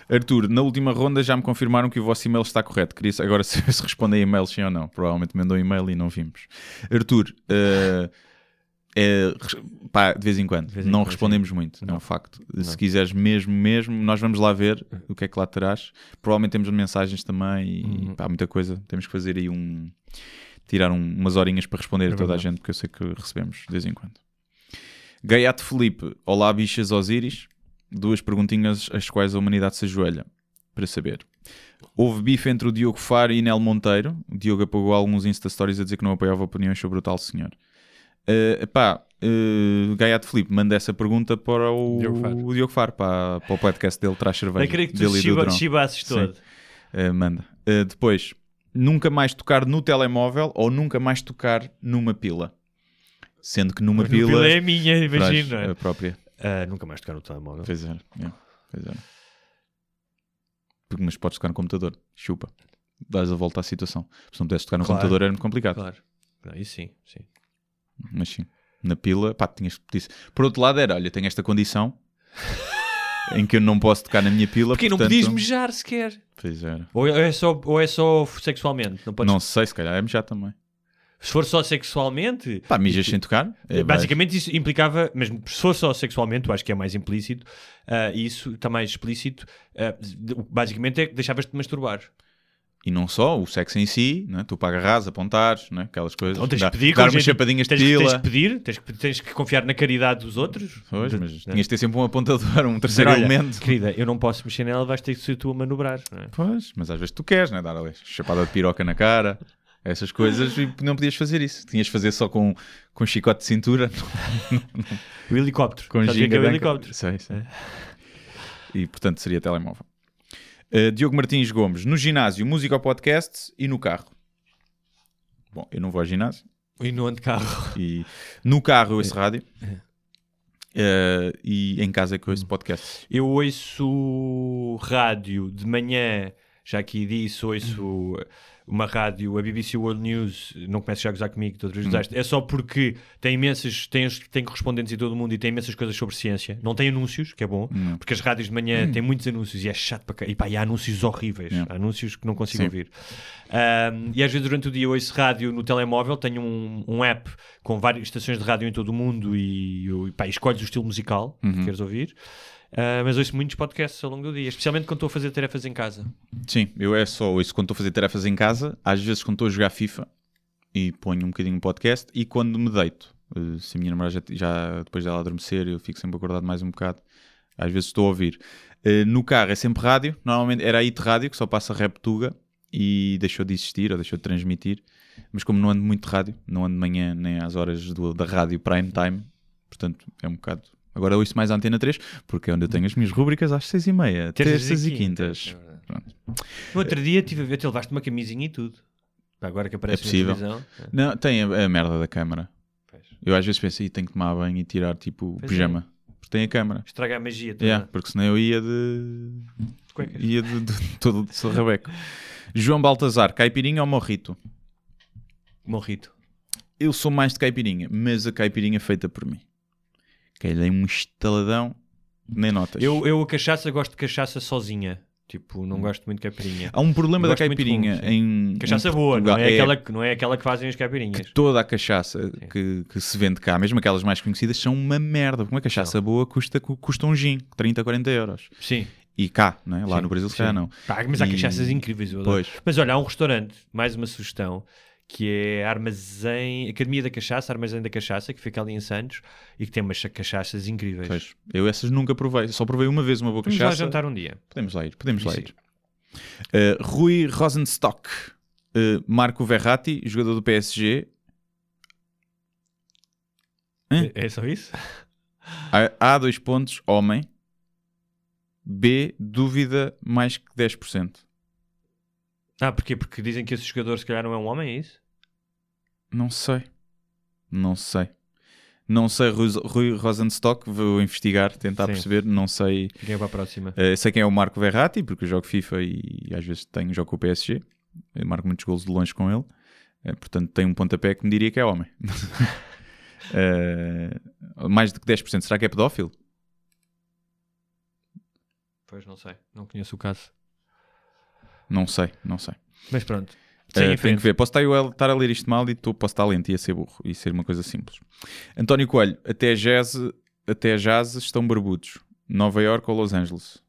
Arthur, na última ronda já me confirmaram que o vosso e-mail está correto. Queria agora saber se respondem a e-mail sim ou não. Provavelmente mandou um e-mail e não vimos. Arthur, eh, é, pá, de vez em quando. vez em não quando, respondemos muito, não é um facto. Se Não. quiseres mesmo, mesmo, nós vamos lá ver o que é que lá terás. Provavelmente temos mensagens também e Uhum. pá, muita coisa. Temos que fazer aí um. tirar um- umas horinhas para responder É a toda a verdade. gente, porque eu sei que recebemos de vez em quando. Gaiato Felipe, olá bichas Osíris. Duas perguntinhas às quais a humanidade se ajoelha para saber. Houve bife entre o Diogo Faro e Nel Monteiro. O Diogo apagou alguns Insta Stories a dizer que não apoiava opiniões sobre o tal senhor. Uh, pá, uh, Gaiato Felipe manda essa pergunta para o Diogo Faro. o Diogo Faro, para, para o podcast dele, traz cerveja. Eu queria que tu chiba, chibasses todo. Uh, manda. Uh, depois, nunca mais tocar no telemóvel ou nunca mais tocar numa pila. Sendo que numa pila. pila é a minha, imagina. é? A própria. Ah, nunca mais tocar no telemóvel. Pois é. é, pois é. Porque- Mas podes tocar no computador. Chupa. Dás a volta à situação. Se não pudesse tocar no Claro. computador era muito complicado. Claro. Não, isso sim, sim. Mas sim. Na pila, pá, tinhas que pedir. Por outro lado, era: olha, tenho esta condição em que eu não posso tocar na minha pila. Porque não portanto... podias mejar sequer. Pois era. Ou é só, ou é só sexualmente? Não podes... Não sei, se calhar é já também. Se for só sexualmente, Pá, mijas sem tocar. É, basicamente isso implicava, mas se for só sexualmente, eu acho que é mais implícito, e isso está mais explícito, ah, basicamente é que deixavas-te de masturbar. E não só, o sexo em si, né? tu para agarrares, apontares, né? aquelas coisas. Então tens Dar- que pedir, dar umas gente- chapadinhas de tens, tens pila. que pedir, tens que, tens que confiar na caridade dos outros. Pois, De- mas né? tinhas de ter sempre um apontador, um terceiro olha, elemento. Querida, eu não posso mexer nela, vais ter que ser tu a manobrar. é? Pois, mas às vezes tu queres, né? Dar ali chapada de piroca na cara, essas coisas, e não podias fazer isso. Tinhas de fazer só com, com chicote de cintura, O helicóptero. com Sabes o que é, é o helicóptero? Sei, sei. E portanto seria telemóvel. Uh, Diogo Martins Gomes, no ginásio, música ou podcast e no carro. Bom, eu não vou ao ginásio. E no ando de carro. E no carro eu ouço rádio. É. Uh, e em casa é que eu ouço podcast. Eu ouço rádio de manhã, já aqui disse, ouço uma rádio, a BBC World News, não começo já a gozar comigo, todas as vezes. É só porque tem imensas, tem, tem correspondentes em todo o mundo e tem imensas coisas sobre ciência. Não tem anúncios, que é bom, porque as rádios de manhã têm muitos anúncios e é chato para cá. E pá, e há anúncios horríveis, Yeah. há anúncios que não consigo Sim. ouvir. Ahm, e às vezes durante o dia eu ouço rádio no telemóvel, tenho um, um app com várias estações de rádio em todo o mundo e, e pá, escolhes o estilo musical Uhum. que queres ouvir. Ah, mas ouço muitos podcasts ao longo do dia, especialmente quando estou a fazer tarefas em casa. Sim, eu é só ouço quando estou a fazer tarefas em casa, às vezes quando estou a jogar FIFA e ponho um bocadinho de podcast e quando me deito. Uh, Se a minha namorada já, já depois dela adormecer, eu fico sempre acordado mais um bocado. Às vezes estou a ouvir. Uh, no carro é sempre rádio, normalmente era IT Rádio que só passa Reptuga e deixou de existir ou deixou de transmitir. Mas como não ando muito de rádio, não ando de manhã nem às horas do- da rádio prime time, portanto é um bocado. Agora ouço mais a Antena 3, porque é onde eu tenho as minhas rúbricas às 6h30, terças, e quintas. é. No outro dia tive a ver, te levaste uma camisinha e tudo. Agora que aparece É possível. na televisão. é. Não, tem a, a merda da câmara. Pois. Eu às vezes penso, "Ih, tenho que tomar banho e tirar tipo o Pois pijama. Porque tem a câmara. Estraga a magia toda. Yeah, porque senão eu ia de. De cuecas. ia de, de, todo de sarrabeco. João Baltazar, caipirinha ou morrito? Morrito. Eu sou mais de caipirinha, mas a caipirinha feita por mim. Que dei um estaladão, nem notas. Eu, eu a cachaça gosto de cachaça sozinha. Tipo, não gosto muito de caipirinha. Há um problema da caipirinha em. Cachaça em boa, não Portugal. é, Aquela, que- não é aquela que fazem as caipirinhas. toda a cachaça que, que se vende cá, mesmo aquelas mais conhecidas, são uma merda. Uma cachaça boa custa, custa um gin, 30, 40 euros. Sim. E cá, não é? lá Sim, no Brasil, se calhar não. Mas há E- cachaças incríveis. Eu. Pois. Mas olha, há um restaurante, mais uma sugestão, que é Armazém, Academia da Cachaça, Armazém da Cachaça, que fica ali em Santos e que tem umas cachaças incríveis. Pois. Eu essas nunca provei. Só provei uma vez uma boa lá cachaça. jantar um dia. Podemos lá ir. Podemos lá ir. Uh, Rui Rosenstock. Uh, Marco Verratti, jogador do PSG. Hã? É, é só isso? A, A, dois pontos, homem. B, dúvida mais que 10%. Ah, porquê? Porque dizem que esse jogador se calhar não é um homem, é isso? Não sei. Não sei. Não sei, Rui, Rosenstock, vou investigar, tentar Sim. perceber, não sei. Fiquem para a próxima. Eh, sei quem é o Marco Verratti, porque eu jogo FIFA e às vezes tenho jogo com o PSG. Eu marco muitos golos de longe com ele. Eh, portanto, tem um pontapé que me diria que é homem. Eh, mais de que 10%. Será que é pedófilo? Pois não sei, não conheço o caso. Não sei, não sei. Mas pronto. Eh, Segue em tenho que ver. Posso estar, eu a- ler isto mal e tu posso estar lento e a ser burro e ser uma coisa simples. António Coelho, até jazz, até jazz estão barbudos. Nova York ou Los Angeles?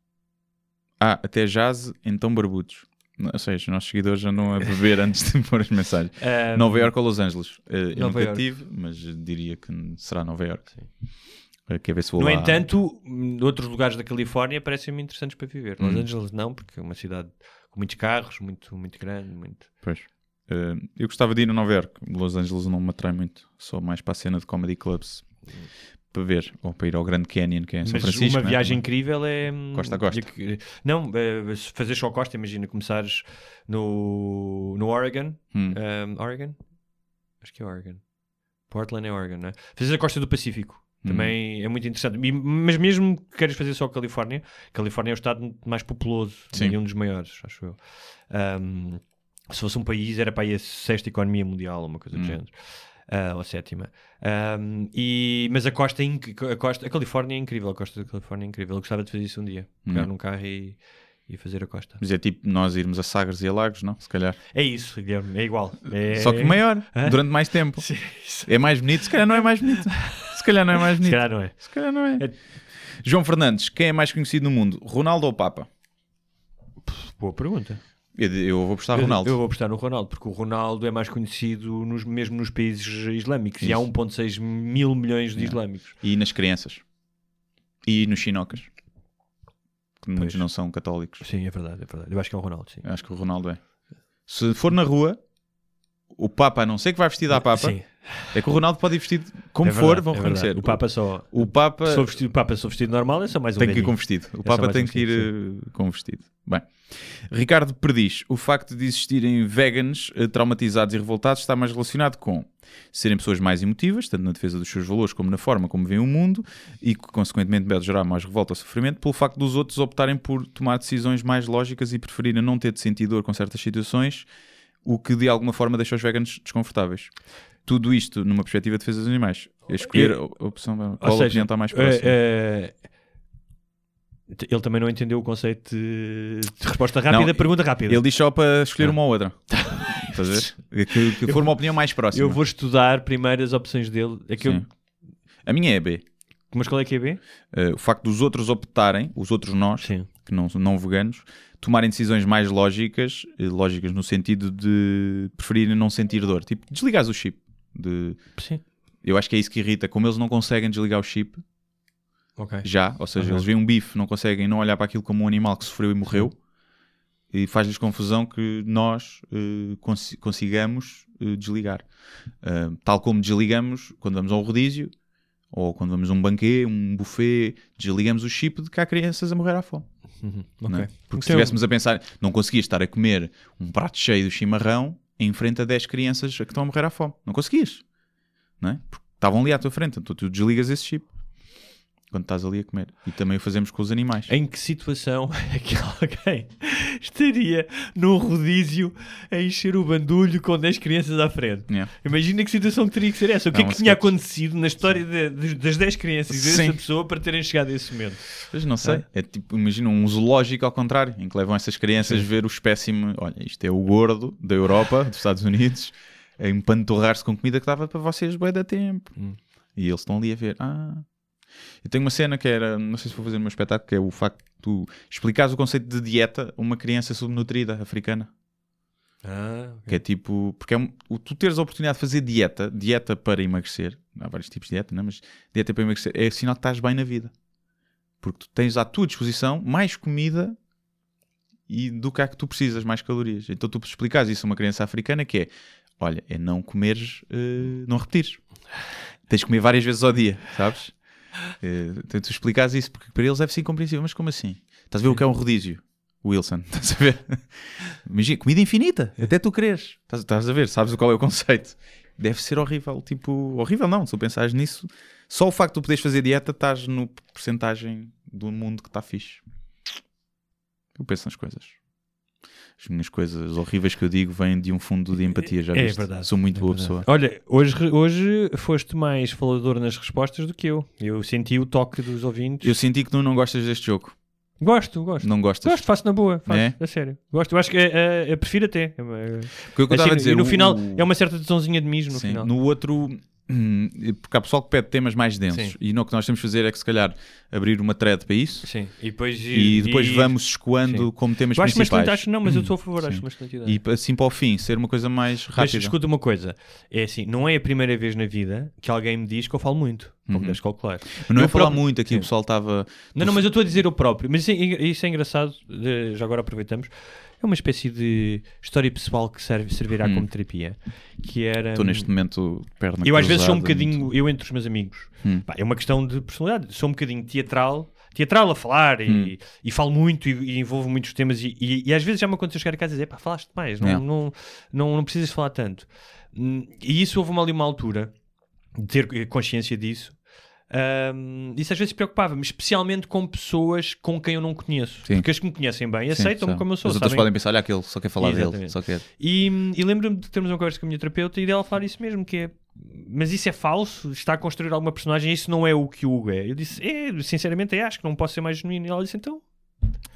Ah, até jazz, então barbudos. Não, Ou seja, os nossos seguidores já andam a beber antes de pôr as mensagens. Ahm, Nova York ou Los Angeles? Eh, eu Nova nunca Iorque. tive, mas diria que será Nova York. Eh, Quer ver se vou No lá. entanto, hum, outros lugares da Califórnia parecem-me interessantes para viver. Los Hum. Angeles não, porque é uma cidade com muitos carros, muito, muito grande, muito... Pois. Eh, eu gostava de ir a Nova York. Los Angeles não me atrai muito. Só mais para a cena de comedy clubs. Para ver. Ou para ir ao Grand Canyon, que é em São Mas Francisco. uma né? viagem incrível é... hum, Costa a costa. Não, eh, fazer só costa, imagina começares no, no Oregon. Hum. um, Oregon? Acho que é Oregon. Portland é Oregon, né? Fazer a costa do Pacífico. Hum. Também é muito interessante. E- mas mesmo que queres fazer só a Califórnia, Califórnia é o estado mais populoso Sim. e um dos maiores, acho eu. Um, se fosse um país, era para aí a sexta economia mundial, uma coisa do Hum. género. Ah, ou a sétima. Um, e, mas a costa, é a costa, a Califórnia é incrível, a costa da Califórnia é incrível. Eu gostava de fazer isso um dia. Pegar Hum. num carro e, e fazer a costa. Mas é tipo nós irmos a Sagres e a Lagos, não? Se calhar. É isso, Guilherme, é igual. É- Só que maior, Hã? durante mais tempo. Sim. É mais bonito, se calhar não é mais bonito. Se calhar não é mais Se bonito. calhar não é. Se calhar não é. É- João Fernandes, quem é mais conhecido no mundo? Ronaldo ou Papa? Boa pergunta. Eu, eu vou apostar Ronaldo. Eu, vou apostar no Ronaldo, porque o Ronaldo é mais conhecido nos, mesmo nos países islâmicos. E há Isso. 1,6 mil milhões de Yeah. islâmicos. E nas crianças. E nos chinocas. Que muitos não são católicos. Sim, é verdade, é verdade. Eu acho que é o Ronaldo, sim. Eu Acho que o Ronaldo é. Se for na rua, o Papa, a não ser que vai vestido à Papa, Sim, é que o Ronaldo pode ir vestido como é for, verdade, vão é reconhecer. O Papa só. O Papa Se for vestido, o Papa, for vestido normal, é só mais um tem que ir com vestido. O só Papa tem um que ir vestido, eh, com vestido. Bem. Ricardo Perdiz, o facto de existirem vegans eh, traumatizados e revoltados está mais relacionado com serem pessoas mais emotivas, tanto na defesa dos seus valores como na forma como veem o mundo, e que consequentemente pode gerar mais revolta ou sofrimento, pelo facto dos outros optarem por tomar decisões mais lógicas e preferirem não ter de sentir dor com certas situações, o que de alguma forma deixa os veganos desconfortáveis. Tudo isto numa perspectiva de defesa dos animais. Escolher a a opção qual seja, opinião está mais próxima. eh, eh, ele também não entendeu o conceito de, resposta rápida, Não, pergunta rápida. Ele diz só para escolher Ah. uma ou outra. Estás a ver? Que, que for uma opinião mais próxima. Eu vou estudar primeiro as opções dele. É que eu-. A minha é B. Mas qual é que é B? Eh, o facto dos outros optarem, os outros nós, Sim. Que não não veganos, tomarem decisões mais lógicas, eh, lógicas no sentido de preferirem não sentir dor. Tipo, desligares o chip. De... Sim. Eu acho que é isso que irrita. Como eles não conseguem desligar o chip, Ok. já, ou seja, eles veem um bife, não conseguem não olhar para aquilo como um animal que sofreu e morreu, e faz-lhes confusão que nós eh, consi- consigamos eh, desligar. Ah, tal como desligamos quando vamos ao rodízio, ou quando vamos a um banquê, um buffet, desligamos o chip de que há crianças a morrer à fome. Uhum. não é? Ok. Porque se Então- estivéssemos a pensar, não conseguias estar a comer um prato cheio de chimarrão em frente a 10 crianças que estão a morrer à fome. Não conseguias. Não é? Porque estavam ali à tua frente, então tu desligas esse chip quando estás ali a comer. E também o fazemos com os animais. Em que situação é que alguém estaria num rodízio a encher o bandulho com 10 crianças à frente? Yeah. Imagina que situação teria que ser essa. O que Não, é que tinha sketch. acontecido na história de- de- das 10 crianças e dessa pessoa para terem chegado a esse momento? Mas não sei. É tipo, imagina um zoológico ao contrário, em que levam essas crianças ver o espécime. Olha, isto é o gordo da Europa, dos Estados Unidos, a empanturrar-se com comida que dava para vocês bem da tempo. Hum. E eles estão ali a ver. Ah. Eu tenho uma cena que era, não sei se vou fazer no meu espetáculo, que é o facto de tu explicares o conceito de dieta a uma criança subnutrida africana. Ah, Que é tipo, porque é um- tu teres a oportunidade de fazer dieta, dieta para emagrecer, há vários tipos de dieta, não é? mas dieta para emagrecer é sinal que estás bem na vida. Porque tu tens à tua disposição mais comida e do que há que tu precisas, mais calorias. Então tu explicares isso a uma criança africana que é, olha, é não comeres, eh, não repetires. Tens de comer várias vezes ao dia, sabes? Eh, então tu explicares isso, porque para eles deve ser incompreensível, mas como assim? Estás a ver o que é um rodízio? Wilson, estás a ver? Imagina, comida infinita, até tu queres. Estás, estás a ver, sabes qual é o conceito. Deve ser horrível, tipo, horrível não, se tu pensares nisso, só o facto de tu poderes fazer dieta, estás no porcentagem do mundo que está fixe. Eu penso nas coisas. As minhas coisas horríveis que eu digo vêm de um fundo de empatia, já É viste? verdade. Sou muito é boa verdade. pessoa. Olha, hoje, hoje foste mais falador nas respostas do que eu. Eu senti o toque dos ouvintes. Eu senti que tu não gostas deste jogo. Gosto, gosto. Não gostas? Gosto, faço na boa, faço, É? a sério. Gosto, eu acho que é, é, eu prefiro até. É, Porque o que eu assim, estava a dizer, e no o- final o- é uma certa tesãozinha de mijo no Sim, final. No outro, porque há pessoal que pede temas mais densos. Sim. E não, o que nós temos de fazer é que, se calhar, abrir uma thread para isso Sim, e depois, e depois e- vamos escoando Sim. como temas Eu acho principais. acho, não, mas eu estou a favor, acho uma excelente ideia. E assim para o fim, ser uma coisa mais Mas rápida. escuta uma coisa, é assim, não é a primeira vez na vida que alguém me diz que eu falo muito. Pouco Uhum. deves calcular. Mas não Eu é falar próprio- muito aqui, Sim. o pessoal estava. Não, não, mas eu estou a dizer eu próprio. Mas isso é, isso é engraçado, eh, já agora aproveitamos. É uma espécie de história pessoal que serve, servirá Hum. como terapia. Que era. Estou neste momento perna Eu às vezes sou um cruzada, bocadinho, muito- eu entre os meus amigos, Hum. pá, é uma questão de personalidade, sou um bocadinho teatral, teatral a falar Hum. e, e falo muito e, e envolvo muitos temas e, e- e às vezes já me aconteceu chegar a casa e dizer, pá, falaste demais, não, É. não, não, não precisas falar tanto. Hum, E isso houve uma, ali uma altura de ter consciência disso. Hum, isso às vezes preocupava-me, especialmente com pessoas com quem eu não conheço. Sim. Porque as que me conhecem bem aceitam-me como eu sou. As outras sabem? podem pensar, olha, aquele só quer falar dele. Exatamente. Só quer. E, e lembro-me de termos uma conversa com a minha terapeuta e dela falar isso mesmo, que é mas isso é falso? Está a construir alguma personagem? Isso não é o que o Hugo é. Eu disse, é, sinceramente, é, acho que não posso ser mais genuíno. E ela disse, então,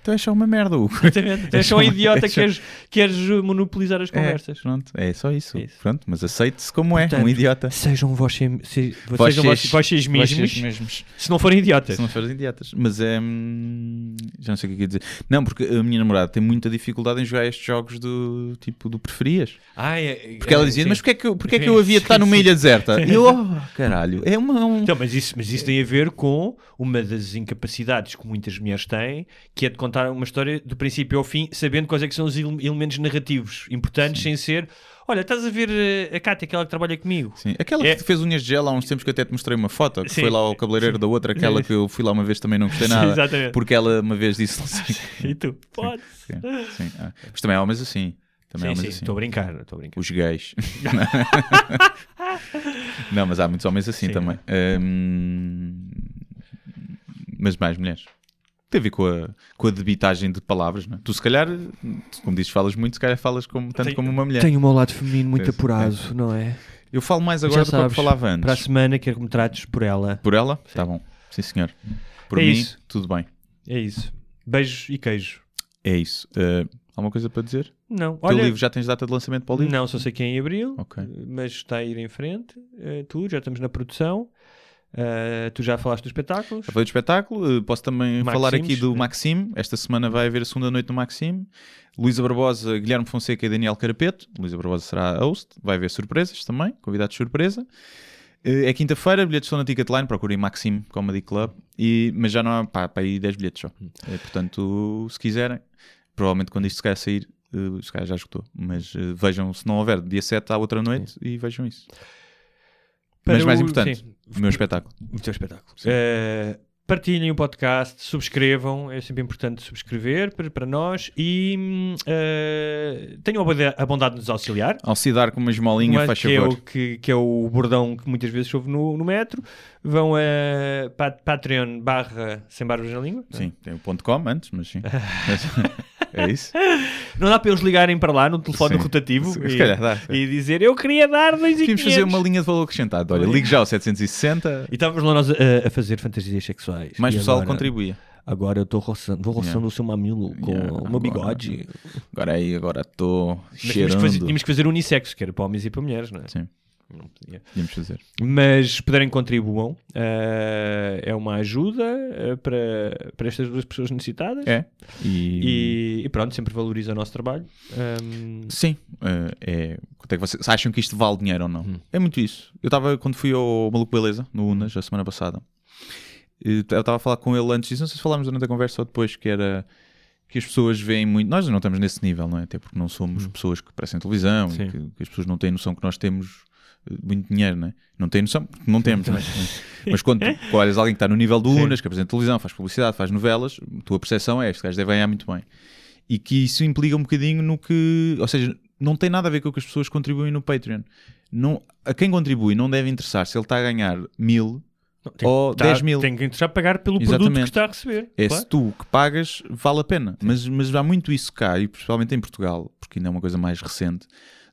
Então é só uma merda, Hugo. exatamente, és só um É idiota, é só- queres, queres monopolizar as É, conversas. pronto, é só isso. É isso. Pronto, mas aceite-se como é, Portanto, um idiota. Sejam vós, se, Vocês- sejam vós, vocês mesmos, vocês mesmos. se não forem idiotas. Se não forem idiotas. Mas é. hum, Já não sei o que é que ia dizer. Não, porque a minha namorada tem muita dificuldade em jogar estes jogos do tipo do preferias. Ah, é- Porque ela é, dizia, sim. mas porquê é que eu, porquê é que eu havia de estar numa ilha deserta? E eu, oh, caralho, é uma. um- Então, mas isso, mas isso tem a ver com uma das incapacidades que muitas mulheres têm, que é de contar uma história do princípio ao fim, sabendo quais é que são os ele- elementos narrativos importantes, sem ser, olha, estás a ver eh, a Cátia, aquela que trabalha comigo. Sim. Aquela É- que fez unhas de gel há uns tempos que até te mostrei uma foto, que Sim. foi lá ao cabeleireiro da outra, aquela que eu fui lá uma vez também não gostei nada. Exatamente. Porque ela uma vez disse sei. E tu? Pode. Sim, sim. Ah, Mas também há homens assim. Também Sim, homens sim, assim. estou a brincar, estou a brincar. Os gays. não, mas há muitos homens assim Sim. também. Hum, mas mais mulheres. Tem a ver com a, com a debitagem de palavras, não é? Tu, se calhar, como dizes, falas muito, se calhar falas como, tanto Tenho- como uma mulher. Tenho o meu lado feminino muito apurado, não é? Eu falo mais agora do que eu falava antes. Para a semana quero que me trates por ela. Por ela? Tá bom. Sim, senhor. Por É mim, isso. tudo bem. É isso. Beijos e queijo. É isso. Uh, alguma coisa para dizer? Não, O teu olha, livro já tens data de lançamento para o livro? não, só sei que é em abril, Ok. mas está a ir em frente. eh, tu, já estamos na produção. Eh, tu já falaste dos espetáculos. Já falei do espetáculo, uh, posso também Maximes, falar aqui do né? Maxime. Esta semana vai haver a segunda noite no Maxime. Luísa Barbosa, Guilherme Fonseca e Daniel Carapeto. Luísa Barbosa será a host. Vai haver surpresas também, convidados de surpresa. Uh, É quinta-feira, bilhetes estão na Ticketline, procurem Maxime Comedy Club. E, mas já não há pá, para aí 10 bilhetes só. Eh, portanto, se quiserem, provavelmente quando isto se calhar sair, uh, se calhar já esgotou. Mas uh, vejam, se não houver, dia 7 há outra noite e vejam isso. Mas mais o- importante, sim, o meu espetáculo. o teu espetáculo. Eh, partilhem o podcast, subscrevam, é sempre importante subscrever para, para nós e eh, tenham a bonda- a bondade de nos auxiliar. Alcidar com uma esmolinha, faz que, é favor. o, que, que é o bordão que muitas vezes ouve no, no metro. Vão a pat- Patreon barra sem barbas na língua. Sim, tem o ponto .com antes, mas sim. é isso? Não dá para eles ligarem para lá no telefone Sim. rotativo Se- e, se calhar dá, sim. e dizer eu queria dar 2 e Tínhamos fazer uma linha de valor acrescentado. Olha, ligue já ao 760, E estávamos lá nós a, a fazer fantasias sexuais. mais pessoal agora- contribuía. Agora eu estou roçando, vou roçando Yeah. o seu mamilo com Yeah, o meu bigode. Agora aí, agora estou Mas tínhamos cheirando. que, fazer, tínhamos que fazer unissex, que era para homens e para mulheres, não é? Sim, Não podia. podíamos fazer. Mas se puderem contribuam, eh, é uma ajuda eh, para, para estas duas pessoas necessitadas. É. E... E, e pronto, sempre valoriza o nosso trabalho. Um, Sim, eh, é. Quanto é que vocês acham que isto vale dinheiro ou não? Hum. É muito isso. Eu estava, quando fui ao Maluco Beleza, no Unas, a semana passada, eu estava a falar com ele antes não sei se falámos durante a conversa ou depois, que era que as pessoas veem muito. Nós não estamos nesse nível, não é? Até porque não somos pessoas que aparecem em televisão Hum. Que, que as pessoas não têm noção que nós temos muito dinheiro, não é? Não têm noção, porque não temos, é? Mas quando tu olhas alguém que está no nível do. Unas, que apresenta televisão, faz publicidade, faz novelas, a tua percepção é este gajo deve ganhar muito bem. E que isso implica um bocadinho no que. Ou seja, não tem nada a ver com o que as pessoas contribuem no Patreon. Não, a quem contribui não deve interessar se ele está a ganhar mil tem, ou tá- 10 mil. Tem que interessar pagar pelo produto Exatamente. que está a receber. É claro. se tu que pagas, vale a pena. Mas, mas há muito isso cá, e principalmente em Portugal, porque ainda é uma coisa mais recente,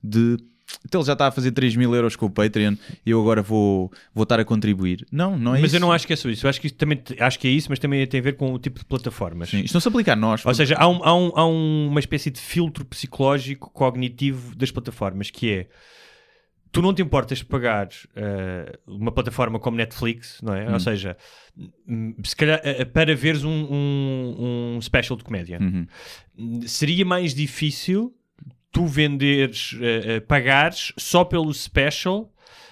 de então ele já está a fazer 3 mil euros com o Patreon e eu agora vou, vou estar a contribuir. Não, não é mas isso. eu não acho que é só isso. Eu acho que, isto também, acho que é isso, mas também tem a ver com o tipo de plataformas. Sim, isto não se aplica a nós. Ou seja, há, um- há um- há uma espécie de filtro psicológico cognitivo das plataformas que é tu não te importas de pagar eh, uma plataforma como Netflix, não é? Ou seja, hum, se calhar eh, para veres um, um- um special de comédia Uhum. seria mais difícil tu venderes, eh, eh, pagares só pelo special.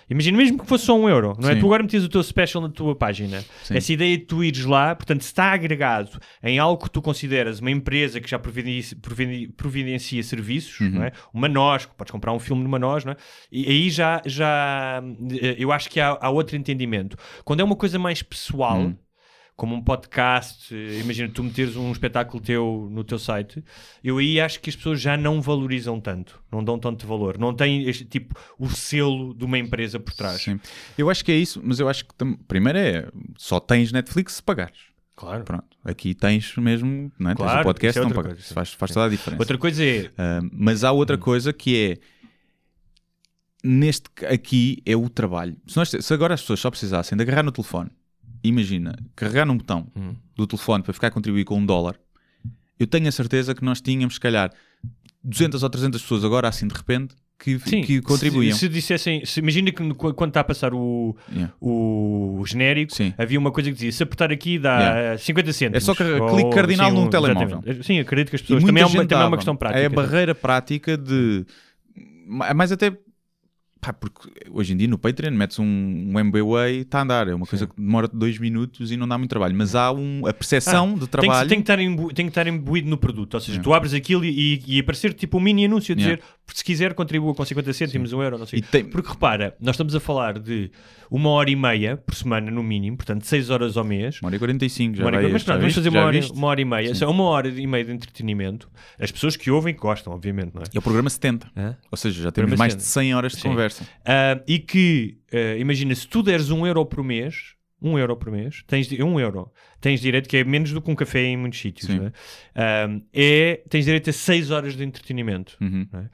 Imagina, mesmo que fosse só um euro, não é? Sim. Tu agora metias o teu special na tua página. Sim. Essa ideia de tu ires lá, portanto, se está agregado em algo que tu consideras uma empresa que já providencia, providen- providencia serviços, Uhum. não é? Uma nós, podes comprar um filme numa nós, não é? E aí já, já eh, eu acho que há, há outro entendimento. Quando é uma coisa mais pessoal, Hum. Como um podcast, eh, imagina tu meteres um espetáculo teu no teu site, eu aí acho que as pessoas já não valorizam tanto, não dão tanto valor, não têm este, tipo o selo de uma empresa por trás. Sim. Eu acho que é isso, mas eu acho que primeiro é só tens Netflix se pagares. Claro. Pronto. Aqui tens mesmo, não é? tens Claro, o podcast, isso é não pagas. coisa, faz, faz toda a diferença. Outra coisa é, Ah, mas há outra coisa que é neste aqui é o trabalho. Se, nós- se agora as pessoas só precisassem de agarrar no telefone, imagina, carregar num botão Hum. do telefone para ficar a contribuir com um dólar, eu tenho a certeza que nós tínhamos, se calhar, 200 ou 300 pessoas agora, assim de repente, que, sim, que contribuíam. Se, se dissessem, se, imagina que quando está a passar o, Yeah. o genérico, Sim. havia uma coisa que dizia: se apertar aqui dá Yeah. 50 cêntimos. É só car- Ou- clique cardinal sim, num um- telemóvel. exatamente. Sim, acredito que as pessoas também é, uma, também é uma questão prática. É a barreira prática de. ma- Mais até. Pá, porque hoje em dia no Patreon metes um, um MBWay está a andar. É uma coisa que demora dois minutos e não dá muito trabalho. Mas há um, a percepção Ah, de Tem que, trabalho. tem, que estar imbu- tem que estar imbuído no produto. Ou seja, Yeah. tu abres aquilo e, e aparecer tipo um mini anúncio a dizer Yeah. se quiser contribua com 50 cêntimos, um euro, não sei. E tem- Porque repara, nós estamos a falar de uma hora e meia por semana no mínimo, portanto 6 horas ao mês. Uma hora e 45, já hora e- vai mas pronto, vamos fazer uma hora, uma hora e meia. São uma hora e meia de entretenimento. As pessoas que ouvem gostam, obviamente, não é? É o programa 70. Hã? Ou seja, já temos mais de 70. 100 horas de Sim. conversa. Ah, e que, ah, imagina, se tu deres um euro por mês, um euro por mês, tens um euro, tens direito, que é menos do que um café em muitos sítios, é? Ah, é? Tens direito a 6 horas de entretenimento. Uhum. não é?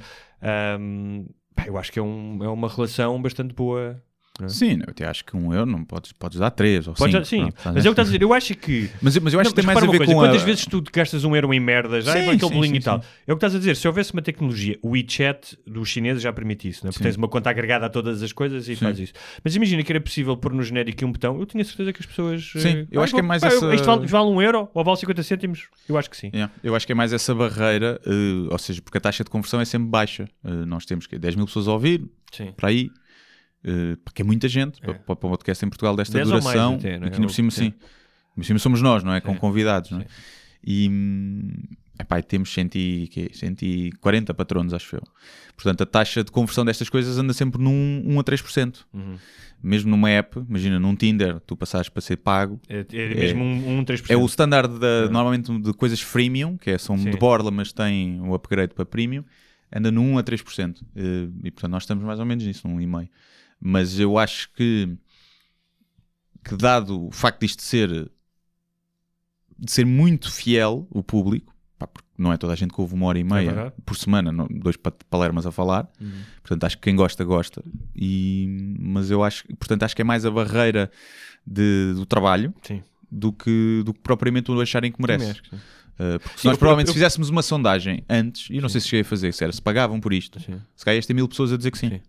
Eu acho que é, um- é uma relação bastante boa. Não é? Sim, eu até acho que um euro não podes, podes dar 3 ou 5. Pode já- sim, mas é o que estás a dizer. Eu acho que. Mas, mas eu acho Não, que tem mais a ver coisa, com Quantas a... vezes tu gastas um euro em merda já Sim, é com aquele sim, bolinho sim, e tal? sim. É o que estás a dizer. Se houvesse uma tecnologia, o WeChat dos chineses já permite isso, né? porque Sim. tens uma conta agregada a todas as coisas e Sim. faz isso. Mas imagina que era possível pôr no genérico um botão, eu tinha certeza que as pessoas. Sim, eh, eu "Ah, acho que é mais essa- Isto vale, vale um euro ou vale 50 cêntimos? Eu acho que sim. Yeah, Eu acho que é mais essa barreira, eh, ou seja, porque a taxa de conversão é sempre baixa. Eh, nós temos que 10 mil pessoas a ouvir, Sim. para aí, eh, porque é muita gente para, para um podcast em Portugal desta 10 ou mais duração. até, não é? e no cima, Sim. No cima somos nós, não é? Com convidados, não é? E, epá, temos 100 e, quê? 140 patronos, acho eu. Portanto, a taxa de conversão destas coisas anda sempre num 1 a 3%. Uhum. Mesmo numa app, imagina num Tinder, tu passares para ser pago, É, é mesmo um, um 3%. é o standard da, normalmente de coisas freemium, que é, são Sim. de borla, mas têm o upgrade para premium, anda no 1 a 3%. Eh, E portanto nós estamos mais ou menos nisso, num 1,5%. Mas eu acho que, que dado o facto disto ser de ser muito fiel o público, pá, porque não é toda a gente que ouve uma hora e meia verdade. por semana, não- dois pa- palermas a falar, Uhum. portanto acho que quem gosta, gosta. E, mas eu acho, portanto acho que é mais a barreira de- do trabalho Sim. do que, do que propriamente o acharem que merece. Uh, porque se Sim, nós eu- provavelmente eu- se fizéssemos uma sondagem antes, e eu não sei se cheguei a fazer, se era se pagavam por isto, Sim. se calhar tem mil pessoas a dizer que sim.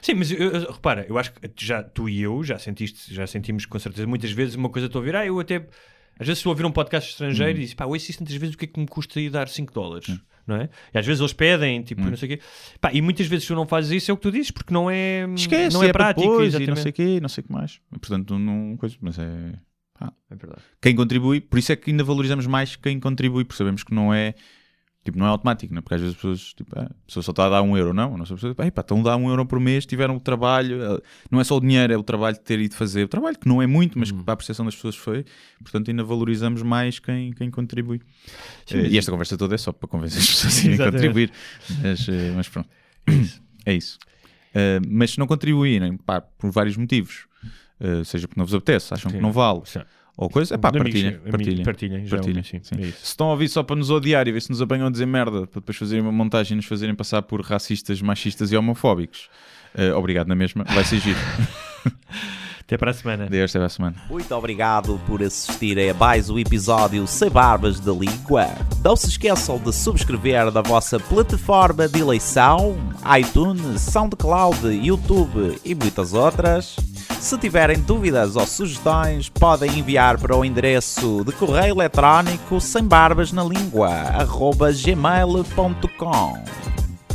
Sim. Mas eu- eu- repara, eu acho que já, tu e eu já sentiste, já sentimos com certeza muitas vezes uma coisa estou a ouvir, ah, eu até às vezes estou a ouvir um podcast estrangeiro Hum. e disse, pá, ouço isso tantas vezes o que é que me custa ir dar 5 dólares, não é? E às vezes eles pedem, tipo, Hum. não sei o quê. Pá, e muitas vezes tu não fazes isso, é o que tu dizes, porque não é, Esquece, não é, é prático, depois, e não sei o quê, não sei o que mais. Portanto, não coisa, mas é É verdade. quem contribui, por isso é que ainda valorizamos mais quem contribui, porque sabemos que não é tipo, não é automático, né? porque às vezes as pessoas, tipo, ah, a pessoa só está a dar um euro, não, a nossa pessoa, "Ei, pá, estão a dar um euro por mês, tiveram o trabalho, eh, não é só o dinheiro, é o trabalho de ter ido fazer, o trabalho que não é muito, mas Uhum. que para a percepção das pessoas foi, portanto ainda valorizamos mais quem, quem contribui. Sim, Eh, e esta conversa toda é só para convencer as pessoas a irem contribuir, mas, eh, mas pronto, é isso. Eh, mas se não contribuírem, pá, por vários motivos, seja porque não vos apetece, acham Sim. que não vale, Sim. Ou coisa, é pá, partilhem, partilhem. partilhem, já Partilhem, sim, sim. é. Se estão a ouvir só para nos odiar e ver se nos apanham a dizer merda, para depois fazerem uma montagem e nos fazerem passar por racistas, machistas e homofóbicos, eh, obrigado na mesma, vai ser giro. Até para a semana. Adeus, até para a semana. Muito obrigado por assistir a mais um episódio Sem Barbas da Língua. Não se esqueçam de subscrever na vossa plataforma de eleição, iTunes, SoundCloud, YouTube e muitas outras. Se tiverem dúvidas ou sugestões, podem enviar para o endereço de correio eletrónico sem barbas na língua, gmail.com.